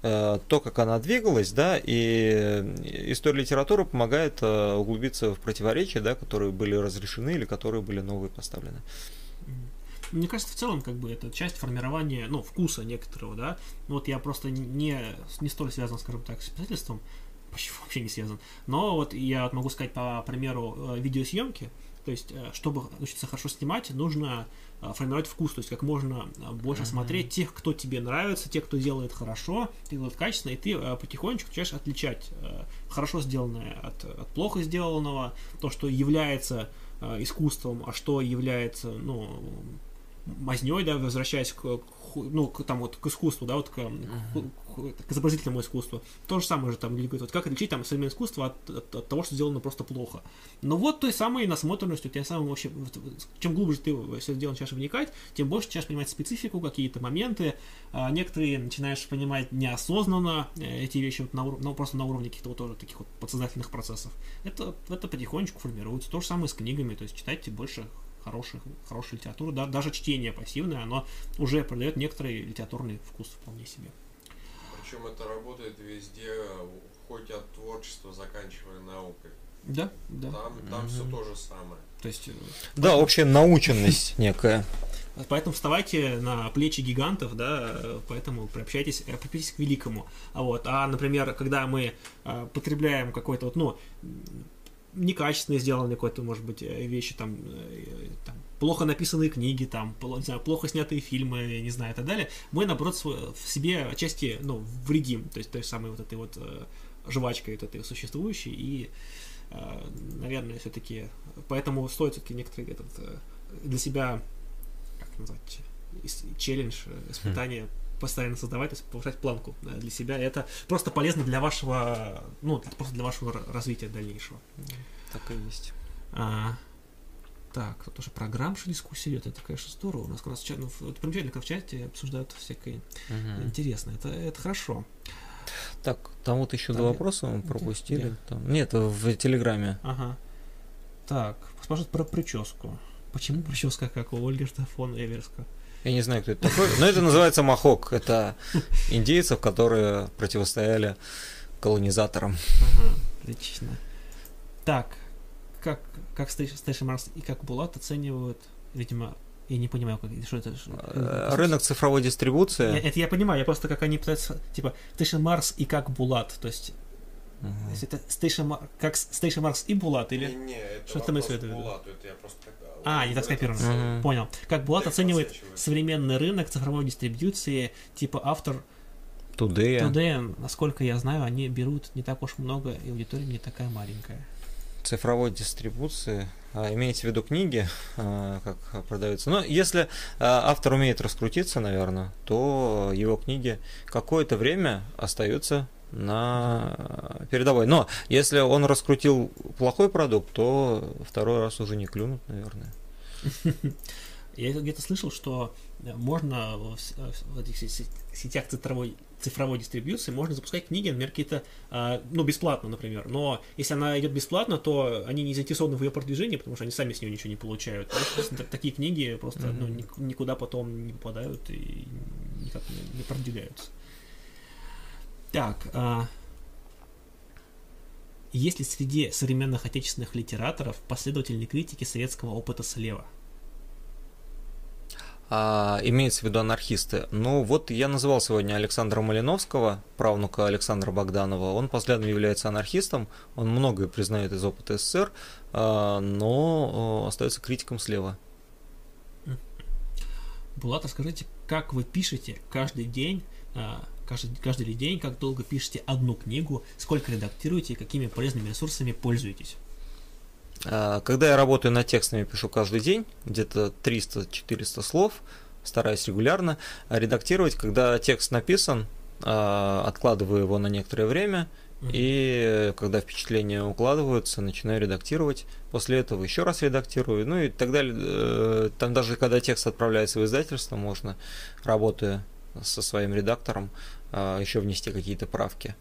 э, то, как она двигалась, да, и история литературы помогает э, углубиться в противоречия, да, которые были разрешены или которые были новые поставлены. мне кажется, в целом, как бы, это часть формирования, ну, вкуса некоторого, да. Вот я просто не, не столь связан, скажем так, с писательством, почти вообще не связан. Но вот я вот могу сказать по примеру э, видеосъемки, то есть, чтобы учиться хорошо снимать, нужно формировать вкус, то есть как можно больше uh-huh. смотреть тех, кто тебе нравится, тех, кто делает хорошо, делает качественно, и ты потихонечку начинаешь отличать хорошо сделанное от, от плохо сделанного, то, что является искусством, а что является, ну, мазней, да, возвращаясь к, ну, к, там вот к искусству, да, вот к, uh-huh. Изобразительному искусству. То же самое же там люди говорят, вот как отличить там современное искусство от, от, от того, что сделано просто плохо. Но вот той самой насмотренностью, тем самым вообще, чем глубже ты все дело начинаешь вникать, тем больше начинаешь понимать специфику, какие-то моменты, а некоторые начинаешь понимать неосознанно э, эти вещи вот на, ну, просто на уровне каких-то вот тоже таких вот подсознательных процессов. Это, это потихонечку формируется. То же самое с книгами, то есть читайте больше хороших, хорошей литературы. Да, даже чтение пассивное, оно уже продает некоторый литературный вкус вполне себе. Причем это работает везде, хоть от творчества, заканчивая наукой. Да, да. Там, там угу. все то же самое. То есть, э, да, поэтому... общая наученность некая. Поэтому вставайте на плечи гигантов, да, поэтому приобщайтесь, э, приобщайтесь к великому. А вот, а, например, когда мы а, потребляем какой-то вот, ну, некачественно сделаны какой-то, может быть, э, вещи, там, э, там плохо написанные книги, там, не знаю, плохо снятые фильмы, не знаю, и так далее, мы, наоборот, в себе отчасти, ну, вредим, то есть той самой вот этой вот э, жвачкой вот этой существующей, и, наверное, все-таки, поэтому стоит все-таки некоторый этот для себя, как назвать, челлендж, испытание постоянно создавать, то есть повышать планку для себя. Это просто полезно для вашего, ну, просто для вашего развития дальнейшего. Так и есть. А, так, тут тоже программша дискуссии идет, это, конечно, здорово. У нас как раз чат, ну, это примечательно, как в чате обсуждают всякое угу. интересное. Это, это хорошо. Так, там вот еще два вопроса мы пропустили. Где? Там, нет, в Телеграме. Ага. Так, спрашивают про прическу. Почему прическа, как у Ольгерта фон Эверска? Я не знаю, кто это такой, но это называется махок. Это индейцев, которые противостояли колонизаторам. Ага, отлично. Так, как, как Station Марс и как Булат оценивают, видимо, я не понимаю, как, что это. Э, рынок цифровой дистрибуции. Я, это я понимаю, я просто как они пытаются, типа, Station Mars и как Булат, то есть Uh-huh. Если это Station, как Station Mars и Булат, или не, не, это что ты имеешь в виду? Булату, это я просто а, не так скопировано. Mm-hmm. Понял. Как Булат оценивает современный рынок цифровой дистрибьюции, типа автор Today. Today, насколько я знаю, они берут не так уж много, и аудитория не такая маленькая. Цифровой дистрибуции, а, имеете в виду книги, а, как продаются. Но если а, автор умеет раскрутиться, наверное, то его книги какое-то время остаются на передовой. Но если он раскрутил плохой продукт, то второй раз уже не клюнут, наверное. Я где-то слышал, что можно в этих сетях цифровой, цифровой дистрибьюции можно запускать книги, например, какие-то, а, ну, бесплатно, например. Но если она идет бесплатно, то они не заинтересованы в ее продвижении, потому что они сами с нее ничего не получают. Такие книги просто ну, никуда потом не попадают и никак не продвигаются. Так, а... есть ли среди современных отечественных литераторов последовательные критики советского опыта слева? А, имеется в виду анархисты. Ну, вот я называл сегодня Александра Малиновского, правнука Александра Богданова. Он последовательно является анархистом, он многое признает из опыта СССР, а, но остается критиком слева. Булат, расскажите, как вы пишете каждый день а, каждый, каждый день, как долго пишете одну книгу, сколько редактируете и какими полезными ресурсами пользуетесь? А, когда я работаю над текстами, пишу каждый день, где-то 300-400 слов, стараюсь регулярно редактировать. Когда текст написан, а, откладываю его на некоторое время, и когда впечатления укладываются, начинаю редактировать. После этого еще раз редактирую, ну и так далее. Э, там даже когда текст отправляется в издательство, можно, работая со своим редактором, а, еще внести какие-то правки.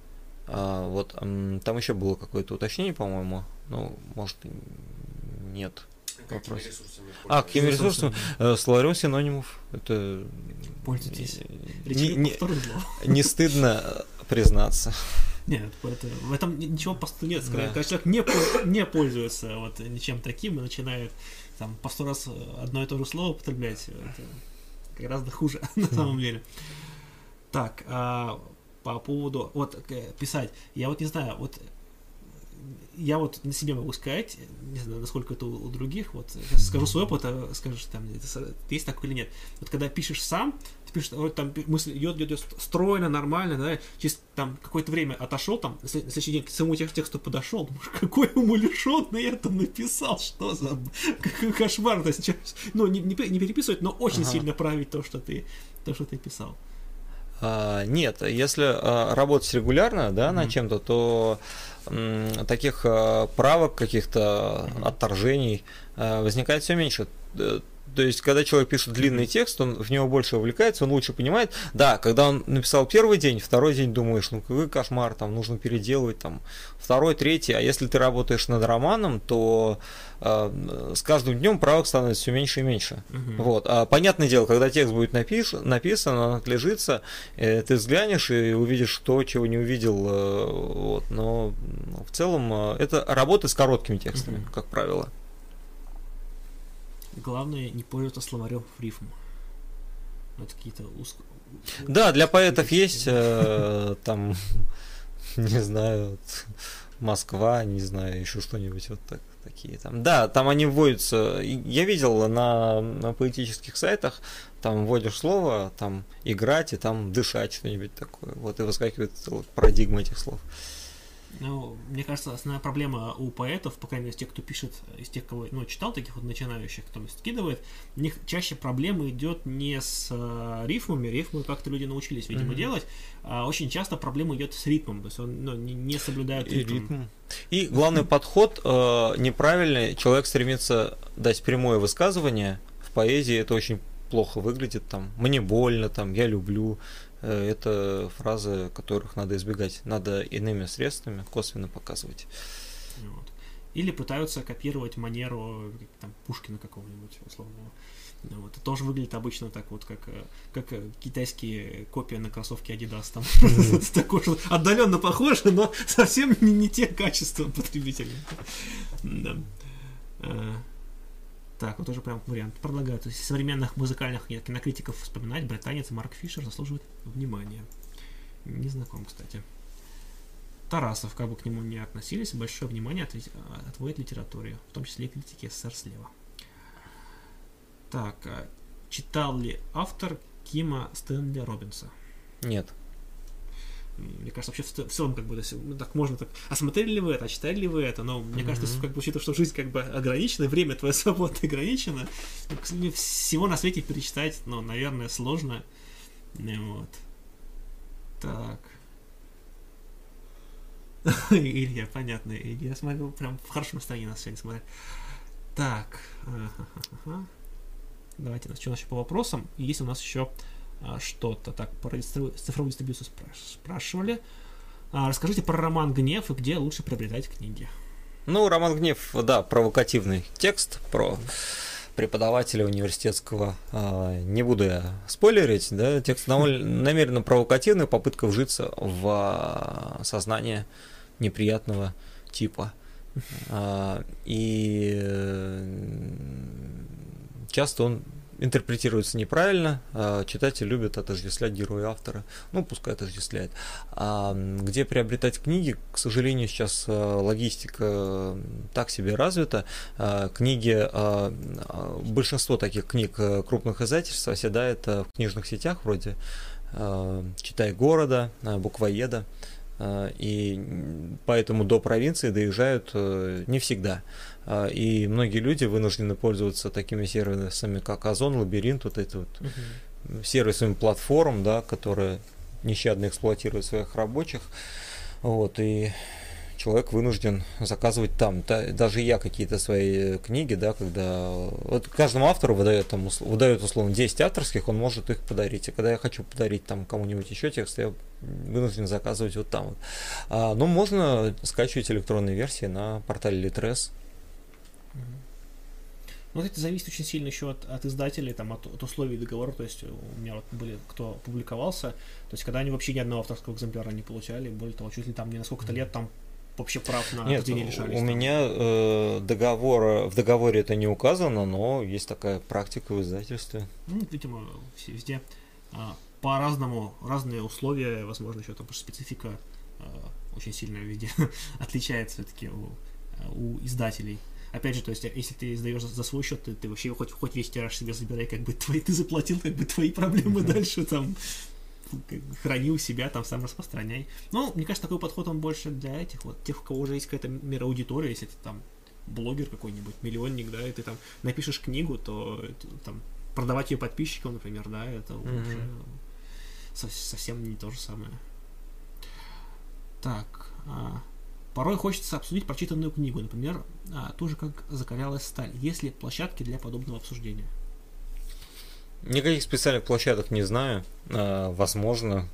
А, вот там еще было какое-то уточнение, по-моему. Ну, может, нет. Какими вопрос. ресурсами? А, какими ресурсами? Э, словарем синонимов. Это... Пользуйтесь. Не, не, не стыдно признаться. Нет, это, в этом ничего просто нет. Скорее, да. Когда человек не, не пользуется вот ничем таким и начинает там по сто раз одно и то же слово употреблять, это гораздо хуже на самом деле. Так, а, по поводу, вот, писать, я вот не знаю, вот я вот на себе могу сказать, не знаю, насколько это у, у других, вот сейчас скажу свой опыт, а скажешь, там, это, есть такое или нет. Вот когда пишешь сам, ты пишешь, вот там мысль идет, идет, идет стройно, нормально, да, через там какое-то время отошел, там, на следующий день к самому тексту подошел, думаешь, какой умалишенный я там написал, что за какой кошмар, то есть, ну, не, не, не переписывать, но очень ага. сильно править то, что ты, то, что ты писал. А, нет, если а, работать регулярно, да, mm-hmm. над чем-то, то таких а, правок, каких-то отторжений возникает все меньше. То есть, когда человек пишет длинный текст, он в него больше увлекается, он лучше понимает. Да, когда он написал первый день, второй день думаешь, ну какой кошмар, там нужно переделывать, там второй, третий. А если ты работаешь над романом, то э, с каждым днем правок становится все меньше и меньше. Угу. Вот. А понятное дело, когда текст будет напис, написан, он отлежится, э, ты взглянешь и увидишь то, чего не увидел. Э, вот. Но в целом э, это работа с короткими текстами, угу. как правило. Главное не пользоваться словарем в рифм. Это какие-то узко... Да, для поэтов есть э, там, не знаю, Москва, не знаю, еще что-нибудь вот так, такие там. Да, там они вводятся. Я видел на, на поэтических сайтах, там вводишь слово, там играть и там дышать что-нибудь такое. Вот и выскакивает вот, парадигма этих слов. Ну, мне кажется, основная проблема у поэтов, по крайней мере, тех, кто пишет, из тех, кого ну, читал, таких вот начинающих, кто скидывает, у них чаще проблема идет не с э, рифмами, рифмы как-то люди научились, видимо, mm-hmm. делать, а очень часто проблема идет с ритмом, то есть он ну, не, не соблюдает ритм. И, ритм. И главный подход э, неправильный, человек стремится дать прямое высказывание, в поэзии это очень плохо выглядит, там, мне больно, там, я люблю, это фразы, которых надо избегать. Надо иными средствами косвенно показывать. Вот. Или пытаются копировать манеру там, Пушкина какого-нибудь условного. Вот. Это тоже выглядит обычно так вот, как, э, как э, китайские копии на кроссовке Adidas. Там такое отдаленно похоже, но совсем не, не те качества потребителя. Да. Так, вот тоже прям вариант предлагаю. То современных музыкальных кинокритиков вспоминать британец Марк Фишер заслуживает внимания. Не знаком, кстати. Тарасов, как бы к нему не относились, большое внимание отводит литературе, в том числе и критике СССР слева. Так, а читал ли автор Кима Стэнли Робинса? Нет. Мне кажется, вообще в целом, как бы, ну, так можно так. А смотрели ли вы это, а читали ли вы это? Но мне mm-hmm. кажется, как бы, учитывая, что жизнь как бы ограничена, время твоей свободы ограничено, ну, всего на свете перечитать, ну, наверное, сложно. Вот. Так. Илья, понятно. Я смотрю, прям в хорошем настроении нас сегодня смотреть. Так. Давайте, что у нас еще по вопросам? Есть у нас еще а, что-то. Так, про цифровую дистрибьюцию спрашивали. А, расскажите про роман «Гнев» и где лучше приобретать книги. Ну, роман «Гнев», да, провокативный текст про преподавателя университетского. А, не буду я спойлерить, да, текст довольно намеренно провокативный, попытка вжиться в сознание неприятного типа. И э, часто он интерпретируется неправильно, а читатель любит отождествлять героя автора, ну, пускай отождествляет. А где приобретать книги, к сожалению, сейчас а, логистика так себе развита. А, книги, большинство таких книг крупных издательств оседает в книжных сетях вроде «Читай города», «Буквоеда», и поэтому до провинции доезжают не всегда. А, и многие люди вынуждены пользоваться такими сервисами, как Озон, Лабиринт, вот эти вот uh-huh. сервисами платформ, да, которые нещадно эксплуатируют своих рабочих. Вот, и человек вынужден заказывать там. Даже я какие-то свои книги, да, когда... Вот каждому автору выдает, там, выдает условно 10 авторских, он может их подарить. И когда я хочу подарить там кому-нибудь еще текст, я вынужден заказывать вот там вот. А, но можно скачивать электронные версии на портале Litres. Ну, это зависит очень сильно еще от, от издателей, там, от, от условий договора. То есть у меня вот были, кто публиковался, то есть когда они вообще ни одного авторского экземпляра не получали, более того, чуть ли там не на сколько-то лет там вообще прав на Нет, лишались. У меня э, договор, в договоре это не указано, но есть такая практика в издательстве. Ну, видимо, везде а, по-разному, разные условия, возможно, еще там специфика а, очень сильно везде отличается все-таки у, у издателей. Опять же, то есть, если ты издаешь за, свой счет, ты, ты вообще хоть, хоть весь тираж себе забирай, как бы твои, ты заплатил, как бы твои проблемы дальше там храни у себя, там сам распространяй. Ну, мне кажется, такой подход он больше для этих вот, тех, у кого уже есть какая-то мироаудитория, если ты там блогер какой-нибудь, миллионник, да, и ты там напишешь книгу, то там продавать ее подписчикам, например, да, это mm-hmm. уже совсем не то же самое. Так, а, порой хочется обсудить прочитанную книгу, например, а, тоже как закалялась сталь. Есть ли площадки для подобного обсуждения? Никаких специальных площадок не знаю. А, возможно,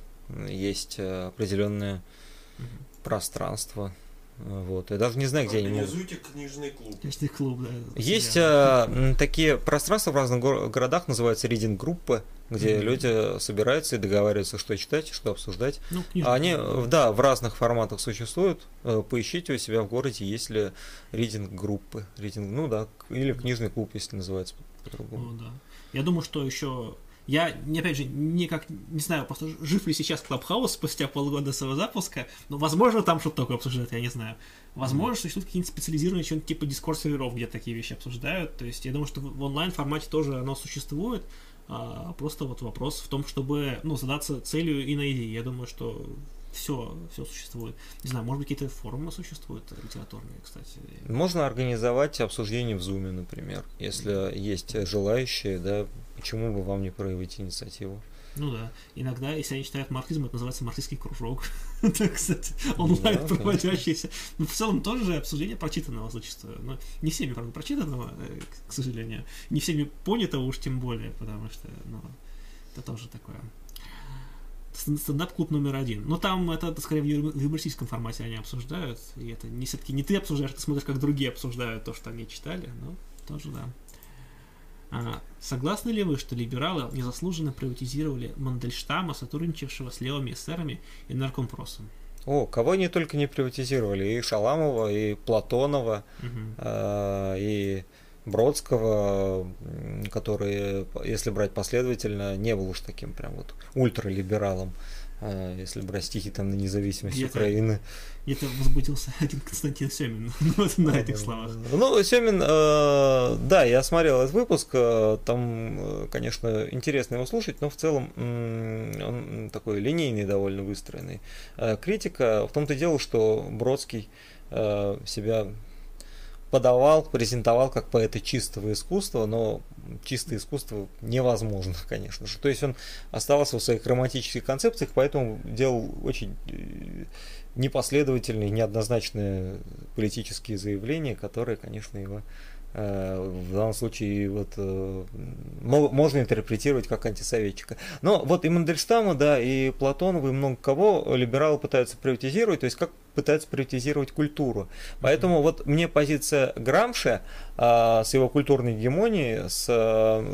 есть э, определенное угу. пространство. Вот. Я даже не знаю, где они могут. книжный клуб. Книжный клуб, да. Есть а, такие пространства в разных го- городах, называются ридинг-группы, где mm-hmm. люди собираются и договариваются, что читать, что обсуждать. Ну, Они, да, в разных форматах существуют. Э, поищите у себя в городе, есть ли ридинг-группы. Ридинг, ну да, или книжный клуб, если называется по-другому. Ну, да. Я думаю, что еще я, опять же, никак не знаю, просто жив ли сейчас Клабхаус спустя полгода своего запуска, но, возможно, там что-то такое обсуждают, я не знаю. Возможно, mm-hmm. существуют какие-нибудь специализированные что-нибудь типа дискорд-серверов, где такие вещи обсуждают. То есть я думаю, что в онлайн-формате тоже оно существует. А, просто вот вопрос в том, чтобы ну, задаться целью и найти. Я думаю, что все, все существует. Не знаю, может быть, какие-то форумы существуют литературные, кстати. Можно организовать обсуждение в Zoom, например, если mm-hmm. есть желающие, да, почему бы вам не проявить инициативу? Ну да. Иногда, если они читают марксизм, это называется марксистский кружок. это, кстати, онлайн да, проводящийся. Но в целом тоже же обсуждение прочитанного зачастую. Но не всеми, правда, прочитанного, э, к сожалению. Не всеми понятого уж тем более, потому что, ну, это тоже такое стендап-клуб номер один. Но там это, это скорее в юмористическом формате они обсуждают. И это не все-таки не ты обсуждаешь, ты смотришь, как другие обсуждают то, что они читали. Но тоже да. А, согласны ли вы, что либералы незаслуженно приватизировали Мандельштама, сотрудничавшего с левыми эсерами и наркомпросом? О, кого они только не приватизировали. И Шаламова, и Платонова, угу. э, и Бродского, который, если брать последовательно, не был уж таким прям вот ультралибералом. А, если брать стихи там на независимость где Украины. Где-то возбудился один Константин Семин вот на этих словах. Ну, Семин, э, да, я смотрел этот выпуск, э, там, э, конечно, интересно его слушать, но в целом он такой линейный довольно выстроенный. Критика в том-то дело, что Бродский себя подавал, презентовал как поэта чистого искусства, но чистое искусство невозможно, конечно же. То есть он оставался в своих романтических концепциях, поэтому делал очень э, непоследовательные, неоднозначные политические заявления, которые, конечно, его в данном случае вот э, можно интерпретировать как антисоветчика. Но вот и Мандельштама, да, и Платонова, и много кого либералы пытаются приватизировать, то есть как пытаются приватизировать культуру. Поэтому вот мне позиция Грамша а, с его культурной гегемонией, с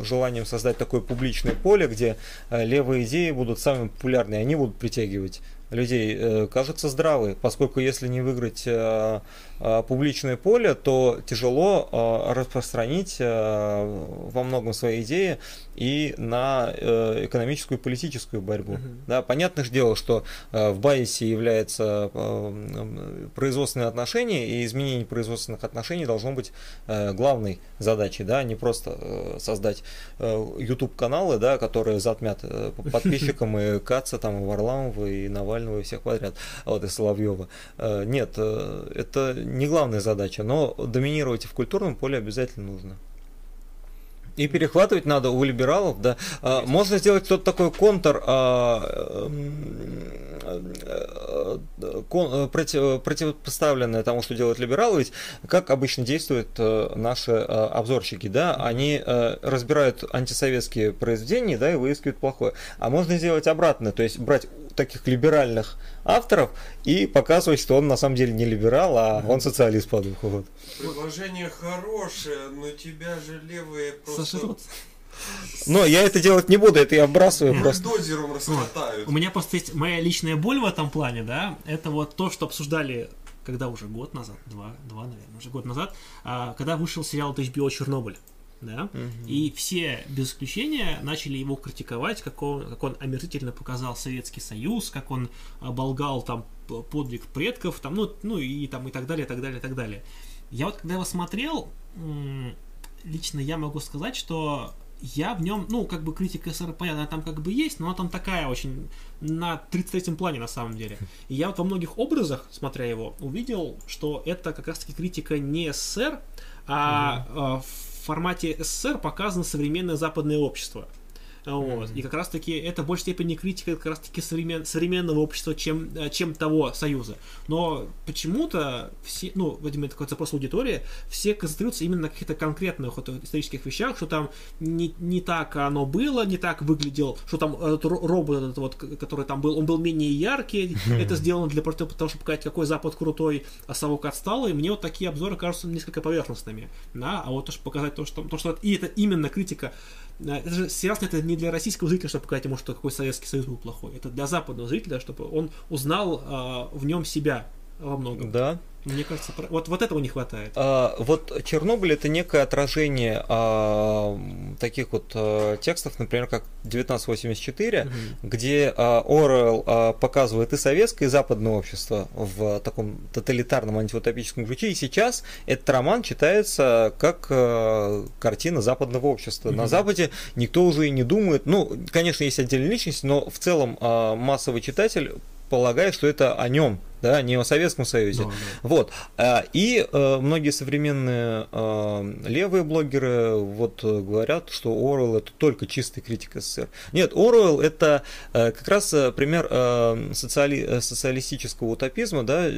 желанием создать такое публичное поле, где левые идеи будут самыми популярными, они будут притягивать людей э, кажется здравой, поскольку если не выиграть э, э, публичное поле, то тяжело распространить во многом свои идеи и на экономическую и политическую борьбу. Uh-huh. Да, понятное же дело, что в Байесе является производственные отношения, и изменение производственных отношений должно быть главной задачей, да, не просто создать YouTube каналы, да, которые затмят подписчикам и Каца, там, и Варламова, и Навального и всех подряд, а вот и Соловьева. Э, нет, э, это не главная задача, но доминировать в культурном поле обязательно нужно. И перехватывать надо у либералов, да. А, можно сделать тот такой контр, а, кон, против, противопоставленное тому, что делают либералы, ведь как обычно действуют наши обзорщики, да, они разбирают антисоветские произведения, да, и выискивают плохое. А можно сделать обратно, то есть брать таких либеральных авторов и показывать, что он на самом деле не либерал, а он социалист по духу. Вот. Предложение хорошее, но тебя же левые просто... Сожрут. Но я это делать не буду, это я вбрасываю просто. Дозером расхватают. У меня просто есть моя личная боль в этом плане, да, это вот то, что обсуждали когда уже год назад, два, два, наверное, уже год назад, а, когда вышел сериал от HBO «Чернобыль» да, угу. и все, без исключения, начали его критиковать, как он, как он омерзительно показал Советский Союз, как он оболгал там подвиг предков, там, ну, ну и там и так далее, и так далее, и так далее. Я вот когда его смотрел, лично я могу сказать, что я в нем, ну, как бы критика СССР, понятно, там как бы есть, но она там такая очень на 33-м плане на самом деле. И я вот во многих образах, смотря его, увидел, что это как раз-таки критика не СССР, а, угу. а в формате СССР показано современное западное общество. Вот. Mm-hmm. И как раз-таки это в большей степени критика как раз-таки современ, современного общества, чем, э, чем того союза. Но почему-то все, ну, видимо, такой запрос аудитории, все концентрируются именно на каких-то конкретных вот, исторических вещах, что там не, не так оно было, не так выглядел, что там этот робот, этот вот, который там был, он был менее яркий, это сделано для того, чтобы показать, какой Запад крутой, а совок отсталый. Мне вот такие обзоры кажутся несколько поверхностными. Да? А вот то, чтобы показать то, что, то, что и это именно критика это же сериал это не для российского зрителя, чтобы показать ему, что какой Советский Союз был плохой. Это для западного зрителя, чтобы он узнал э, в нем себя во многом. Да. Мне кажется, вот, вот этого не хватает. А, вот Чернобыль это некое отражение а, таких вот а, текстов, например, как 1984, угу. где а, Орел а, показывает и советское, и западное общество в таком тоталитарном антиутопическом ключе. И сейчас этот роман читается как а, картина западного общества. Угу. На Западе никто уже и не думает. Ну, конечно, есть отдельные личности, но в целом а, массовый читатель полагает, что это о нем, да, не о Советском Союзе. Да, да. Вот. А, и э, многие современные э, левые блогеры вот говорят, что Оруэлл это только чистый критик СССР. Нет, Оруэлл это э, как раз пример социали, социалистического утопизма, да,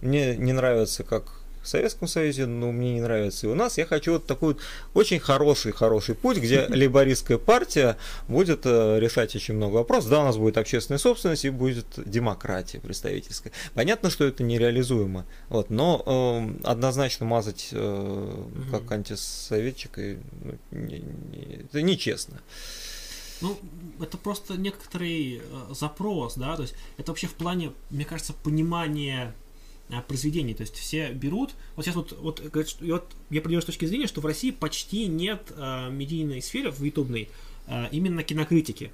мне не нравится, как в Советском Союзе, но мне не нравится и у нас. Я хочу вот такой вот очень хороший-хороший путь, где лейбористская партия будет э, решать очень много вопросов. Да, у нас будет общественная собственность и будет демократия представительская. Понятно, что это нереализуемо, вот, но э, однозначно мазать э, как антисоветчик и, ну, не, не, это нечестно. Ну, это просто некоторый э, запрос, да, то есть это вообще в плане, мне кажется, понимания произведений. То есть все берут. Вот сейчас вот, вот, что, вот я придерживаюсь точки зрения, что в России почти нет э, медийной сферы в ютубной э, именно кинокритики.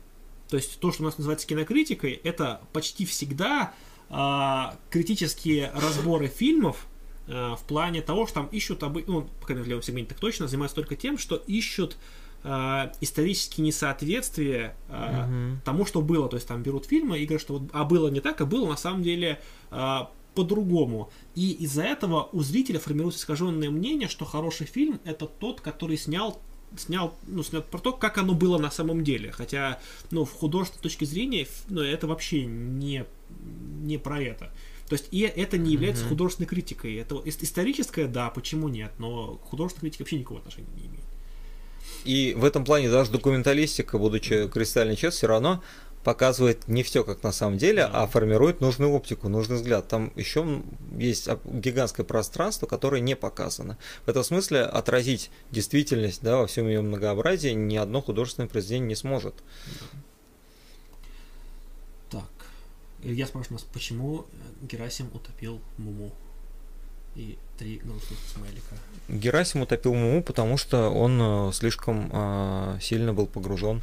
То есть то, что у нас называется кинокритикой, это почти всегда э, критические разборы фильмов э, в плане того, что там ищут, обы... ну, по крайней мере, в левом сегменте так точно, занимаются только тем, что ищут э, исторические несоответствия э, mm-hmm. тому, что было. То есть там берут фильмы и говорят, что вот, а было не так, а было на самом деле э, по-другому. И из-за этого у зрителя формируется искаженное мнение, что хороший фильм это тот, который снял снял, ну, снял про то, как оно было на самом деле. Хотя, ну, в художественной точке зрения, ну, это вообще не, не про это. То есть и это не является mm-hmm. художественной критикой. Это историческое, да, почему нет, но художественная критика вообще никакого отношения не имеет. И в этом плане даже документалистика, будучи кристально честной, все равно показывает не все как на самом деле, а формирует нужную оптику, нужный взгляд. Там еще есть гигантское пространство, которое не показано. В этом смысле отразить действительность да, во всем ее многообразии ни одно художественное произведение не сможет. Так. Я спрашиваю нас, почему Герасим утопил Муму? И три грустных смайлика. Герасим утопил Муму, потому что он э, слишком э, сильно был погружен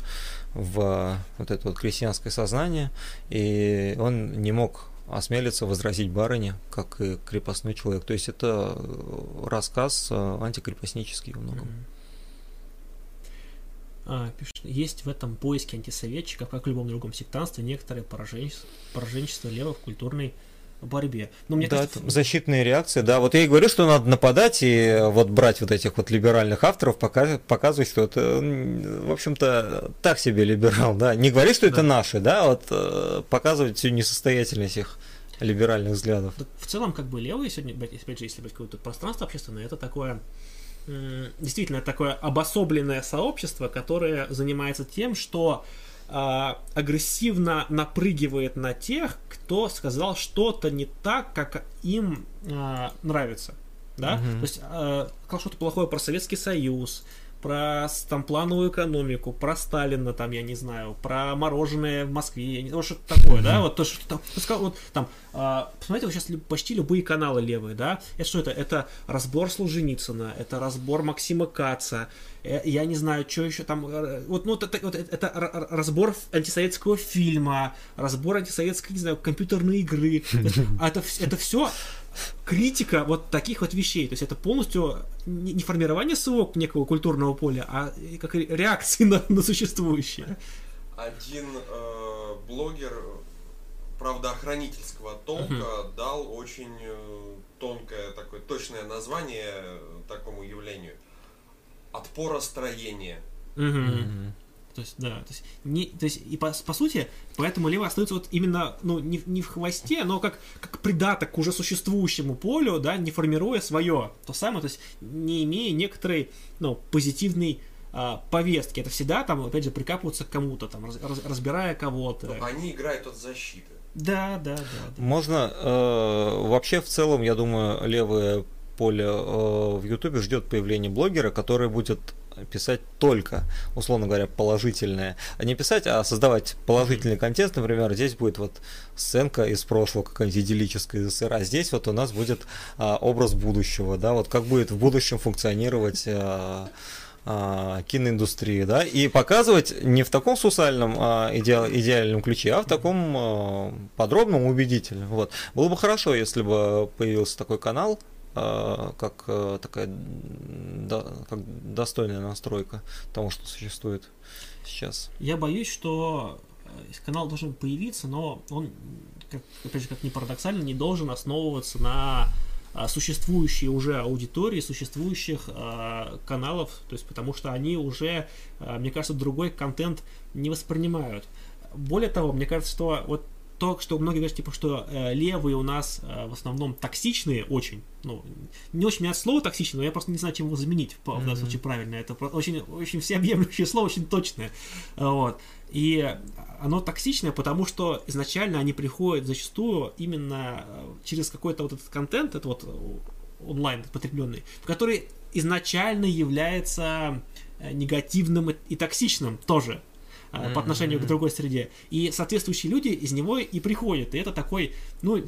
в вот это вот крестьянское сознание, и он не мог осмелиться возразить барыне, как и крепостной человек. То есть это э, рассказ э, антикрепостнический во многом. А, есть в этом поиске антисоветчиков, как в любом другом сектанстве, некоторое пораженчество, пораженчество левых культурной борьбе. Но мне да, кажется... защитные реакции, да. Вот я и говорю, что надо нападать и вот брать вот этих вот либеральных авторов, показывать, показывать что это, в общем-то, так себе либерал, да. Не говори, что это да. наши, да, вот э, показывать всю несостоятельность их либеральных взглядов. В целом, как бы левые сегодня, опять же, если быть какое-то пространство общественное, это такое действительно такое обособленное сообщество, которое занимается тем, что агрессивно напрыгивает на тех, кто сказал что-то не так, как им а, нравится. Да? Угу. То есть а, сказал что-то плохое про Советский Союз, про там плановую экономику, про Сталина, там, я не знаю, про мороженое в Москве, я не знаю, что-то такое, да, вот то, что там, вот, там, а, посмотрите, вот сейчас почти любые каналы левые, да, это что это? Это разбор Солженицына, это разбор Максима Каца, э, я не знаю, что еще там, э, вот, ну, это, вот, это разбор антисоветского фильма, разбор антисоветской, не знаю, компьютерной игры, это, это все критика вот таких вот вещей. То есть это полностью не формирование своего некого культурного поля, а как реакции на, на существующее. Один э, блогер правоохранительского толка uh-huh. дал очень э, тонкое такое точное название такому явлению. Отпоростроение. Uh-huh. Uh-huh. То есть, да, то есть, не, то есть и по, по сути, поэтому лево остается вот именно, ну, не, не в хвосте, но как, как придаток к уже существующему полю, да, не формируя свое, то самое, то есть не имея некоторой, ну, позитивной а, повестки. Это всегда там, опять же, прикапываться к кому-то, там, раз, разбирая кого-то. Но они играют от защиты. Да, да, да. да. Можно э, вообще в целом, я думаю, левое поле э, в Ютубе ждет появления блогера, который будет писать только, условно говоря, положительное. А не писать, а создавать положительный контент. Например, здесь будет вот сценка из прошлого, какая-нибудь идиллическая СССР, а здесь вот у нас будет а, образ будущего, да, вот как будет в будущем функционировать а, а, киноиндустрии, да, и показывать не в таком сусальном а, иде, идеальном ключе, а в таком а, подробном, убедительном. Вот. Было бы хорошо, если бы появился такой канал, как э, такая как достойная настройка того, что существует сейчас. Я боюсь, что э, канал должен появиться, но он, как, опять же, как ни парадоксально, не должен основываться на а, существующей уже аудитории, существующих э, каналов, то есть потому что они уже, э, мне кажется, другой контент не воспринимают. Более того, мне кажется, что вот то, что многие говорят, типа, что э, левые у нас э, в основном токсичные очень, ну, не очень мне слово токсичное, но я просто не знаю, чем его заменить в, mm-hmm. в данном случае правильно. Это очень, очень всеобъемлющее слово, очень точное. Вот. И оно токсичное, потому что изначально они приходят зачастую именно э, через какой-то вот этот контент, это вот онлайн потребленный, который изначально является э, негативным и токсичным тоже mm-hmm. по отношению к другой среде. И соответствующие люди из него и приходят. И это такой, ну,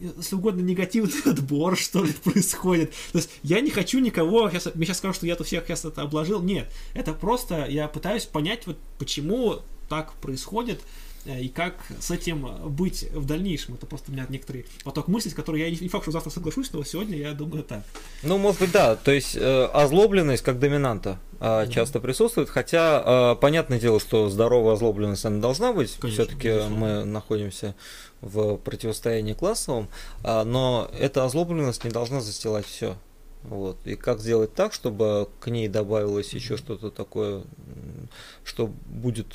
если угодно, негативный отбор, что ли, происходит. То есть я не хочу никого, сейчас, мне сейчас скажут, что я тут всех сейчас это обложил. Нет, это просто я пытаюсь понять, вот почему так происходит, и как с этим быть в дальнейшем. Это просто у меня некоторый поток мыслей, с которой я не, факт, что завтра соглашусь, но сегодня я думаю так. Ну, может быть, да. То есть э, озлобленность как доминанта э, mm-hmm. часто присутствует, хотя э, понятное дело, что здоровая озлобленность она должна быть. Все-таки мы находимся в противостоянии классовом, э, но эта озлобленность не должна застилать все. Вот. И как сделать так, чтобы к ней добавилось еще что-то такое, что будет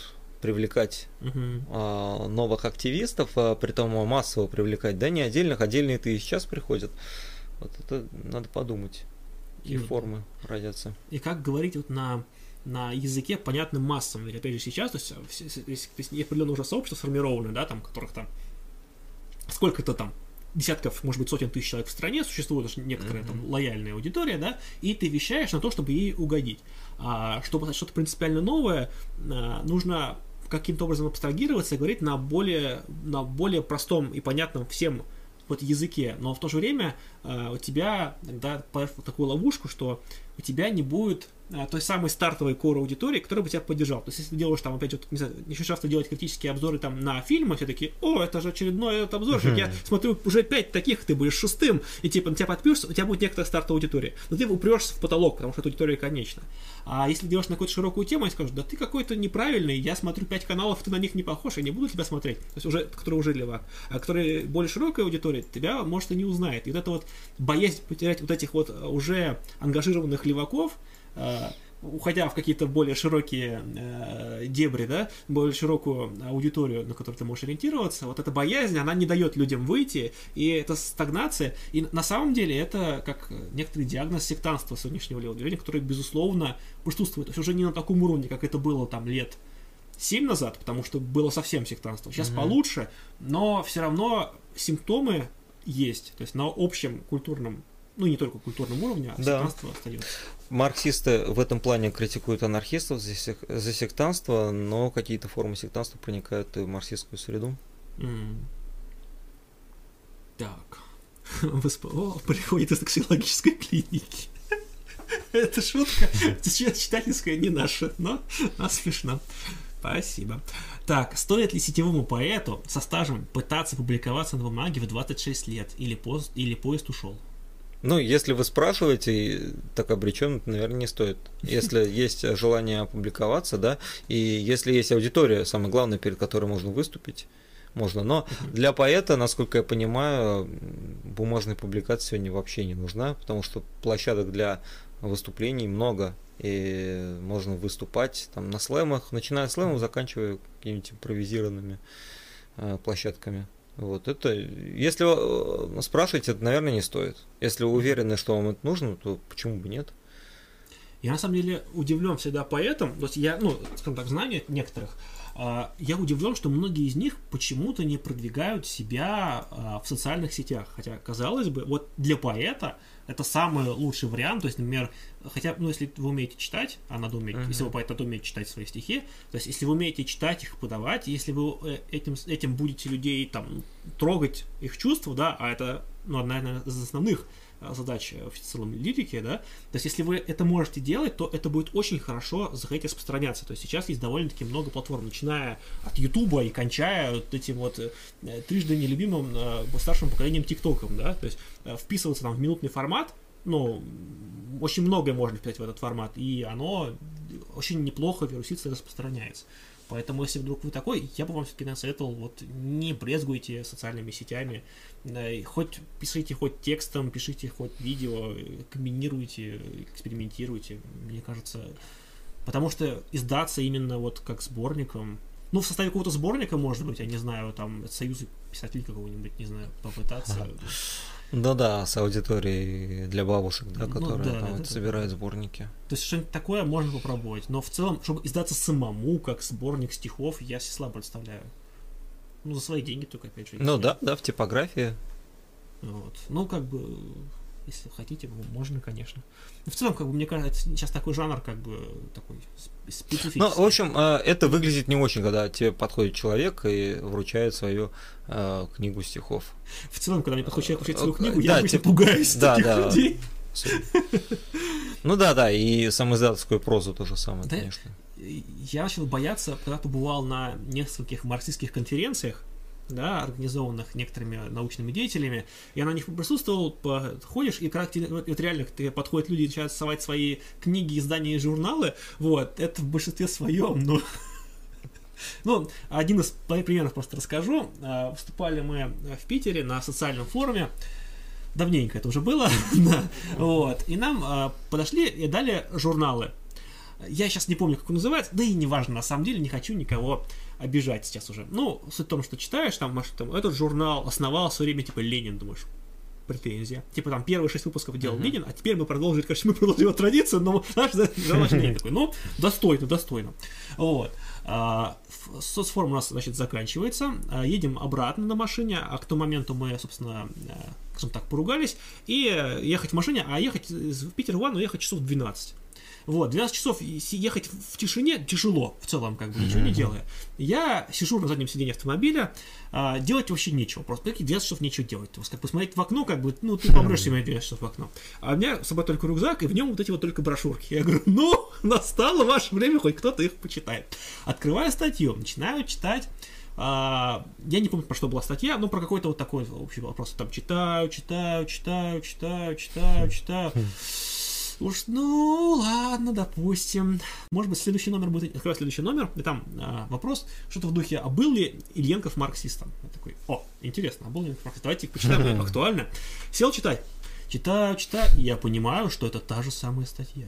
привлекать а, новых активистов, а, при том массово привлекать, да, не отдельных, отдельные-то и сейчас приходят. Вот это надо подумать, какие и, формы родятся. И как говорить вот на на языке понятным массам. Ведь опять же сейчас, то есть, то есть, то есть определенное уже сообщество сформировано, да, там, которых там сколько-то там десятков, может быть, сотен тысяч человек в стране, существует даже некоторая mm-hmm. там лояльная аудитория, да, и ты вещаешь на то, чтобы ей угодить. А чтобы что-то принципиально новое, а, нужно каким-то образом абстрагироваться и говорить на более, на более простом и понятном всем вот языке, но в то же время у тебя иногда в такую ловушку, что у тебя не будет а, той самой стартовой кор аудитории, которая бы тебя поддержала. То есть, если ты делаешь там, опять же, не знаю, еще часто делать критические обзоры там на фильмы, все такие, о, это же очередной этот обзорчик, я смотрю уже пять таких, ты будешь шестым, и типа на тебя подпишешься, у тебя будет некоторая стартовая аудитория. Но ты упрешься в потолок, потому что эта аудитория конечна. А если делаешь на какую-то широкую тему, они скажут, да ты какой-то неправильный, я смотрю пять каналов, ты на них не похож, я не буду тебя смотреть. То есть уже, которые уже для вас. А которые более широкая аудитория, тебя, может, и не узнает. И вот это вот боязнь потерять вот этих вот уже ангажированных леваков, а, уходя в какие-то более широкие э, дебри, да, более широкую аудиторию, на которую ты можешь ориентироваться, вот эта боязнь, она не дает людям выйти, и это стагнация, и на самом деле это как некоторый диагноз сектанства сегодняшнего движения, который, безусловно, присутствует, то есть уже не на таком уровне, как это было там лет 7 назад, потому что было совсем сектанство. Сейчас mm-hmm. получше, но все равно симптомы есть, то есть на общем культурном ну не только культурном уровне, а да. остается. Марксисты в этом плане критикуют анархистов за, сек- за сектанство, но какие-то формы сектанства проникают и в марксистскую среду. Mm. Так. ВСПО приходит из токсикологической клиники. Это шутка, читательская, не наша, но а смешно. Спасибо. Так, стоит ли сетевому поэту со стажем пытаться публиковаться на бумаге в 26 лет? Или, поезд, или поезд ушел? Ну, если вы спрашиваете, так обречен, наверное, не стоит. Если есть желание опубликоваться, да, и если есть аудитория, самое главное, перед которой можно выступить, можно. Но для поэта, насколько я понимаю, бумажная публикация сегодня вообще не нужна, потому что площадок для выступлений много, и можно выступать там на слэмах, начиная с слэмов, заканчивая какими-нибудь импровизированными э, площадками. Вот это, если э, спрашивать, это, наверное, не стоит. Если уверены, что вам это нужно, то почему бы нет? Я на самом деле удивлен всегда поэтам, то есть я, ну, скажем так, знаю некоторых, а, я удивлен, что многие из них почему-то не продвигают себя а, в социальных сетях. Хотя, казалось бы, вот для поэта это самый лучший вариант. То есть, например, хотя, ну, если вы умеете читать, а надо уметь, uh-huh. если вы поэт, надо уметь читать свои стихи, то есть, если вы умеете читать их, подавать, если вы э, этим, этим будете людей там трогать их чувства, да, а это, ну, одна, из основных Э, задач в целом лирики, да, то есть если вы это можете делать, то это будет очень хорошо заходить распространяться, то есть сейчас есть довольно-таки много платформ, начиная от Ютуба и кончая вот этим вот э, трижды нелюбимым э, старшим поколением ТикТоком, да, то есть вписываться там в минутный формат, ну, очень многое можно вписать в этот формат, и оно очень неплохо вирусится и распространяется. Поэтому, если вдруг вы такой, я бы вам все-таки насоветовал, вот не брезгуйте социальными сетями, хоть пишите хоть текстом, пишите хоть видео, комбинируйте, экспериментируйте, мне кажется, потому что издаться именно вот как сборником, ну, в составе какого-то сборника, может быть, я не знаю, там, союза писателей какого-нибудь, не знаю, попытаться. Ну да, с аудиторией для бабушек, да, ну, которые да, там это, собирают сборники. То есть что-нибудь такое можно попробовать. Но в целом, чтобы издаться самому, как сборник стихов, я себе слабо представляю. Ну, за свои деньги только, опять же. Ну да, да, в типографии. Вот. Ну, как бы, если хотите, можно, конечно. Но в целом, как бы, мне кажется, сейчас такой жанр, как бы, такой специфический. Ну, в общем, э, это выглядит не очень, когда тебе подходит человек и вручает свою э, книгу стихов. В целом, когда мне подходит человек вручает свою книгу, я обычно типа, пугаюсь да, таких да. людей. Ну да, да, и самоиздатовскую прозу то же самое, да, конечно. Я начал бояться, когда побывал на нескольких марксистских конференциях, да, организованных некоторыми научными деятелями, я на них присутствовал, ходишь, и тебе, вот реально ты подходят люди начинают совать свои книги, издания и журналы, вот, это в большинстве своем, но ну, один из примеров просто расскажу. А, выступали мы в Питере на социальном форуме. Давненько это уже было. вот. И нам а, подошли и дали журналы. Я сейчас не помню, как он называется, да и неважно, на самом деле не хочу никого обижать сейчас уже. Ну, суть в том, что читаешь, там, может, там, этот журнал основал в свое время, типа, Ленин, думаешь, претензия. Типа там первые шесть выпусков делал uh-huh. Ленин, а теперь мы продолжили, конечно, мы продолжим его традицию, но знаешь, за, за такой, ну, достойно, достойно. Вот. А, соцформ у нас, значит, заканчивается, а, едем обратно на машине, а к тому моменту мы, собственно, а, скажем так, поругались, и ехать в машине, а ехать в Питер в Иваново ехать часов 12. Вот, 12 часов ехать в тишине тяжело, в целом, как бы, ничего не делая. Я сижу на заднем сиденье автомобиля, а, делать вообще нечего, просто какие 12 часов нечего делать. То есть, как посмотреть в окно, как бы, ну, ты помрешь себе 12 часов в окно. А у меня с собой только рюкзак, и в нем вот эти вот только брошюрки. Я говорю, ну, настало ваше время, хоть кто-то их почитает. Открываю статью, начинаю читать а, я не помню, про что была статья, но про какой-то вот такой общий вопрос. Там читаю, читаю, читаю, читаю, читаю, читаю. Уж, ну, ладно, допустим. Может быть, следующий номер будет... Открываю следующий номер, и там а, вопрос, что-то в духе, а был ли Ильенков марксистом? Я такой, о, интересно, а был ли Ильенков марксистом? Давайте почитаем, актуально. Сел читать. Читаю, читаю, и я понимаю, что это та же самая статья.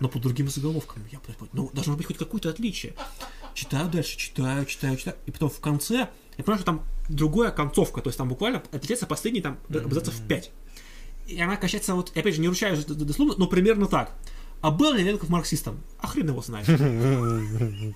Но по другим заголовкам. Я ну, должно быть хоть какое-то отличие. Читаю дальше, читаю, читаю, читаю. И потом в конце, я понимаю, что там другая концовка, то есть там буквально отличается последний там абзацев 5 и она качается, вот, опять же, не ручаюсь дословно, но примерно так. А был ли Ленков марксистом? А хрен его знает.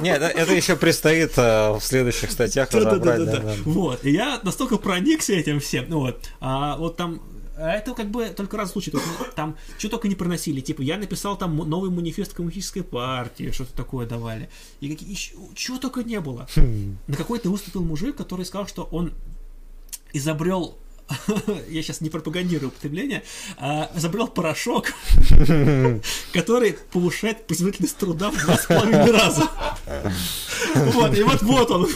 Нет, это еще предстоит а, в следующих статьях разобрать. Вот, и я настолько проникся этим всем, ну вот, а вот там а это как бы только раз в случае, есть, ну, там что только не проносили, типа я написал там новый манифест коммунистической партии, что-то такое давали, и какие, чего только не было. Хм. На какой-то выступил мужик, который сказал, что он изобрел я сейчас не пропагандирую употребление, а, изобрел порошок, который повышает производительность труда в два с половиной раза. Вот, и вот вот он.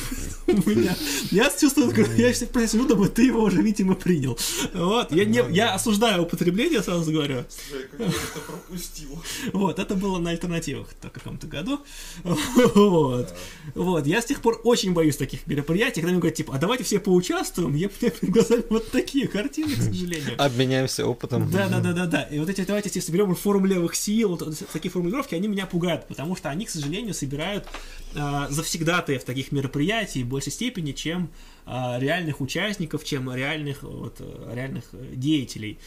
Я чувствую, я сейчас сижу, думаю, ты его уже, видимо, принял. Вот, я, не, я осуждаю употребление, сразу говорю. Вот, это было на альтернативах в каком-то году. Вот. Вот, я с тех пор очень боюсь таких мероприятий, когда мне говорят, типа, а давайте все поучаствуем, я перед глазами вот такие картины, к сожалению. Обменяемся опытом. Да, да, да, да, да. И вот эти, давайте если соберем форум левых сил, вот такие формулировки, они меня пугают, потому что они, к сожалению, собирают э, таких мероприятий в большей степени, чем э, реальных участников, чем реальных, вот, реальных деятелей.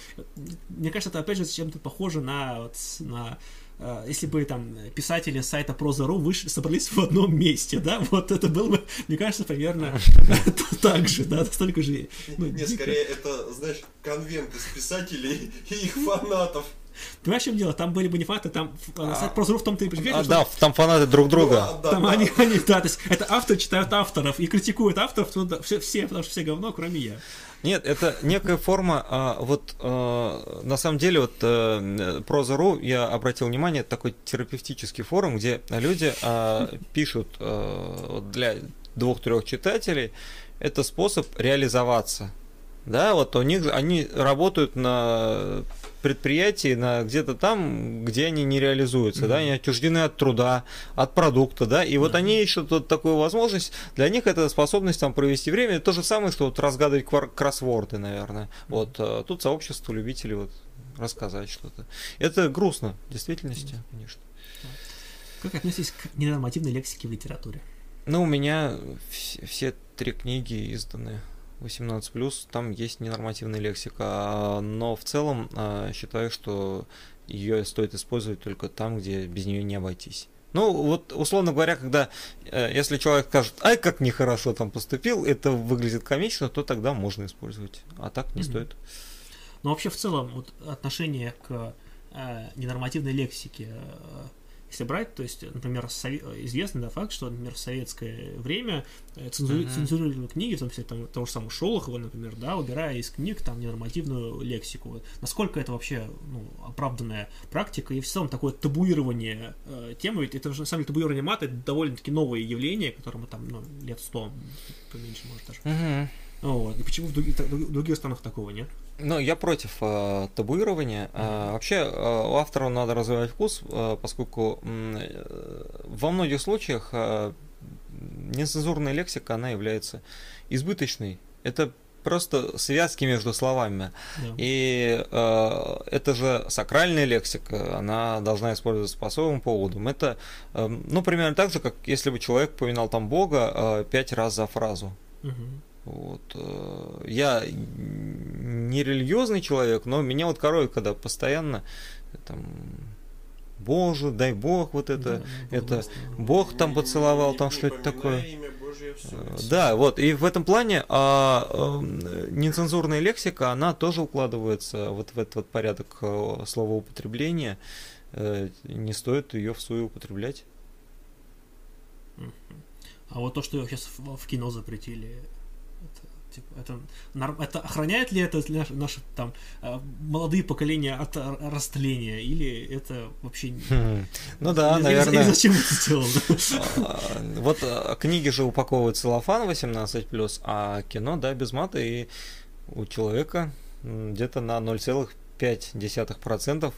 Мне кажется, это опять же чем-то похоже на, вот, на Э, если бы там писатели сайта Проза.ру вышли, собрались в одном месте, да, вот это было бы, мне кажется, примерно так же, да, столько же. Ну, не, скорее это, знаешь, конвент из писателей и их фанатов. Понимаешь, в чем дело? Там были бы не фанаты, там а, сайт Проза.ру в том-то и прикольно, а, Да, там фанаты друг друга. Ну, там они, они, да, то есть это авторы читают авторов и критикуют авторов, все, все, потому что все говно, кроме я. Нет, это некая форма, а, вот а, на самом деле вот а, Проза.ру, я обратил внимание, это такой терапевтический форум, где люди а, пишут а, для двух-трех читателей, это способ реализоваться. Да, вот у них они работают на предприятий на где-то там, где они не реализуются, mm-hmm. да, они отчуждены от труда, от продукта, да, и вот mm-hmm. они ищут вот такую возможность, для них это способность там провести время, это то же самое, что вот разгадывать кроссворды, наверное, mm-hmm. вот а, тут сообщество любителей вот рассказать что-то. Это грустно, в действительности, mm-hmm. конечно. Как относитесь к ненормативной лексике в литературе? Ну, у меня все три книги изданы 18+, там есть ненормативная лексика, но в целом а, считаю, что ее стоит использовать только там, где без нее не обойтись. Ну, вот, условно говоря, когда, э, если человек скажет, ай, как нехорошо там поступил, это выглядит комично, то тогда можно использовать, а так не mm-hmm. стоит. Ну, вообще, в целом, вот отношение к э, ненормативной лексике э, если брать, то есть, например, известный да, факт, что, например, в советское время э, цензури... uh-huh. цензурировали книги, в том числе там, того же самого Шолохова, например, да, убирая из книг там ненормативную лексику. Насколько это вообще ну, оправданная практика и в целом такое табуирование э, темы, ведь это же на самом деле табуирование мата это довольно-таки новое явление, которому там ну, лет сто поменьше, может даже. Uh-huh. Вот. И почему в других, в других странах такого нет? Ну, я против э, табуирования. Э, вообще, э, у автора надо развивать вкус, э, поскольку э, во многих случаях э, нецензурная лексика, она является избыточной. Это просто связки между словами. Yeah. И э, это же сакральная лексика, она должна использоваться по особым поводам. Это, э, ну, примерно так же, как если бы человек поминал там Бога э, пять раз за фразу. Uh-huh. Вот. Э, я не религиозный человек, но меня вот коровит, когда постоянно там Боже, дай Бог, вот это, да, это Бог там поцеловал, там что-то такое. Все. Э, да, вот, и в этом плане а, а, нецензурная лексика, она тоже укладывается вот в этот вот порядок а, словоупотребления. Не стоит ее в свою употреблять. А вот то, что сейчас в, в кино запретили, Типа, это, это охраняет ли это наши, наши там э, молодые поколения от растления, или это вообще... Хм. Ну да, или, наверное... Или зачем это сделано? А, вот а, книги же упаковывают целлофан 18+, а кино, да, без мата, и у человека где-то на 0,5%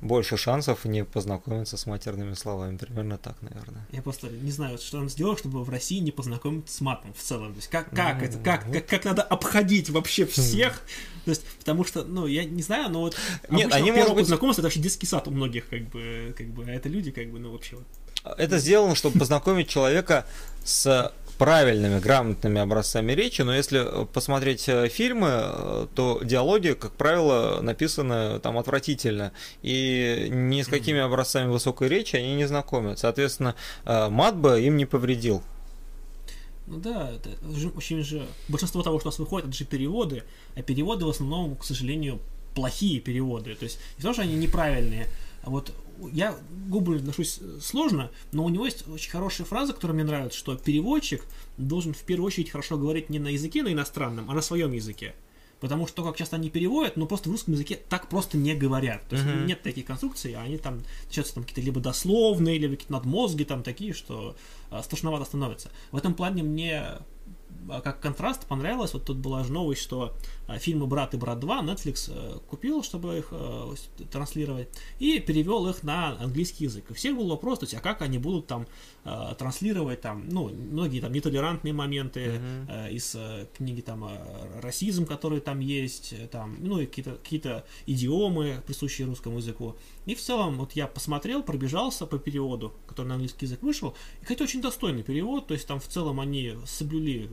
больше шансов не познакомиться с матерными словами. Примерно так, наверное. Я просто не знаю, что он сделал, чтобы в России не познакомиться с матом в целом. То есть как, как ну, это, как, вот. как, как надо обходить вообще всех. То есть, потому что, ну, я не знаю, но вот Нет, они может быть... знакомство это вообще детский сад у многих, как бы, как бы, а это люди, как бы, ну, вообще вот. Это сделано, чтобы познакомить человека с правильными, грамотными образцами речи, но если посмотреть э, фильмы, э, то диалоги, как правило, написаны там отвратительно, и ни с какими образцами высокой речи они не знакомят. Соответственно, э, мат бы им не повредил. Ну да, это очень же большинство того, что у нас выходит, это же переводы, а переводы в основном, к сожалению, плохие переводы. То есть не то, что они неправильные, а вот я к Гоблину отношусь э, сложно, но у него есть очень хорошая фраза, которая мне нравится, что переводчик должен в первую очередь хорошо говорить не на языке на иностранном, а на своем языке. Потому что как часто они переводят, но просто в русском языке так просто не говорят. То есть uh-huh. нет таких конструкций, а они там начинаются там какие-то либо дословные, либо какие-то надмозги там такие, что э, страшновато становится. В этом плане мне а, как контраст понравилось, вот тут была же новость, что фильмы «Брат» и «Брат 2» Netflix э, купил, чтобы их э, транслировать, и перевел их на английский язык. И всех был вопрос, то есть, а как они будут там э, транслировать там, ну, многие там нетолерантные моменты mm-hmm. из книги там расизм, который там есть, там, ну, и какие-то какие идиомы, присущие русскому языку. И в целом, вот я посмотрел, пробежался по переводу, который на английский язык вышел, и, кстати, очень достойный перевод, то есть там в целом они соблюли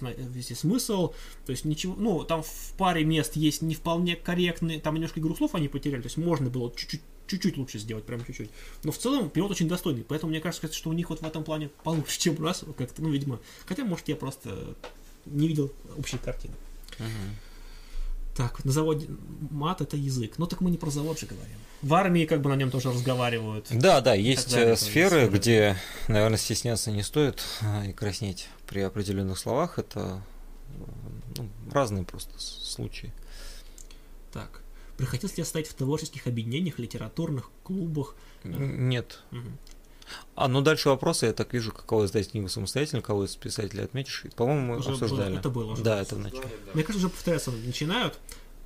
везде смысл, то есть ничего, ну, там в паре мест есть не вполне корректные, там немножко игру слов они потеряли, то есть можно было чуть-чуть чуть-чуть лучше сделать, прям чуть-чуть. Но в целом перевод очень достойный, поэтому мне кажется, что у них вот в этом плане получше, чем у нас, как-то, ну, видимо. Хотя, может, я просто не видел общей картины. Так, на заводе мат это язык. Ну так мы не про завод же говорим. В армии как бы на нем тоже разговаривают. Да, да, есть далее, сферы, где, наверное, стесняться не стоит а, и краснеть при определенных словах. Это ну, разные просто случаи. Так. Приходилось ли состоять в творческих объединениях, литературных клубах? Нет. Угу. А, ну дальше вопросы, я так вижу, какого издать книгу самостоятельно, кого из писателей отметишь. По-моему, мы уже обсуждали. Было, это было уже. Да, это в начале. Мне кажется, уже повторяться начинают.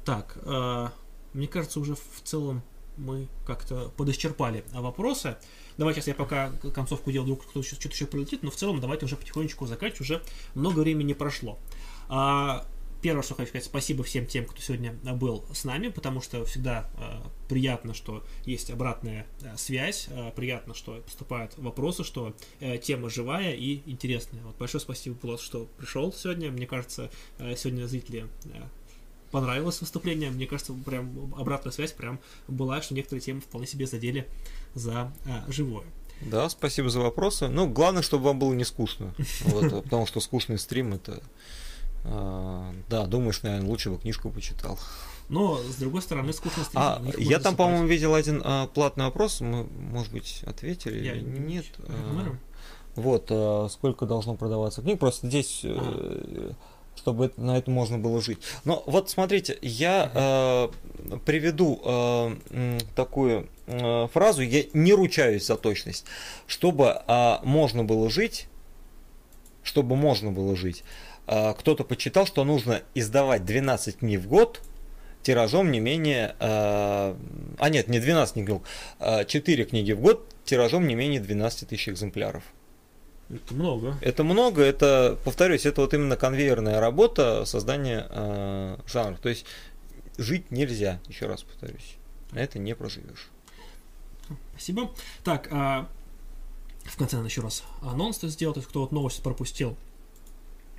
Так, э, мне кажется, уже в целом мы как-то подисчерпали вопросы. Давайте сейчас я пока концовку делаю, вдруг кто-то что-то еще прилетит, но в целом давайте уже потихонечку заканчивать, уже много времени прошло. А, Первое, что хочу сказать, спасибо всем тем, кто сегодня был с нами, потому что всегда э, приятно, что есть обратная э, связь, э, приятно, что поступают вопросы, что э, тема живая и интересная. Вот большое спасибо, Пилот, что пришел сегодня. Мне кажется, э, сегодня зрители э, понравилось выступление. Мне кажется, прям обратная связь прям была, что некоторые темы вполне себе задели за э, живое. Да, спасибо за вопросы. Ну, главное, чтобы вам было не скучно. Вот, потому что скучный стрим это да, думаешь, наверное, лучше бы книжку почитал. Но, с другой стороны, скучно А, я там, по-моему, видел один а, платный вопрос, мы, может быть, ответили я или нет. А, вот, а, сколько должно продаваться книг, просто здесь, а. чтобы это, на это можно было жить. Но вот смотрите, я а, приведу а, такую а, фразу, я не ручаюсь за точность, чтобы а, можно было жить, чтобы можно было жить, а, кто-то почитал, что нужно издавать 12 книг в год тиражом не менее... А, а нет, не 12 книг, а 4 книги в год тиражом не менее 12 тысяч экземпляров. Это много. Это много, это, повторюсь, это вот именно конвейерная работа создания э, жанров. То есть жить нельзя, еще раз повторюсь. На это не проживешь. Спасибо. Так, а, в конце надо еще раз анонс сделать, то есть кто вот новость пропустил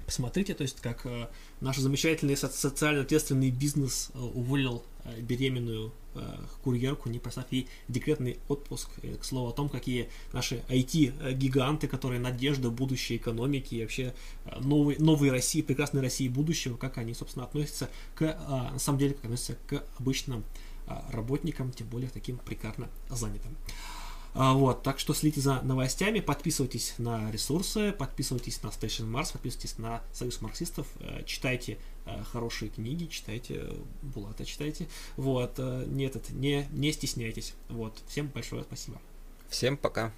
посмотрите, то есть как э, наш замечательный социально ответственный бизнес э, уволил э, беременную э, курьерку, не послав ей декретный отпуск. И, к слову о том, какие наши IT-гиганты, которые надежда будущей экономики и вообще э, новой, новой России, прекрасной России будущего, как они, собственно, относятся к, э, на самом деле, как относятся к обычным э, работникам, тем более таким прикарно занятым. А, вот, так что следите за новостями, подписывайтесь на ресурсы, подписывайтесь на Station Mars, подписывайтесь на Союз марксистов, э, читайте э, хорошие книги, читайте э, Булата, читайте. Вот, не, этот, не, не стесняйтесь. Вот, всем большое спасибо. Всем пока.